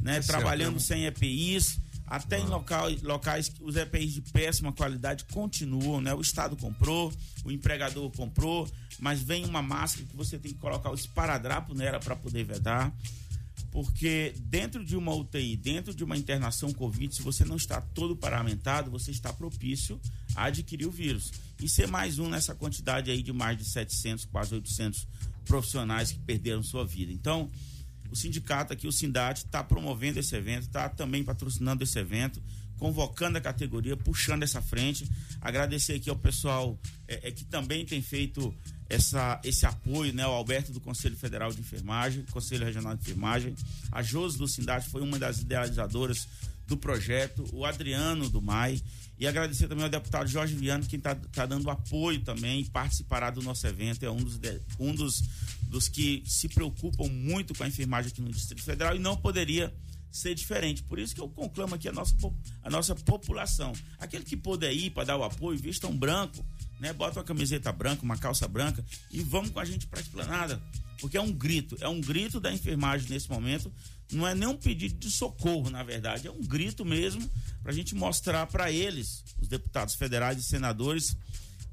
Né? Certo, Trabalhando é um- sem EPIs, até em local, locais que os EPIs de péssima qualidade continuam, né? O Estado comprou, o empregador comprou, mas vem uma máscara que você tem que colocar o esparadrapo nela para poder vedar. Porque dentro de uma UTI, dentro de uma internação Covid, se você não está todo paramentado, você está propício a adquirir o vírus. E ser mais um nessa quantidade aí de mais de 700, quase 800 profissionais que perderam sua vida. Então, o sindicato aqui, o Sindate, está promovendo esse evento, está também patrocinando esse evento, convocando a categoria, puxando essa frente. Agradecer aqui ao pessoal é, é, que também tem feito essa, esse apoio, né? O Alberto do Conselho Federal de Enfermagem, Conselho Regional de Enfermagem, a Josi do Sindate foi uma das idealizadoras do projeto, o Adriano do MAI E agradecer também ao deputado Jorge Viano, que está tá dando apoio também e participará do nosso evento. É um dos, um dos, dos que se preocupam muito com a enfermagem aqui no Distrito Federal e não poderia ser diferente. Por isso que eu conclamo aqui a nossa, a nossa população. Aquele que puder ir para dar o apoio, vista um branco, né? Bota uma camiseta branca, uma calça branca e vamos com a gente para a esplanada. Porque é um grito, é um grito da enfermagem nesse momento. Não é nem um pedido de socorro, na verdade, é um grito mesmo para a gente mostrar para eles, os deputados federais e senadores,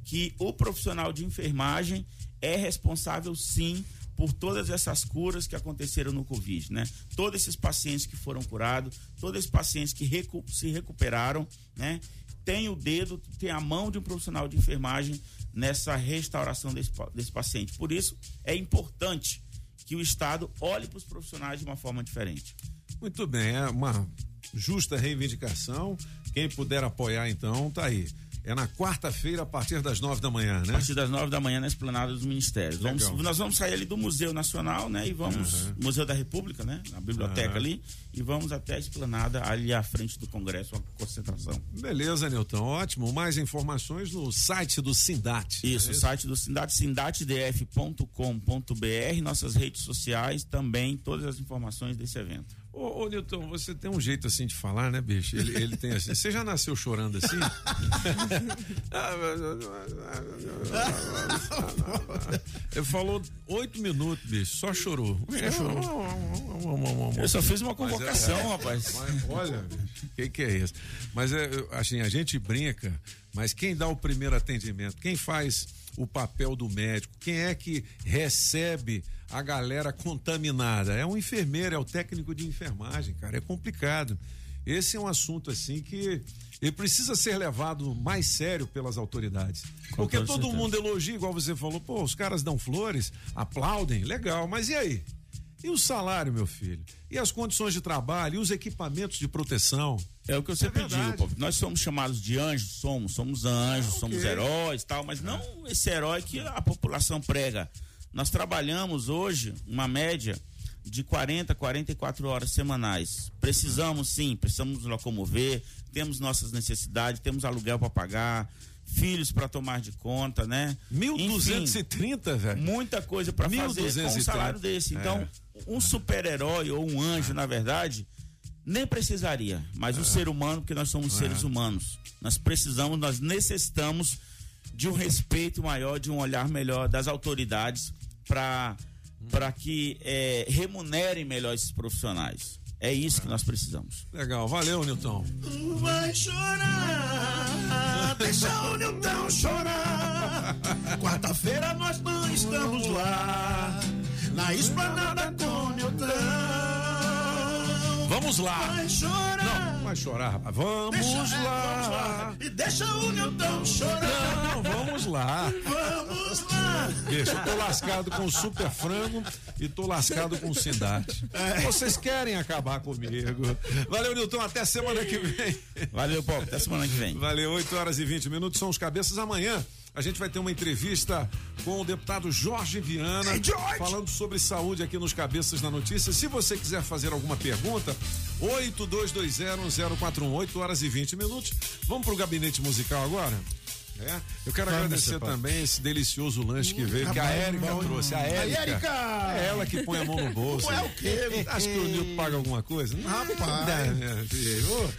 que o profissional de enfermagem é responsável sim por todas essas curas que aconteceram no Covid, né? Todos esses pacientes que foram curados, todos esses pacientes que recu- se recuperaram, né? Tem o dedo, tem a mão de um profissional de enfermagem nessa restauração desse, desse paciente. Por isso, é importante que o Estado olhe para os profissionais de uma forma diferente. Muito bem, é uma justa reivindicação. Quem puder apoiar, então, tá aí. É na quarta-feira, a partir das nove da manhã, A né? partir das nove da manhã na esplanada dos ministérios. Vamos, nós vamos sair ali do Museu Nacional, né? E vamos. Aham. Museu da República, né? Na biblioteca Aham. ali. E vamos até a esplanada ali à frente do Congresso, a concentração. Beleza, Nilton, ótimo. Mais informações no site do Sindat. Isso, É o site do Sindat, sindatdf.com.br, nossas redes sociais, também todas as informações desse evento. Ô, ô Nilton, você tem um jeito assim de falar, né, bicho? Ele, ele tem assim. Você já nasceu chorando assim? Ele falou oito minutos, bicho, só chorou. Só chorou. Eu só fiz uma convocação, é- rapaz. mas olha, bicho, o que, que é isso? Mas é, assim, a gente brinca, mas quem dá o primeiro atendimento, quem faz o papel do médico, quem é que recebe a galera contaminada? É um enfermeiro, é o técnico de enfermagem, cara, é complicado. Esse é um assunto assim que ele precisa ser levado mais sério pelas autoridades. Com Porque todo certeza. mundo elogia, igual você falou, pô, os caras dão flores, aplaudem, legal, mas e aí? E o salário, meu filho? E as condições de trabalho? E os equipamentos de proteção? É o que eu sempre verdade. digo. Nós somos chamados de anjos, somos, somos anjos, Ah, somos heróis tal, mas não esse herói que a população prega. Nós trabalhamos hoje uma média de 40, 44 horas semanais. Precisamos sim, precisamos nos locomover, temos nossas necessidades, temos aluguel para pagar, filhos para tomar de conta, né? 1.230, velho. Muita coisa para fazer com um 1.230. salário desse. Então, É. um super-herói ou um anjo, na verdade, nem precisaria. Mas o ser humano, porque nós somos É. seres humanos, nós precisamos, nós necessitamos de um respeito maior, de um olhar melhor das autoridades para para que eh, remunerem melhor esses profissionais. É isso que nós precisamos. Legal, valeu, Nilton. Vai chorar, deixa o Nilton chorar. Quarta-feira nós não estamos lá, na esplanada com o Nilton. Vamos lá. Vai chorar. Não, vai chorar, rapaz. Vamos Deixa- é, lá. vamos lá. E deixa o Nilton chorar. Não, vamos lá. Vamos lá. Bicho, eu tô lascado com o super frango e tô lascado com o Sindate. Vocês querem acabar comigo. Valeu, Nilton. Até semana que vem. Valeu, Paulo. Até semana que vem. Valeu, 8 horas e 20 minutos. São os cabeças. Amanhã a gente vai ter uma entrevista com o deputado Jorge Viana, falando sobre saúde aqui nos Cabeças da Notícia. Se você quiser fazer alguma pergunta, 82201041, 8 horas e 20 minutos. Vamos pro gabinete musical agora? É, eu quero Vamos, agradecer também esse delicioso lanche que veio, que a Rapaz, Érica bom, trouxe. A Érica. É ela que põe a mão no bolso. É o quê? Acho que o Nilton paga alguma coisa. Rapaz. É, filho. Ô, Bom,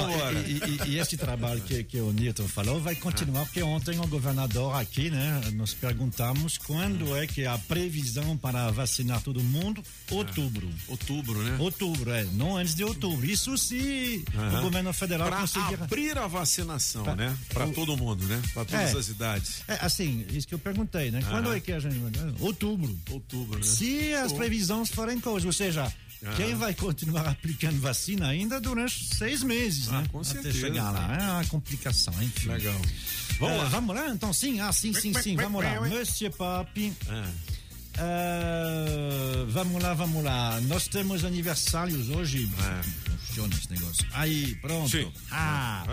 Vambora. e, e- e esse trabalho que, que o Nilton falou vai continuar, porque ontem o governador aqui, né, nós perguntamos quando é que a previsão para vacinar todo mundo? Outubro. Outubro, né? Outubro, é, não antes de outubro. Isso se Aham. o governo federal Pra conseguir. abrir a vacinação, Pra- né? Para todo mundo, né? Para todas É. as idades. É, assim, isso que eu perguntei, né? Quando Aham. é que a gente. Outubro. Outubro, né? Se as previsões forem coisas, ou seja, Aham. quem vai continuar aplicando vacina ainda durante seis meses, Ah, né? com Até certeza. chegar lá. É uma complicação, enfim. Legal. Vamos É, lá. Vamos lá, então sim, ah, sim, sim, sim, vamos lá. Monsieur Papi. Ah. eh, vamos lá, vamos lá. Nós temos aniversários hoje. Funciona esse negócio. Aí, pronto. Sim. Ah.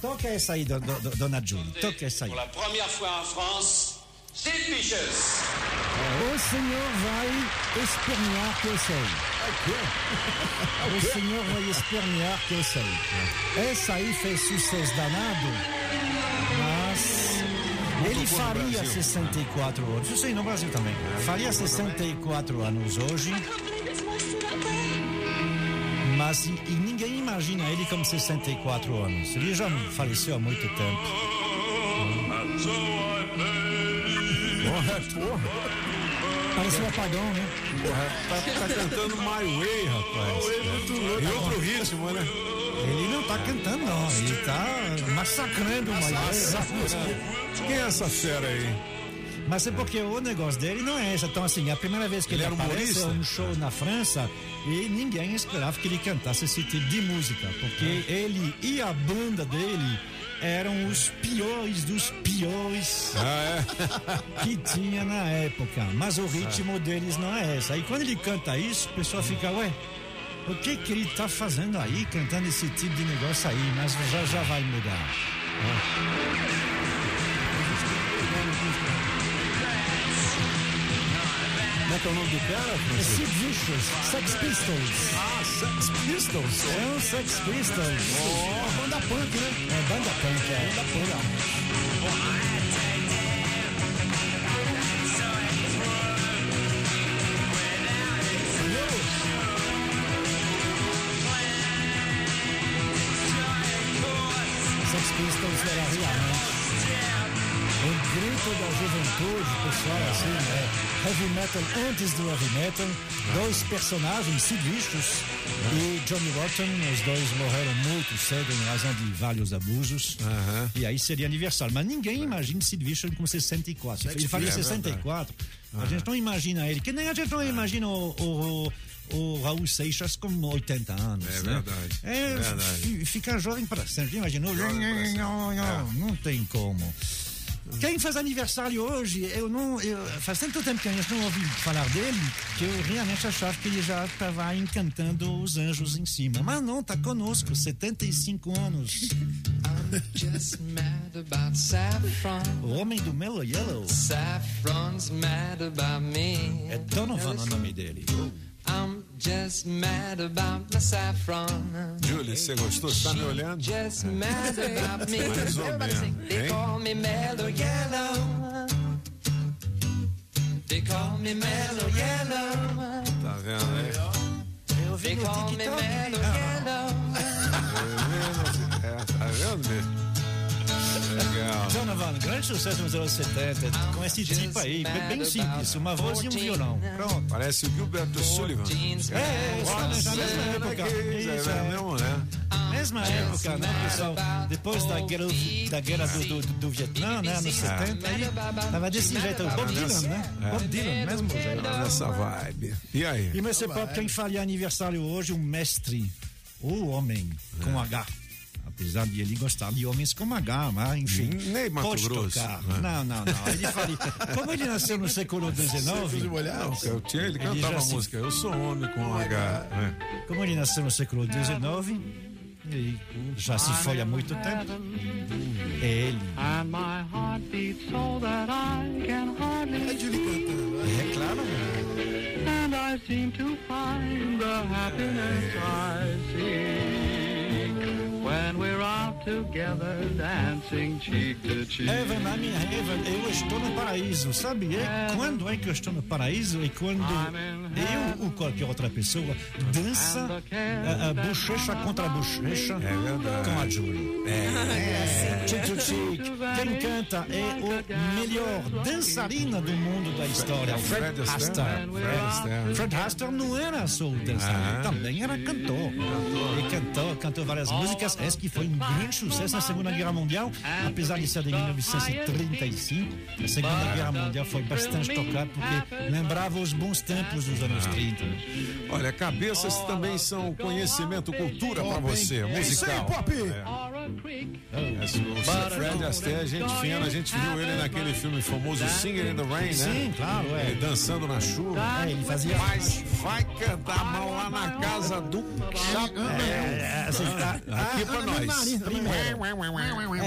Toca essa aí, do, do, do- dona Julie. Toca essa aí. Pour la première fois en France, Sid Vicious. O senhor vai espernear que eu sei. O senhor vai espernear que eu sei. Essa aí fez sucesso danado, mas ele faria Brasil. 64 anos. Eu sei, no Brasil também. Faria 64 anos hoje. Mas e, e ninguém imagina ele com 64 anos. Ele já faleceu há muito tempo. Porra, porra. Parece um apagão, né? Porra, tá, tá cantando My Way, rapaz. Em outro ritmo, né? Ele não tá cantando, não. Ele tá massacrando uma Quem é essa fera aí? Mas é porque o negócio dele não é esse. Então, assim, a primeira vez que Ele ele, era aparece é humorista? um show na França e ninguém esperava que ele cantasse esse tipo de música. Porque É. ele e a banda dele eram os piores dos piores Ah, que tinha na época. Mas o ritmo deles não é esse. Aí quando ele canta isso, o pessoal fica, ué, o que que ele tá fazendo aí, cantando esse tipo de negócio aí? Mas já, já vai mudar. Como é que é o nome do cara? É Sid Vicious, Sex Pistols. Ah, Sex Pistols? É um Sex Pistols. Oh, banda punk, né? É banda punk, é. Banda punk. Sex Pistols era realmente um grito da juventude, pessoal, assim, né? Heavy metal antes do heavy metal. Dois personagens, Vicious e Johnny Rotten, os dois morreram muito cedo em razão de vários abusos. E aí seria aniversário. Mas ninguém imagina Sid Vicious com 64. Ele faria É verdade. 64. A gente não imagina ele, que nem a gente não imagina o, o, o Raul Seixas com 80 anos. É né? verdade. É, Verdade. fi- fica jovem para sempre. Imaginou? Jovem pra sempre. Não, não, não tem como. Quem faz aniversário hoje, eu não. eu- faz tanto tempo que gente não ouvi falar dele que eu realmente achava que ele já estava encantando os anjos em cima. Mas não, tá conosco, 75 anos. O homem do Mellow Yellow. Saffron's mad about me. É Donovan o nome dele. Just mad about my saffron. Julie, você gostou? Você tá me olhando? Just mad about me. Mais ou menos, They hein? call me mellow yellow. They call me mellow yellow. Tá vendo? Eu vi They call me mellow yellow. É, tá vendo, bicho? Legal. Donovan, grande sucesso nos anos 70, com esse tipo aí, bem, simples, uma voz e um violão. Pronto. Parece o Gilberto Sullivan. É, é, na mesma cena época. Isso, é é. mesmo, né? Mesma época, né, pessoal? Depois da guerra, da guerra do, do, do Vietnã, né, anos 70, aí tava desse jeito. O Bob Dylan, né? É. Bob Dylan, mesmo jeito. Nessa vibe. E aí? E você pode, quem faria aniversário hoje, um mestre, o homem com H. Apesar de ele gostar de homens com H, mas enfim. Nem Mato pode Grosso, tocar. né? Não, não, não. Ele faria. Como ele nasceu no século XIX. Não, eu tinha, ele Ele cantava a se- música Eu Sou Homem com H. né? Como ele nasceu no século XIX, e já se foi há muito tempo. É ele. And my heart beats so that I can hardly É claro. And I seem to find the happiness I seek when we're out together dancing cheek to cheek. Evan, a minha Evan, eu estou no paraíso, sabe? É quando é que eu estou no paraíso? É quando eu ou qualquer outra pessoa dança a, a bochecha contra a bochecha com a Julie. É. Cheek to cheek. Quem canta é o melhor dançarina do mundo da história, Fred Fred Astaire. Fred Astaire. Fred Astaire não era só o dançarino, Ah. também era cantor. Ele cantou, cantou várias músicas. Esse que foi um grande sucesso na Segunda Guerra Mundial, apesar de ser de 1935. A Segunda Guerra Mundial foi bastante tocada porque lembrava os bons tempos dos anos 30. Olha, cabeças também são conhecimento, cultura pra você, isso aí, musical. Pop! É, o Fred Astaire, gente fina, a gente viu ele naquele filme famoso Singing in the Rain, né? Sim, claro, é. Dançando na chuva. É, ele fazia- Mas vai cantar a mão lá na casa do Chapéu. É, assim, tá- Aqui pra nós.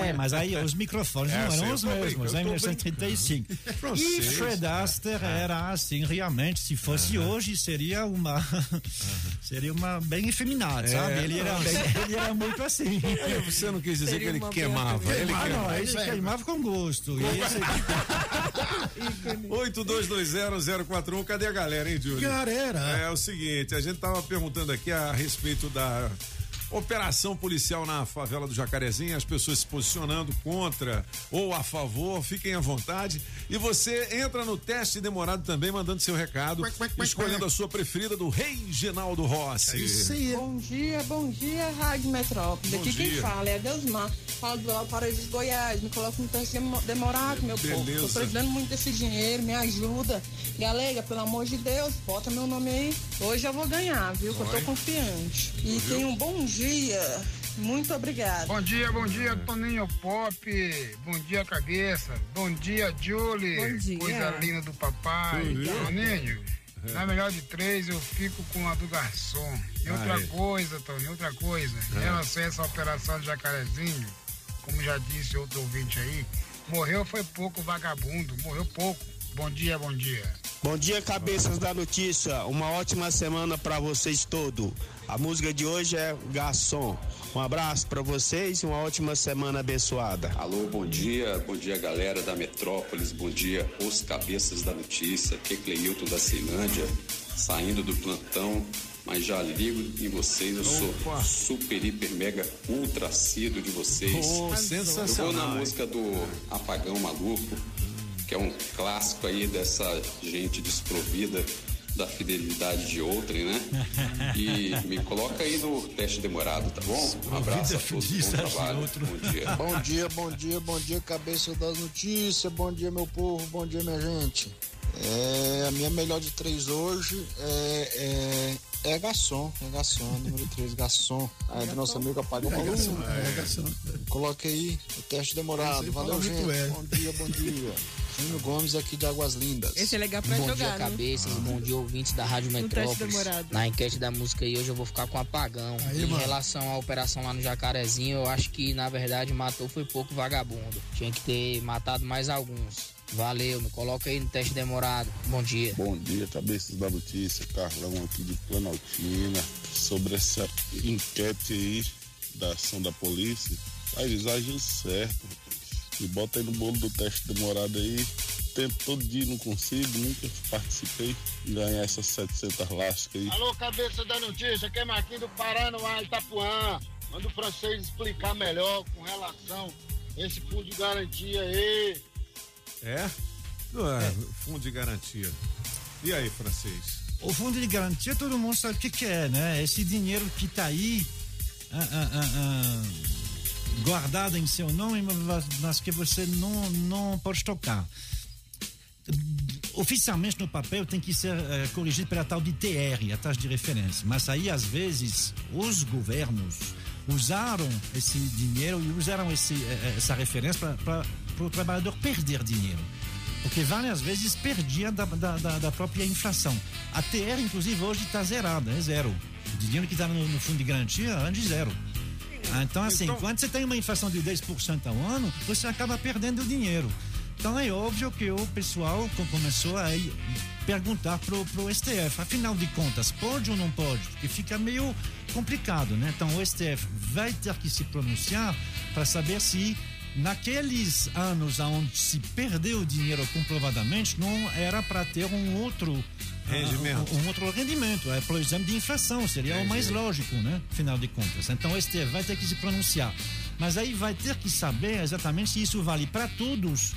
É, mas aí os microfones É, não sim, eram os mesmos, em tô 1935. brincando. E. Fred Astaire era assim, realmente, se fosse hoje, seria uma. seria uma bem efeminado, É, sabe? Ele era, bem- ele era muito assim. Você não quis dizer que ele queimava. bem- Ele Ah, não, queimava. ele queimava com gosto. E esse- 82201041, cadê a galera, hein, Júlio? Galera. É o seguinte, a gente tava perguntando aqui a respeito da operação policial na favela do Jacarezinho, as pessoas se posicionando contra ou a favor, fiquem à vontade. E você entra no teste demorado também, mandando seu recado, escolhendo a sua preferida do Reginaldo Rossi. Bom dia, bom dia, Rádio Metrópole. Bom Aqui dia. quem fala é Deusmar. Falo do Valparaíso, Goiás. Me coloca um teste demo- demorado, meu povo. Beleza. Tô precisando muito desse dinheiro, me ajuda. Galega, pelo amor de Deus, bota meu nome aí. Hoje eu vou ganhar, viu? Que eu tô confiante. E tenha um bom dia. Muito obrigada. Bom dia, bom dia, Toninho Pop. Bom dia, cabeça. Bom dia, Julie. Bom dia. Coisa linda do papai. Dia. Toninho, na melhor de três, eu fico com a do garçom. E outra Ai. coisa, Toninho, outra coisa. Em Ah. relação a essa operação de jacarezinho, como já disse outro ouvinte aí, morreu foi pouco vagabundo, morreu pouco. Bom dia, bom dia. Bom dia, cabeças da notícia. Uma ótima semana para vocês todos. A música de hoje é Garçom. Um abraço para vocês e uma ótima semana abençoada. Alô, bom dia, bom dia galera da Metrópolis, bom dia os cabeças da notícia, aqui é Cleilton da Ceilândia, saindo do plantão, mas já ligo em vocês, eu sou super, hiper, mega, ultra de vocês. Oh, Eu vou sensacional, na música do Apagão Maluco, que é um clássico aí dessa gente desprovida da fidelidade de outrem, né? E me coloca aí no teste demorado, tá bom? Um abraço a todos, bom trabalho, bom dia. Bom dia, bom dia, bom dia, cabeça das notícias. Bom dia, meu povo, bom dia, minha gente. É, a minha melhor de três hoje é, é, é garçom, é garçom, número 3, garçom. Aí do nosso amigo apagou É luz. garçom, é garçom. Coloque aí o teste demorado. Valeu, gente. é. Bom dia, bom dia. Júnior Gomes aqui de Águas Lindas. Esse é legal pra bom jogar, dia, né? cabeças. Bom dia, ouvintes da Rádio Metrópolis. demorado. Na enquete da música aí, hoje eu vou ficar com apagão. Aí, em mano. relação à operação lá no Jacarezinho, eu acho que, na verdade, matou foi pouco vagabundo. Tinha que ter matado mais alguns. Valeu, me coloca aí no teste demorado. Bom dia. Bom dia, cabeças da notícia, Carlão aqui de Planaltina. Sobre essa enquete aí da ação da polícia, faz exagero certo, rapaz. E bota aí no bolo do teste demorado aí. Tento todo dia, não consigo, nunca participei em ganhar essas 700 lascas aí. Alô, cabeça da notícia, aqui é Marquinhos do Paranoá, Itapuã. Manda o francês explicar melhor com relação a esse fundo de garantia aí. É? Não é, fundo de garantia. E aí, francês? O fundo de garantia, todo mundo sabe o que, que é, né? Esse dinheiro que está aí ah, ah, ah, guardado em seu nome, mas- que você não, não pode tocar. Oficialmente no papel tem que ser eh, corrigido pela tal de TR, a taxa de referência. Mas aí, às vezes, os governos usaram esse dinheiro e usaram esse, eh, essa referência para o trabalhador perder dinheiro. Porque várias vezes perdia da, da, da- própria inflação. A TR, inclusive, hoje está zerada, é zero. O dinheiro que está no, no fundo de garantia de zero. Ah, então, assim, quando você tem uma inflação de 10% ao ano, você acaba perdendo dinheiro. Então é óbvio que o pessoal co- começou a perguntar pro, pro STF, afinal de contas, pode ou não pode? Porque fica meio complicado, né? Então o STF vai ter que se pronunciar para saber se naqueles anos onde se perdeu dinheiro comprovadamente, não era para ter um outro Rendimento. ah, um, um outro rendimento, é por exemplo de inflação, seria o mais lógico, né? Afinal de contas. Então o STF vai ter que se pronunciar. Mas aí vai ter que saber exatamente se isso vale para todos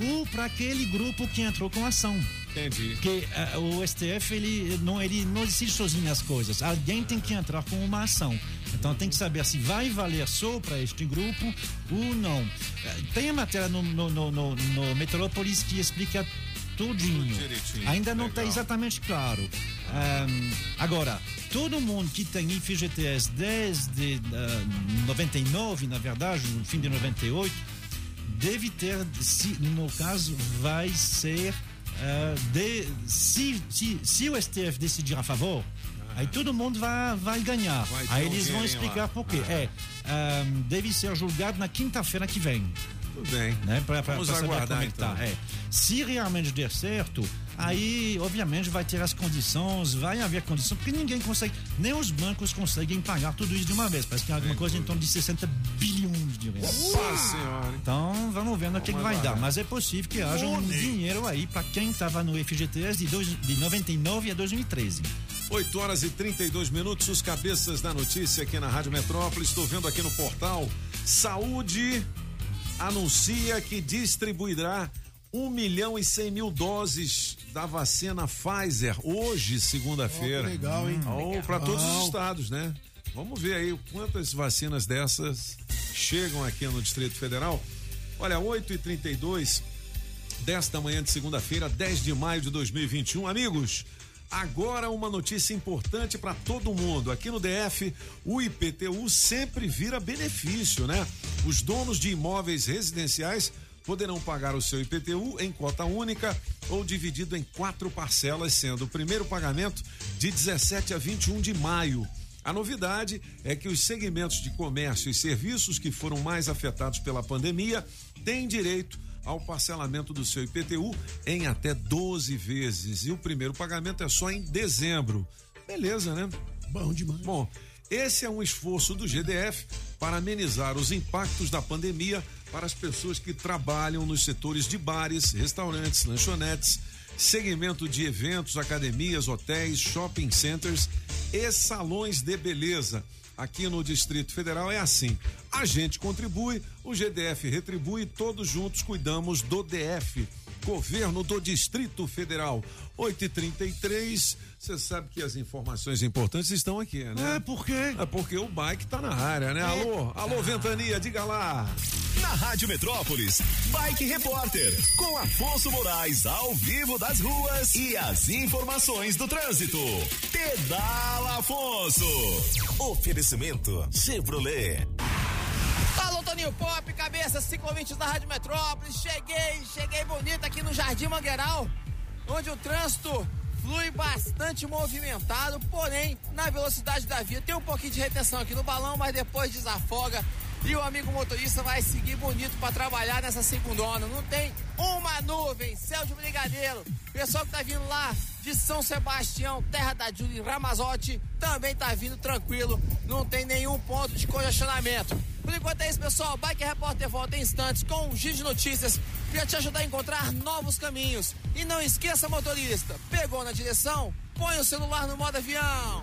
ou para aquele grupo que entrou com ação. Entendi. Porque eh, o STF ele não, ele não decide sozinho as coisas. Alguém tem que entrar com uma ação. Então tem que saber se vai valer só para este grupo ou não. Eh, Tem a matéria no, no, no, no, no Metrópolis que explica tudinho. Tudo. Ainda não está exatamente claro. Ahm, agora, todo mundo que tem FGTS desde ah, 99, na verdade, no fim de 98, deve ter, se, no caso, vai ser. ah, de, se, se, se o STF decidir a favor, Aí todo mundo vai, vai ganhar. Vai Aí um eles vão explicar lá. por quê. Ah. É, ahm, deve ser julgado na quinta-feira que vem. Tudo bem. Né? Pra, pra, Vamos pra saber aguardar, como é tá. então. É. Se realmente der certo, aí obviamente vai ter as condições, vai haver condição, porque ninguém consegue, nem os bancos conseguem pagar tudo isso de uma vez. Parece que é alguma coisa em torno de 60 bilhões senhora. Então vamos ver no que, que vai dar. Mas é possível que haja um dinheiro aí para quem estava no FGTS de, dois, de 99 a 2013. 8 horas e 32 minutos, os cabeças da notícia aqui na Rádio Metrópole. Estou vendo aqui no portal. Saúde anuncia que distribuirá 1 milhão e 100 mil doses da vacina Pfizer hoje, segunda-feira. Que legal, hein? Ou para todos os estados, né? Vamos ver aí quantas vacinas dessas chegam aqui no Distrito Federal. Olha, 8 e 32 desta manhã de segunda-feira, 10 de maio de 2021. Amigos, agora uma notícia importante para todo mundo. Aqui no DF, o IPTU sempre vira benefício, né? Os donos de imóveis residenciais poderão pagar o seu IPTU em cota única ou dividido em quatro parcelas, sendo o primeiro pagamento de 17 a 21 de maio. A novidade é que os segmentos de comércio e serviços que foram mais afetados pela pandemia têm direito ao parcelamento do seu IPTU em até 12 vezes. E o primeiro pagamento é só em dezembro. Beleza, né? Bom demais. Bom, esse é um esforço do GDF para amenizar os impactos da pandemia para as pessoas que trabalham nos setores de bares, restaurantes, lanchonetes, segmento de eventos, academias, hotéis, shopping centers e salões de beleza. Aqui no Distrito Federal é assim. A gente contribui, o GDF retribui, todos juntos cuidamos do DF. Governo do Distrito Federal. 8h33. Você sabe que as informações importantes estão aqui, né? É, por quê? É porque o bike tá na área, né? Alô, alô, Ventania, diga lá. Na Rádio Metrópolis, Bike Repórter, com Afonso Moraes ao vivo das ruas e as informações do trânsito. Pedala Afonso. Oferecimento Chevrolet. Alô, Toninho Pop, cabeça, cinco ouvintes da Rádio Metrópolis. Cheguei, cheguei bonito aqui no Jardim Mangueiral, onde o trânsito flui bastante movimentado, porém, na velocidade da via. Tem um pouquinho de retenção aqui no balão, mas depois desafoga. E o amigo motorista vai seguir bonito para trabalhar nessa segundona. Não tem uma nuvem, céu de brigadeiro. Pessoal que tá vindo lá de São Sebastião, terra da Júlia Ramazotti, também tá vindo tranquilo. Não tem nenhum ponto de congestionamento. Por enquanto é isso, pessoal. Bike Repórter volta em instantes com um giro de notícias para te ajudar a encontrar novos caminhos. E não esqueça, motorista, pegou na direção? Põe o celular no modo avião.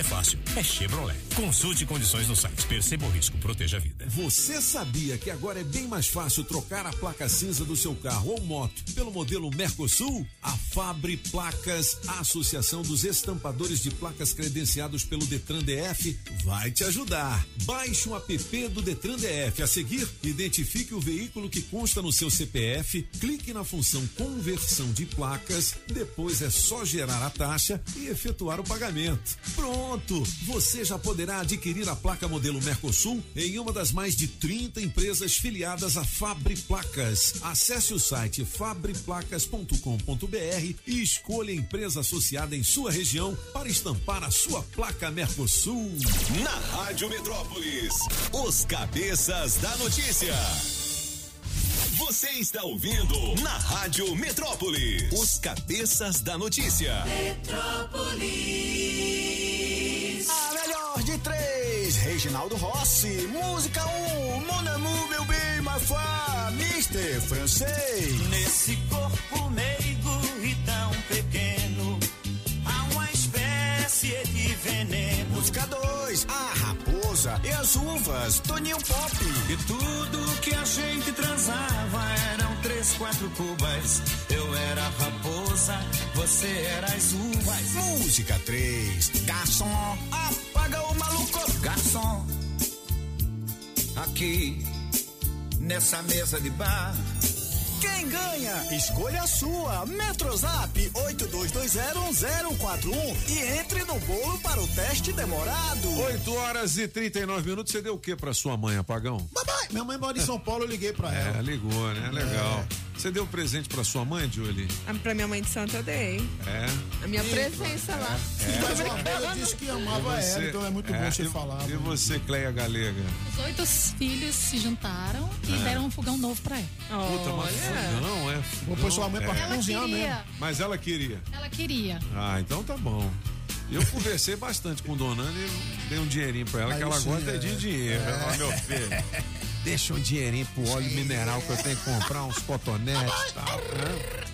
é fácil, é Chevrolet. Consulte condições no site. Perceba o risco, proteja a vida. Você sabia que agora é bem mais fácil trocar a placa cinza do seu carro ou moto pelo modelo Mercosul? A Fabri Placas, a Associação dos Estampadores de Placas credenciados pelo Detran DF, vai te ajudar. Baixe um app do Detran DF. A seguir, identifique o veículo que consta no seu CPF, clique na função conversão de placas, depois é só gerar a taxa e efetuar o pagamento. Pronto! Você já poderá adquirir a placa modelo Mercosul em uma das mais de 30 empresas filiadas a Fabri Placas. Acesse o site fabriplacas.com.br e escolha a empresa associada em sua região para estampar a sua placa Mercosul. Na Rádio Metrópolis, os cabeças da notícia. Você está ouvindo na Rádio Metrópolis, os cabeças da notícia. Metrópolis. A melhor de três, Reginaldo Rossi. Música 1, um, Mon Amour, meu bem, ma foi, Mister Francês. Nesse corpo meigo e tão pequeno, há uma espécie de veneno. Música 2, A Raposa e as Uvas, Toninho Pop. E tudo que a gente transava quatro cubas. Eu era raposa, você era as uvas. Música 3, Garçom, apaga o maluco. Garçom, aqui nessa mesa de bar. Quem ganha? Escolha a sua. Metrozap 82201041 e entre no bolo para o teste demorado. 8 horas e 39 minutos. Você deu o que pra sua mãe, apagão? Papai, minha mãe mora em São Paulo, eu liguei pra ela. É, ligou, né? Legal. Você deu presente pra sua mãe, Julie? Ah, Pra minha mãe de santo eu dei. É. A minha presença lá. Mas uma vez eu disse que amava você- ela, então é muito bom você e- falar. E você, Cleia Galega? Os oito filhos se juntaram e Ah. deram um fogão novo pra ela. Puta, mas fogão, é? Vou pôr sua mãe pra Ela cozinhar mesmo. Mas ela queria. Ela queria. Ah, então tá bom. Eu conversei bastante com Dona Ana e dei um dinheirinho pra ela, Aí que ela sim, gosta é. de dinheiro. É. Ó, meu filho. Deixa um dinheirinho pro óleo mineral que eu tenho que comprar uns cotonetes e tal. né?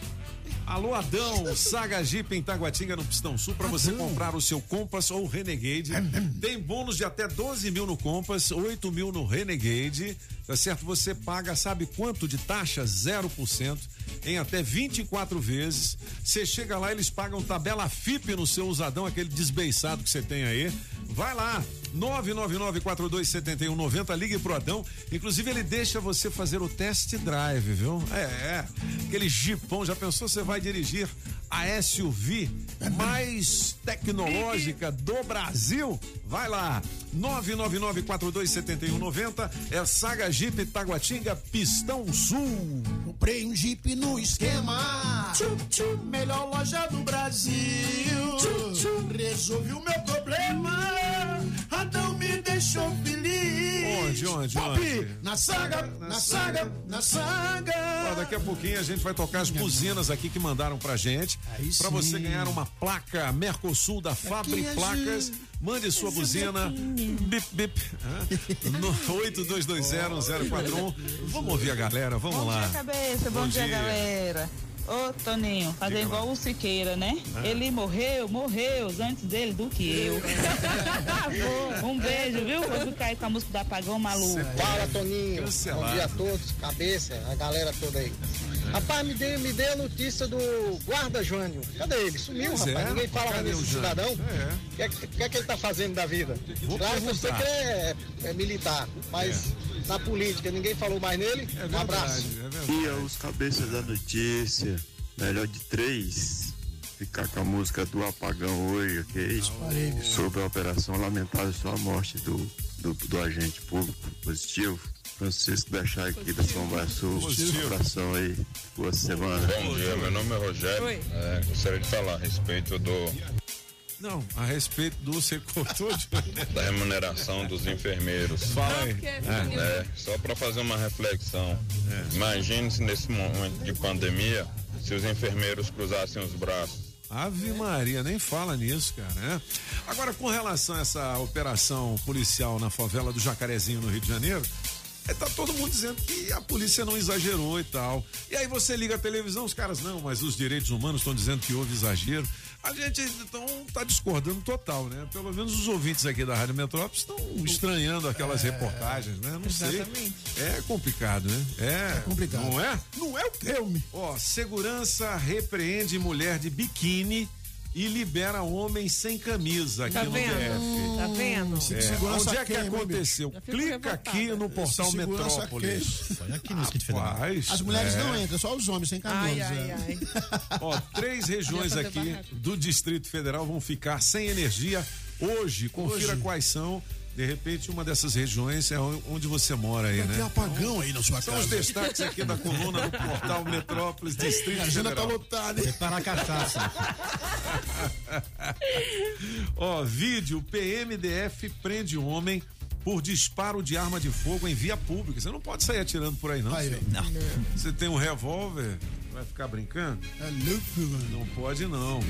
Alô Adão, Saga Jeep em Taguatinga no Pistão Sul para você comprar o seu Compass ou Renegade. Tem bônus de até 12 mil no Compass, 8 mil no Renegade. Tá certo? Você paga, sabe quanto de taxa? 0% em até 24 vezes. Você chega lá, eles pagam tabela FIP no seu usadão, aquele desbeiçado que você tem aí. Vai lá, 999-427190, ligue pro Adão. Inclusive, ele deixa você fazer o test drive, viu? É, é. Aquele jipão, já pensou? Você vai dirigir a SUV mais tecnológica do Brasil? Vai lá, 999-427190, é Saga Jeep Taguatinga, Pistão Sul. Comprei um Jeep no esquema. Tchum, tchum, melhor loja do Brasil. Tchum, o meu problema. Adão me deixou feliz. Onde, onde, Pop, onde? Na saga, na saga, na saga. Ó, daqui a pouquinho a gente vai tocar as buzinas aqui que mandaram pra gente. Pra você ganhar uma placa Mercosul da Fabri Placas. Mande sua buzina. Bip, bip. No 82201041. Vamos ouvir a galera, vamos Bom lá. dia, cabeça. Bom, Bom dia, dia. galera. Ô, Toninho, fazer Diga igual o Siqueira, né? Ah. Ele morreu, morreu antes dele do que eu. um beijo, viu? Vou ficar aí com a música do Apagão Maluco. Fala, Toninho. Cancelado. Bom dia a todos, cabeça, a galera toda aí. Rapaz, me dê, me dê a notícia do guarda Jânio. Cadê ele? Sumiu, Pois rapaz. é, Ninguém fala cadê mais o desse cidadão. É. O que, é que- que é que ele tá fazendo da vida? Vou claro que perguntar. que é, é militar, mas na política ninguém falou mais nele. um abraço. é E os cabeças da notícia, melhor de três, ficar com a música do apagão hoje, ok? Sobre a operação lamentável sua morte do, do, do agente público positivo. Francisco Deixar aqui da São Sul. Positivo. Abração aí, boa semana. Bom dia, meu nome é Rogério. Oi. É, gostaria de falar a respeito do, Não, a respeito do você cortou de... da remuneração dos enfermeiros. Fala aí. É, é, só para fazer uma reflexão. Imagine se nesse momento de pandemia, se os enfermeiros cruzassem os braços. Ave Maria, nem fala nisso, cara. né? Agora, com relação a essa operação policial na favela do Jacarezinho, no Rio de Janeiro, é, tá todo mundo dizendo que a polícia não exagerou e tal. E aí você liga a televisão, os caras, não, mas os direitos humanos estão dizendo que houve exagero. A gente então tá discordando total, né? Pelo menos os ouvintes aqui da Rádio Metrópolis estão estranhando aquelas reportagens, né? Não Exatamente. sei. É complicado, né? É, complicado. Não é? Não é o termo. Ó, segurança repreende mulher de biquíni e libera homem sem camisa aqui Tá no vendo? DF. Tá vendo? É, onde é que queima, aconteceu? Clica aqui no portal Metrópolis. Olha aqui no Distrito Federal. Rapaz, As mulheres é. não entram, só os homens sem camisa. Ai, ai, ai. Ó, três regiões aqui do Distrito Federal vão ficar sem energia hoje. Confira Hoje. quais são. De repente, uma dessas regiões é onde você mora aí, Tem né? apagão aí na sua São casa. os destaques aqui da coluna do portal Metrópolis Distrito A agenda tá Federal. lotada. hein? Para a cachaça. Ó, vídeo, PMDF prende homem por disparo de arma de fogo em via pública. Você não pode sair atirando por aí, não. Aí. Não. Você tem um revólver, vai ficar brincando? É louco, mano. Não pode, não.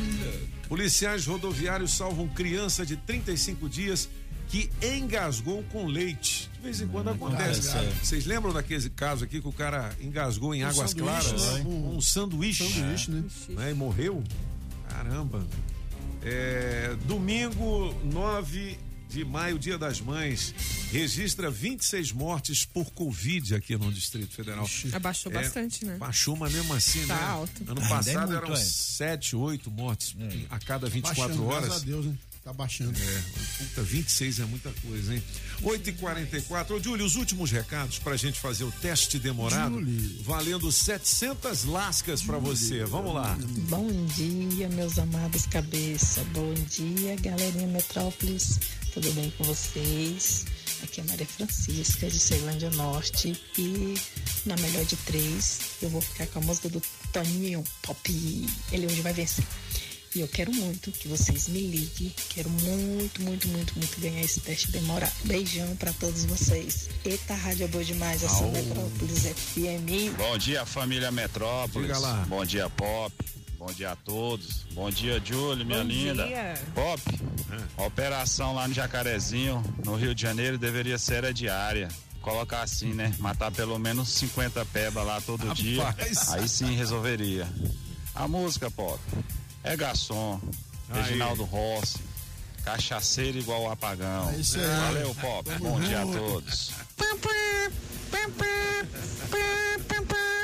Policiais rodoviários salvam criança de 35 dias que engasgou com leite. De vez em quando acontece. cara, é. Vocês lembram daquele caso aqui que o cara engasgou em Um águas claras? né? Um, um sanduíche. Sanduíche, né? né? E morreu? Caramba. É, domingo, 9 de maio, Dia das Mães, registra 26 mortes por Covid aqui no Distrito Federal. Abaixou É, bastante, né? Baixou, mas mesmo assim, Tá né? alto. Ano é passado muito, eram é. 7, 8 mortes a cada 24 Baixando, horas. Graças a Deus, né? Tá baixando. É, puta, 26 é muita coisa, hein? 8h44. Ô, Júlio, os últimos recados pra gente fazer o teste demorado. Júlio. Valendo 700 lascas pra você. Vamos lá. Bom dia, meus amados cabeça. Bom dia, galerinha Metrópolis. Tudo bem com vocês? Aqui é Maria Francisca, de Ceilândia Norte. E na melhor de três, eu vou ficar com a música do Toninho Pop. Ele hoje vai vencer. E eu quero muito que vocês me liguem. Quero muito, muito, muito, muito ganhar esse teste demorado. Beijão pra todos vocês. Eita, rádio é boa demais. Essa Au. Metrópolis FM. Bom dia, família Metrópolis. Diga lá. Bom dia, Pop. Bom dia a todos. Bom dia, Júlio, minha Bom linda. dia. Pop, a operação lá no Jacarezinho, no Rio de Janeiro, deveria ser a diária. Colocar assim, né? Matar pelo menos 50 peba lá todo Rapaz. dia. Aí sim resolveria. A música, Pop, é garçom, Aí. Reginaldo Rossi, cachaceiro igual o apagão. É isso aí. Valeu, Pop. Bom dia a todos.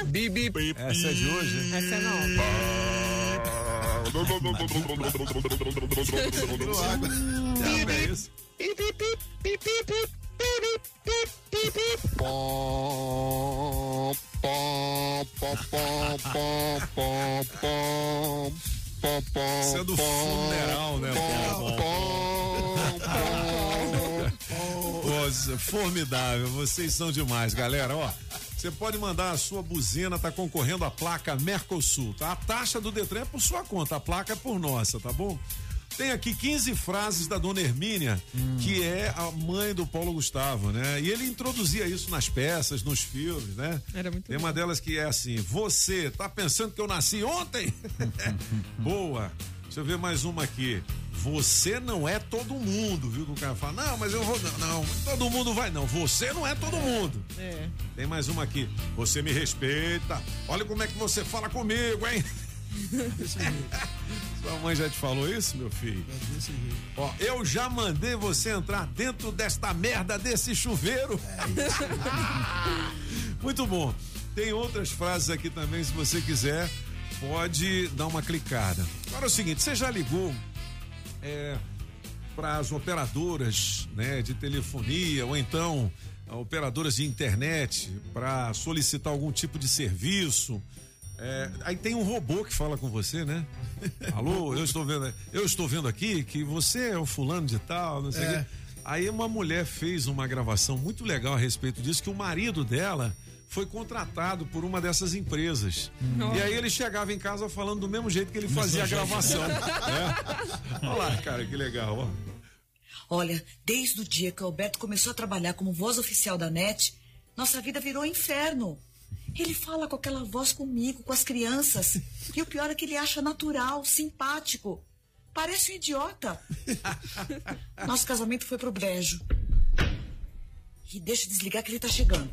Bibi. Essa é de hoje. Essa é nova. Pom, pom, pom, pom, pom, pom, pom, Isso é do funeral, né? pom. Nossa, formidável, vocês são demais, galera. Ó, você pode mandar a sua buzina, tá concorrendo à placa Mercosul, tá? A taxa do Detran é por sua conta, a placa é por nossa, tá bom? Tem aqui 15 frases da dona Hermínia, que é a mãe do Paulo Gustavo, né? E ele introduzia isso nas peças, nos filmes, né? Era muito Tem uma delas que é assim: Você tá pensando que eu nasci ontem? Boa. Deixa eu ver mais uma aqui. Você não é todo mundo, viu? Que o cara fala, não, mas eu vou. Não, não, todo mundo vai, não. Você não é todo mundo. É. Tem mais uma aqui. Você me respeita. Olha como é que você fala comigo, hein? Sua mãe já te falou isso, meu filho? Ó, eu já mandei você entrar dentro desta merda desse chuveiro. Muito bom. Tem outras frases aqui também, se você quiser, pode dar uma clicada. Agora é o seguinte, você já ligou para as operadoras, né, de telefonia ou então operadoras de internet para solicitar algum tipo de serviço? É, aí tem um robô que fala com você, né? Alô, eu estou vendo, eu estou vendo aqui que você é o fulano de tal, não sei o É. quê. Aí uma mulher fez uma gravação muito legal a respeito disso, que o marido dela foi contratado por uma dessas empresas. Nossa. E aí ele chegava em casa falando do mesmo jeito que ele fazia a gravação. né? Olha lá, cara, que legal, ó. Olha, desde o dia que o Alberto começou a trabalhar como voz oficial da NET, nossa vida virou um inferno. Ele fala com aquela voz comigo, com as crianças. E o pior é que ele acha natural, simpático. Parece um idiota. Nosso casamento foi pro brejo. E deixa eu desligar que ele tá chegando.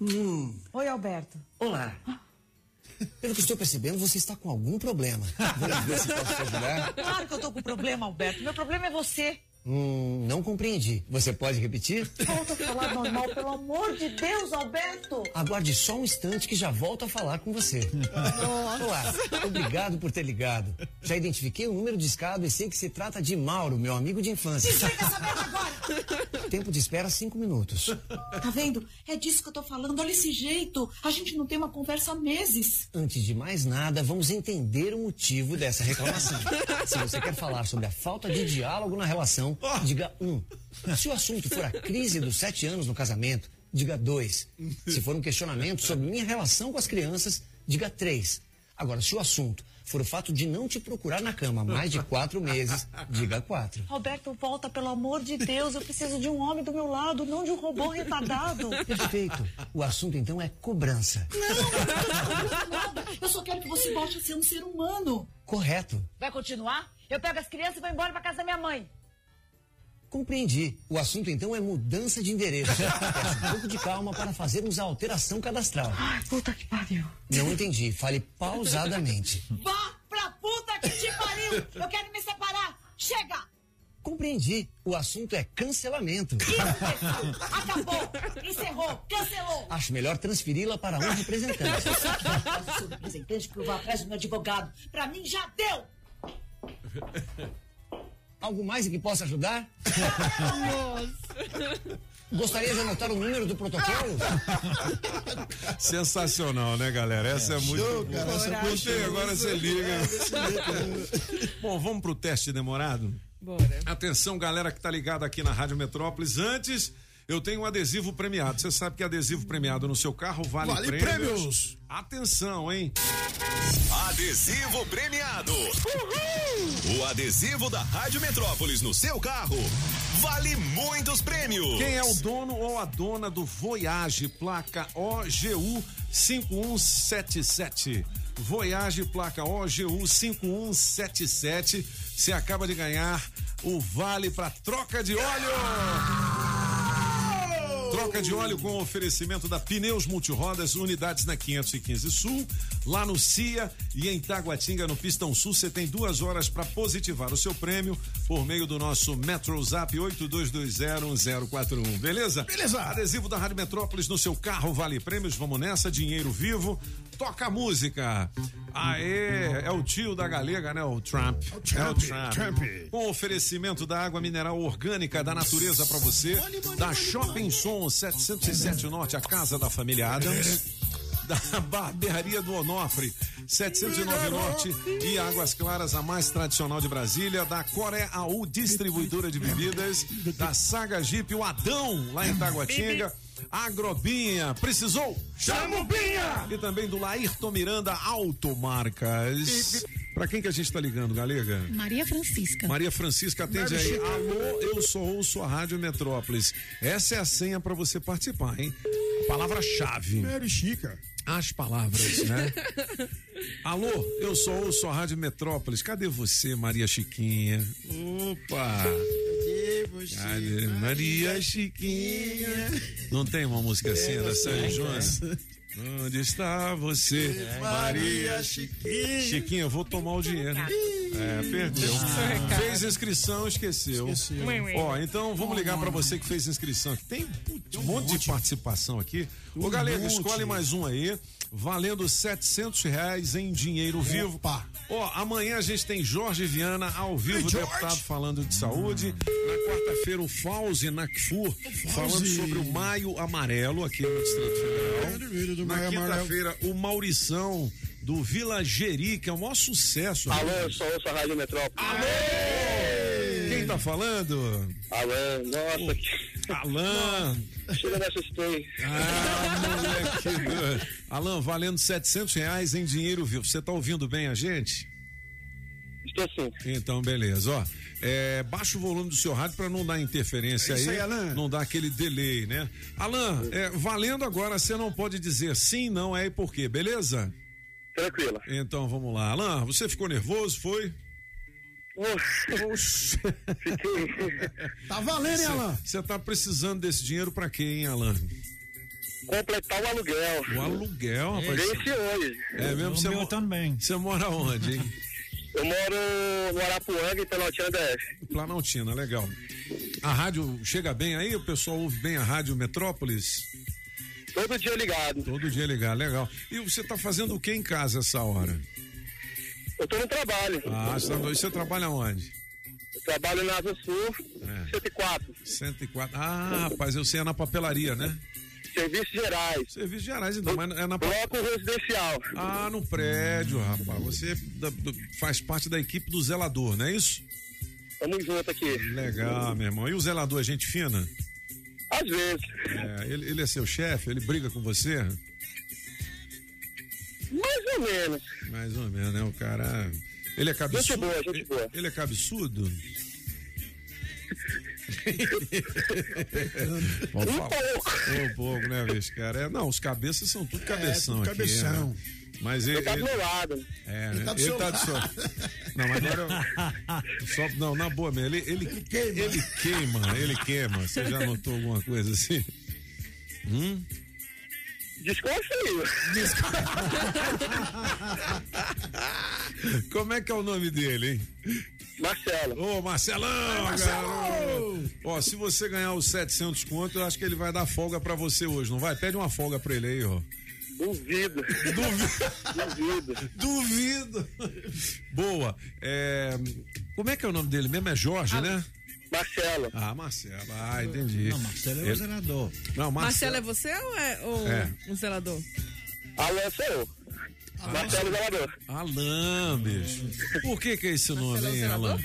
Hum, Oi, Alberto. olá. Pelo que estou percebendo, você está com algum problema. Vamos ver se posso te ajudar. Claro que eu tô com problema, Alberto. Meu problema é você. Hum, não compreendi. Você pode repetir? Volta a falar normal, pelo amor de Deus, Alberto. Aguarde só um instante que já volto a falar com você. Olá, obrigado por ter ligado. Já identifiquei o número de escada e sei que se trata de Mauro, meu amigo de infância. Desliga essa merda agora. Tempo de espera cinco minutos. Tá vendo? É disso que eu tô falando. Olha esse jeito. A gente não tem uma conversa há meses. Antes de mais nada, vamos entender o motivo dessa reclamação. Se você quer falar sobre a falta de diálogo na relação, diga um. Se o assunto for a crise dos sete anos no casamento, diga dois. Se for um questionamento sobre minha relação com as crianças, diga três. Agora, se o assunto for o fato de não te procurar na cama há mais de quatro meses, diga quatro. Alberto, volta, pelo amor de Deus. Eu preciso de um homem do meu lado, não de um robô retardado. Perfeito. O assunto então é cobrança. Eu só quero que você volte a ser um ser humano. Correto. Vai continuar? Eu pego as crianças e vou embora pra casa da minha mãe. Compreendi. O assunto então é mudança de endereço. Peço um pouco de calma para fazermos a alteração cadastral. Ai, puta que pariu. Não entendi. Fale pausadamente. Vá pra puta que te pariu. Eu quero me separar. Chega. Compreendi. O assunto é cancelamento. Acabou, encerrou, cancelou. Acho melhor transferi-la para um representante. Nossa, seu representante que eu vou atrás do meu advogado. Pra mim já deu. Algo mais em que possa ajudar? Gostaria de anotar o número do protocolo? Sensacional, né, galera? Essa é, muito. show, cara, essa agora você liga. É, Bom, vamos pro teste demorado? Bora. Atenção, galera que tá ligada aqui na Rádio Metrópolis. Antes, eu tenho um adesivo premiado. Você sabe que adesivo premiado no seu carro vale, Vale prêmios. prêmios. Atenção, hein? Adesivo premiado. O adesivo da Rádio Metrópolis no seu carro vale muitos prêmios. Quem é o dono ou a dona do Voyage, placa OGU 5177? Voyage, placa OGU 5177. Você acaba de ganhar o vale para troca de óleo. Troca de óleo com oferecimento da Pneus Multirodas, unidades na 515 Sul, lá no CIA e em Taguatinga, no Pistão Sul. Você tem duas horas para positivar o seu prêmio por meio do nosso MetroZap 82201041. Beleza? Beleza. Adesivo da Rádio Metrópolis no seu carro, vale prêmios. Vamos nessa, dinheiro vivo. Toca a música. Aê, é o tio da galega, né? O Trump. É o Trump, Trump. Trump. Com oferecimento da água mineral orgânica da natureza para você, da Shopping Som 707 Norte, a casa da família Adams. Da Barbearia do Onofre, 709 Norte e Águas Claras, a mais tradicional de Brasília, da Coré AU Distribuidora de Bebidas, da Saga Jeep, o Adão, lá em Taguatinga, Agrobinha, precisou? Chama o Binha! E também do Laírton Miranda Automarcas. Pra quem que a gente tá ligando, Galega? Maria Francisca. Maria Francisca atende aí. Alô, eu sou ouço a Rádio Metrópolis. Essa é a senha pra você participar, hein? Palavra-chave. Mary Chica. As palavras, né? Alô, eu sou ouço a Rádio Metrópolis. Cadê você, Maria Chiquinha? Opa! Cadê Maria Chiquinha? Não tem uma música assim da Sérgio Jones? Onde está você, Maria Chiquinha? Chiquinha, eu vou tomar o dinheiro. É, perdeu. Fez inscrição, esqueceu. Ó, então vamos ligar pra você que fez inscrição. Tem um monte de participação aqui. Ô, galera, escolhe mais um aí. Valendo 700 reais em dinheiro vivo. Opa. Ó, amanhã a gente tem Jorge Viana ao vivo, Jorge. deputado falando de saúde. Na quarta-feira, o Fauzi Nakfur falando sobre o Maio Amarelo aqui no Distrito Federal. Do Na quinta-feira, o Maurição do Vila Geri, que é o maior sucesso. Alô, eu sou ouço a Rádio Metrópole. Quem tá falando? Alô, nossa, que... Alan. chega me assustei. Ah, moleque. Alan, valendo 700 reais em dinheiro vivo. Você tá ouvindo bem a gente? Estou sim. Então, beleza. Ó, é, baixa o volume do seu rádio para não dar interferência É isso aí, aí, Alan. não dar aquele delay, né? Alan, é, valendo agora, você não pode dizer sim, não é e por quê, beleza? Tranquila. Então, vamos lá. Alan, você ficou nervoso, foi? Oxe. Fiquei. Tá valendo, hein, Alan? Você tá precisando desse dinheiro para quê, hein, Alan? Completar o aluguel. O aluguel, rapaz. Vence hoje. É mesmo? O Você, mo- também. você mora onde, hein? Eu moro no Arapuanga, em Pelotina DF. Planaltina, legal. A rádio chega bem aí? O pessoal ouve bem a rádio Metrópolis? Todo dia ligado. Todo dia ligado, legal. E você tá fazendo o que em casa essa hora? Eu tô no trabalho. Ah, você, tá- você trabalha onde? Eu trabalho na Asa Sul, É. 104. 104. Ah, rapaz, eu sei, é na papelaria, né? Serviços gerais. Serviços gerais, então, mas é na Bloco residencial. Ah, no prédio, rapaz. Você da- do- faz parte da equipe do zelador, não é isso? Tamo junto aqui. Legal, meu irmão. E o zelador é gente fina? Às vezes. É, ele, ele é seu chefe? Ele briga com você? Mais ou menos. Mais ou menos, né? O cara. Ele é cabeçudo? Gente boa, gente boa. Ele é cabeçudo? Um pouco. Um pouco, né, bicho, cara? É, não, os cabeças são tudo cabeção tudo aqui. cabeção. né? Mas ele. Eu tá do ele- meu lado. É, Ele né? tá do ele tá do seu. lado. Não, mas agora. Só, não, na boa mesmo. Ele, ele, ele queima. Ele queima, ele queima. Você já notou alguma coisa assim? Hum? Desconfio. Como é que é o nome dele, hein? Marcelo. Ô, Marcelão, Marcelo! garoto. Ó, se você ganhar os 700 conto, eu acho que ele vai dar folga pra você hoje, não vai? Pede uma folga pra ele aí, ó. Duvido. Duvido. Duvido. Boa. É, Como é que é o nome dele mesmo? É Jorge, né? Marcelo. Ah, Marcelo. Ah, entendi. Não, Marcelo é o Ele- zelador. Não, Marcelo Marcelo. é você ou é ou É. um zelador? Alô, sou eu. Marcelo Zelador. Alain, bicho. Por que que é esse nome, hein? Alain?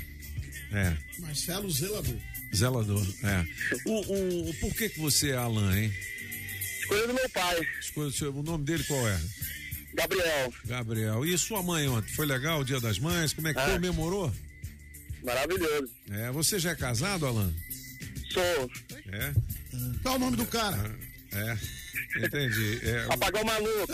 É, Marcelo Zelador. zelador. É. O, o, o- por que que você é Alain, hein? Escolha do meu pai, Escolha o seu- O nome dele qual é? Gabriel. Gabriel. E sua mãe ontem? Foi legal o dia das mães? Como é que Ah. comemorou? Maravilhoso. É, você já é casado, Alain? Sou. É? Qual o nome do cara? É. Entendi. É, o- Apagão maluco.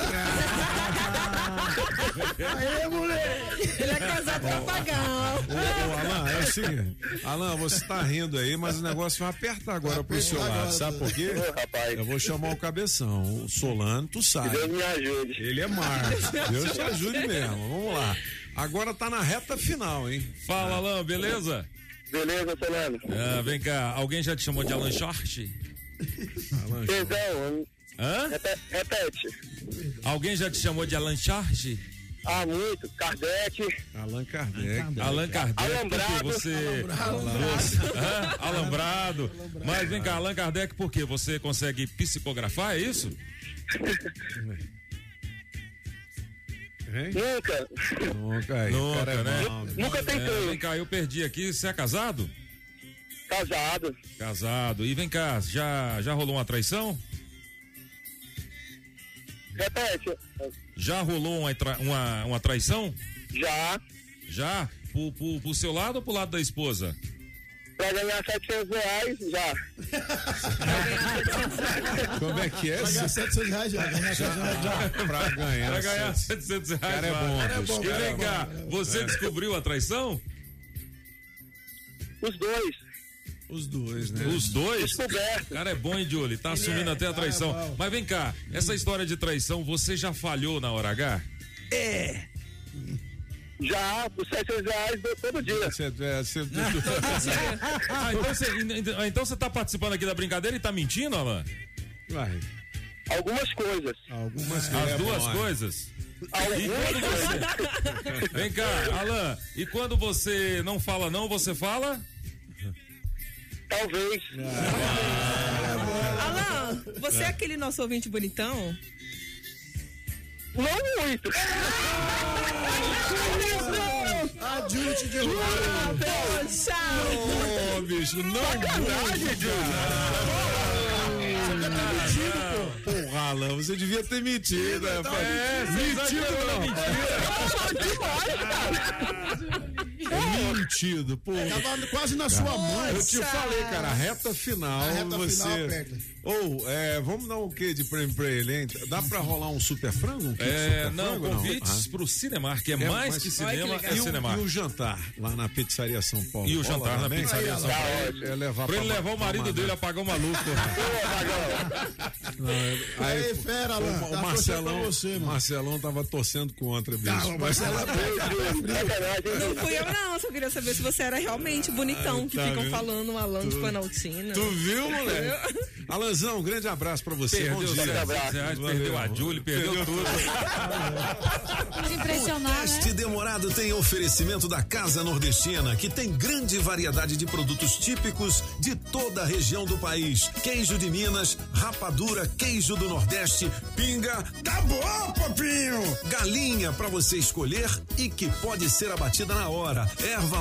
Aê, moleque! Ele é casado com apagão. Ô, ô, Alain, é o seguinte. Alain, você tá rindo aí, mas o negócio vai apertar agora pro seu lado. Sabe por quê? Ô, rapaz. Eu vou chamar o cabeção. O Solano, tu Que sabe. Deus me ajude. Ele é Marcos. Deus te ajude mesmo. Vamos lá. Agora tá na reta final, hein? Fala, Alain, beleza? Beleza, Solano? Ah, vem cá, alguém já te chamou de Alan Short? Alan Perdão, Hã? repete. repete. Alguém já te chamou de Alan Short? Ah, muito. Kardec. Allan Kardec. Allan Kardec, Alambrado. você... Alambrado. você- Hã? Alambrado. Mas vem cá, Allan Kardec, por quê? Você consegue psicografar, é isso? Hein? Nunca. Nunca aí. Nunca, cara é né? bom. Nunca É, tentei. vem cá, eu perdi aqui, você é casado? Casado. Casado. E vem cá, já, já rolou uma traição? Repete. Já rolou uma, uma, uma traição? Já. Já? Pro, pro, pro seu lado ou pro lado da esposa? Pra ganhar 700 reais, já. Como é que é? Vai ganhar 700 reais já. Ganhar 700 reais já. Pra ganhar. Pra ganhar 700 reais. Cara é bom, Cara é bom, E cara é vem bom, cá, é você descobriu a traição? Os dois. Os dois, né? Os dois? O cara é bom, hein, Julie? Tá assumindo até a traição. cara é. Mas vem cá, essa história de traição, você já falhou na hora H? Já, por 700 reais, todo dia. Você, é, você, Ah, então você, ah, então você tá participando aqui da brincadeira e tá mentindo, Alan? Vai. Algumas coisas. Algumas As coisas. duas é bom, coisas? E Algumas quando coisas. você... Vem cá, Alan, e quando você não fala não, você fala? Talvez. Alan, você é aquele nosso ouvinte bonitão? Não muito. A Júlia te derrubou. Poxa! Ô, bicho, não Porra, Alan, você devia ter mentido, rapaz. É, você mentido exagerou não. É mentido, pô. Tava quase na sua mão. Eu te falei, cara, a reta final, A reta você. final. Ou, é, vamos dar um quê de prêmio pra ele, hein? Dá pra rolar um super frango? Um É, super não, frango, convites pro Cinemark, que é, mais mas- que cinema, que é E o, e o jantar lá na pizzaria São Paulo. E o Rola jantar na também? pizzaria São Paulo. É levar Pra ele pra- levar o marido dele a pagar o maluco. Não, é- Aí, fera, Alan. o, Tá o Marcelão, você, mano. Marcelão tava torcendo contra, bicho. Calma, Marcelo. Não fui eu, não. Só queria saber se você era realmente bonitão, que tá ficam vendo? falando Alan de Planaltina. Tu viu, moleque? Alanzão, um grande abraço pra você. Perdeu Bom dia. 700 reais, perdeu a Julie, perdeu tudo. De impressionar, né? Este Demorado tem oferecimento da Casa Nordestina, que tem grande variedade de produtos típicos de toda a região do país. Queijo de Minas, rapadura, queijo do Nordeste, pinga. Tá bom, papinho! Galinha pra você escolher e que pode ser abatida na hora. Erva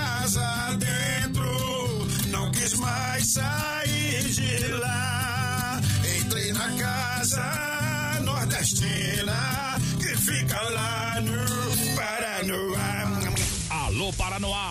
dentro, não quis mais sair de lá. Entrei na casa nordestina, que fica lá no Paranoá. Alô Paranoá,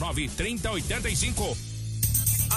3085.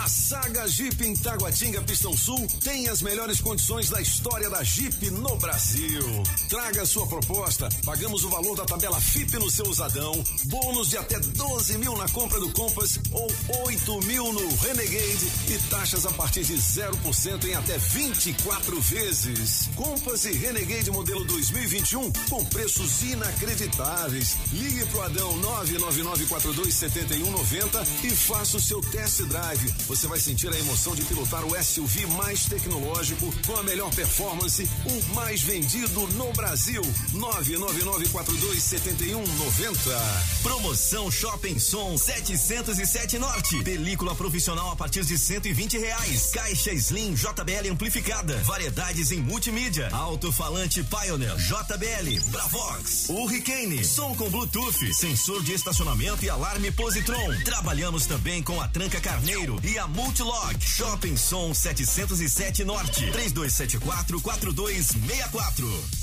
A Saga Jeep em Taguatinga Pistão Sul tem as melhores condições da história da Jeep no Brasil. Traga sua proposta, pagamos o valor da tabela FIP no seu usadão, bônus de até 12 mil na compra do Compass ou 8 mil no Renegade e taxas a partir de 0% em até 24 vezes. Compass e Renegade modelo 2021 com preços inacreditáveis. Ligue pro Adão 999427190 e faça o seu test drive. Você vai sentir a emoção de pilotar o SUV mais tecnológico, com a melhor performance, o mais vendido no Brasil. 999427190. Promoção Shopping Som 707 Norte. Película profissional a partir de 120 reais. Caixa Slim JBL amplificada. Variedades em multimídia. Alto-falante Pioneer JBL. Bravox. Hurricane. Som com Bluetooth. Sensor de estacionamento e alarme Positron. Trabalhamos também com a Tranca Carneiro e a Multilog. Shopping Som 707 Norte. 3274 4264.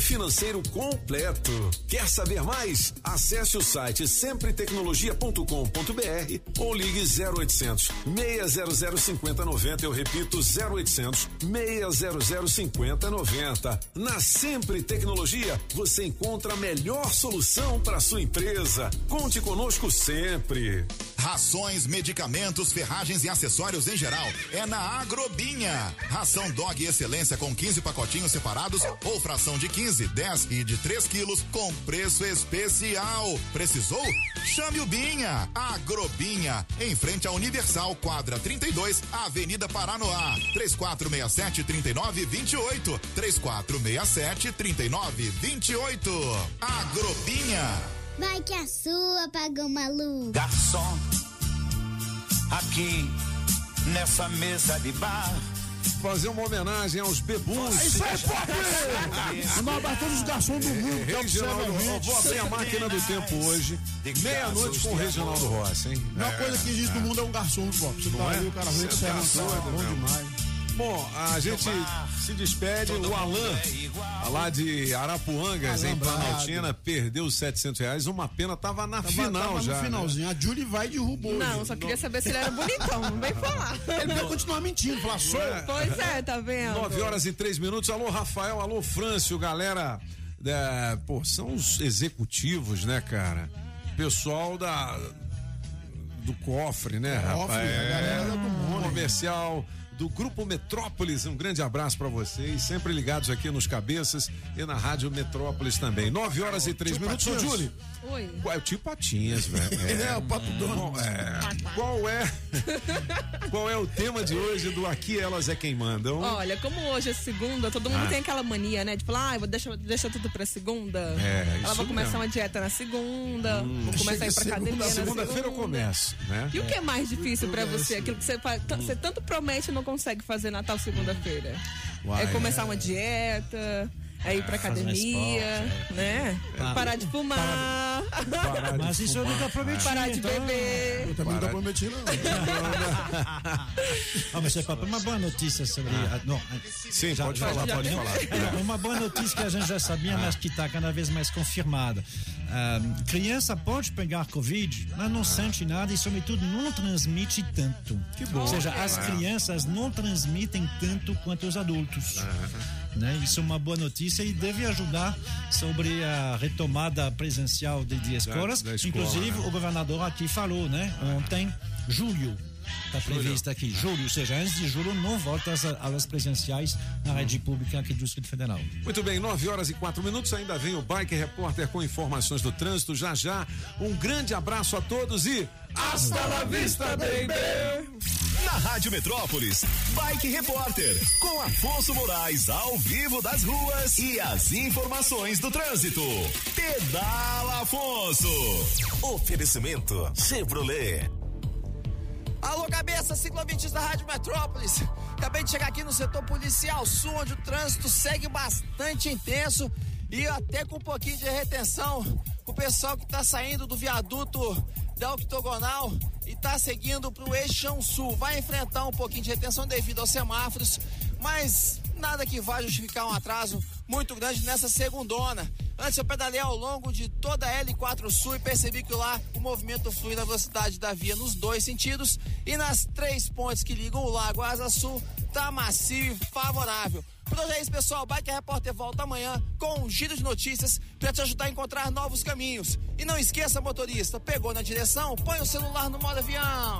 financeiro completo. Quer saber mais? Acesse o site sempretecnologia.com.br ou ligue 0800 600 5090. Eu repito, 0800 600 5090. Na Sempre Tecnologia, você encontra a melhor solução para sua empresa. Conte conosco sempre. Rações, medicamentos, ferragens e acessórios em geral é na Agrobinha. Ração Dog Excelência com 15 pacotinhos separados ou fração de 15, 10 e de 3 quilos com preço especial. Precisou? Chame o Binha. Agrobinha, em frente à Universal, quadra 32, Avenida Paranoá. 3467 3928. 3467 3928. Agrobinha. Vai que a sua, pagou maluco. Garçom, aqui nessa mesa de bar. Fazer uma homenagem aos bebuns. Isso é pop! A todos os garçons do mundo que Reginaldo, vou abrir a máquina do tempo hoje, meia-noite com o Reginaldo Rossi, hein? A melhor coisa que existe no mundo é um garçom, pô. Você Não tá é? ali, o cara vem Você que serve doido, bom demais. Bom, a gente se despede. O Alan, lá de Arapuangas, em Alambrado. Planaltina, perdeu os 700 reais. Uma pena, tava na final tava já. no né? finalzinho. A Julie vai e derrubou. Não, ele. só queria saber se ele era bonitão, não vem falar. Ele vai continuar mentindo, falar sou. Pois é, tá vendo? 9 horas e 3 minutos. Alô, Rafael, alô, Frâncio, galera. é, pô, são os executivos, né, cara? Pessoal da. Do cofre, né, Cofre, rapaz? a galera do mundo. Comercial do Grupo Metrópolis. Um grande abraço pra vocês, sempre ligados aqui nos cabeças e na Rádio Metrópolis também. 9 horas e 3 Tio minutos. Ô. Julie, Oi. qual é o tio Patinhas, velho? É, o Pato Dono. Qual é, qual é qual é o tema de hoje do Aqui Elas é Quem Mandam? Olha, como hoje é segunda, todo mundo Ah. tem aquela mania, né? De falar, ah, vou deixar, deixa tudo pra segunda. É, Ela isso vai começar mesmo. uma dieta na segunda, vou começar a ir pra academia na Segunda-feira eu segunda. começo, né? E o que é mais difícil pra você? Aquilo que você, faz, Hum. você tanto promete e não consegue fazer Natal segunda-feira. É começar uma dieta, é ir pra um academia, esporte, né? Ah. Parar de fumar. Mas isso eu nunca prometi. Parar de então- beber. Eu também nunca prometi, não. Ah, mas é papai, uma boa notícia sobre. Ah. não, Sim, já- pode já- falar, já- pode falar. é, Uma boa notícia que a gente já sabia, mas que está cada vez mais confirmada. Ah, criança pode pegar Covid, mas não sente nada e, sobretudo, não transmite tanto. Que bom. Ou seja, as É. crianças não transmitem tanto quanto os adultos. Né? Isso é uma boa notícia e deve ajudar sobre a retomada presencial de, de escolas. da escola, Inclusive, né? o governador aqui falou, né? Ontem, julho. Está previsto aqui, julho, ou seja, antes de julho não volta às aulas presenciais na rede pública aqui do Distrito Federal. Muito bem, 9 horas e quatro minutos. Ainda vem o Bike Repórter com informações do trânsito. Já já, um grande abraço a todos e hasta la vista, baby! Na Rádio Metrópolis, Bike Repórter, com Afonso Moraes ao vivo das ruas e as informações do trânsito. Pedala Afonso. Oferecimento Chevrolet. Alô, cabeça, ciclovintes da Rádio Metrópolis. Acabei de chegar aqui no setor policial sul, onde o trânsito segue bastante intenso e até com um pouquinho de retenção. O pessoal que está saindo do viaduto da octogonal e está seguindo para o eixão sul vai enfrentar um pouquinho de retenção devido aos semáforos, mas nada que vá justificar um atraso muito grande nessa segundona. Antes eu pedalei ao longo de toda a L4 Sul e percebi que lá o movimento flui na velocidade da via nos dois sentidos e nas três pontes que ligam o Lago Asa Sul tá macio e favorável. Por hoje é isso, pessoal. Bike Repórter volta amanhã com um giro de notícias para te ajudar a encontrar novos caminhos. E não esqueça, motorista, pegou na direção, põe o celular no modo avião.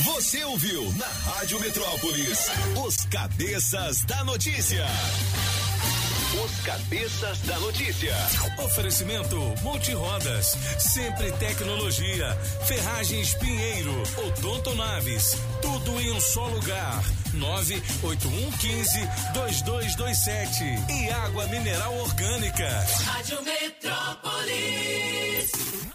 Você ouviu na Rádio Metrópolis os cabeças da notícia. Os cabeças da notícia. Oferecimento Multirodas, sempre tecnologia, Ferragens Pinheiro, Odonto Naves, tudo em um só lugar. 98115 2227 e água mineral orgânica. Rádio Metrópolis.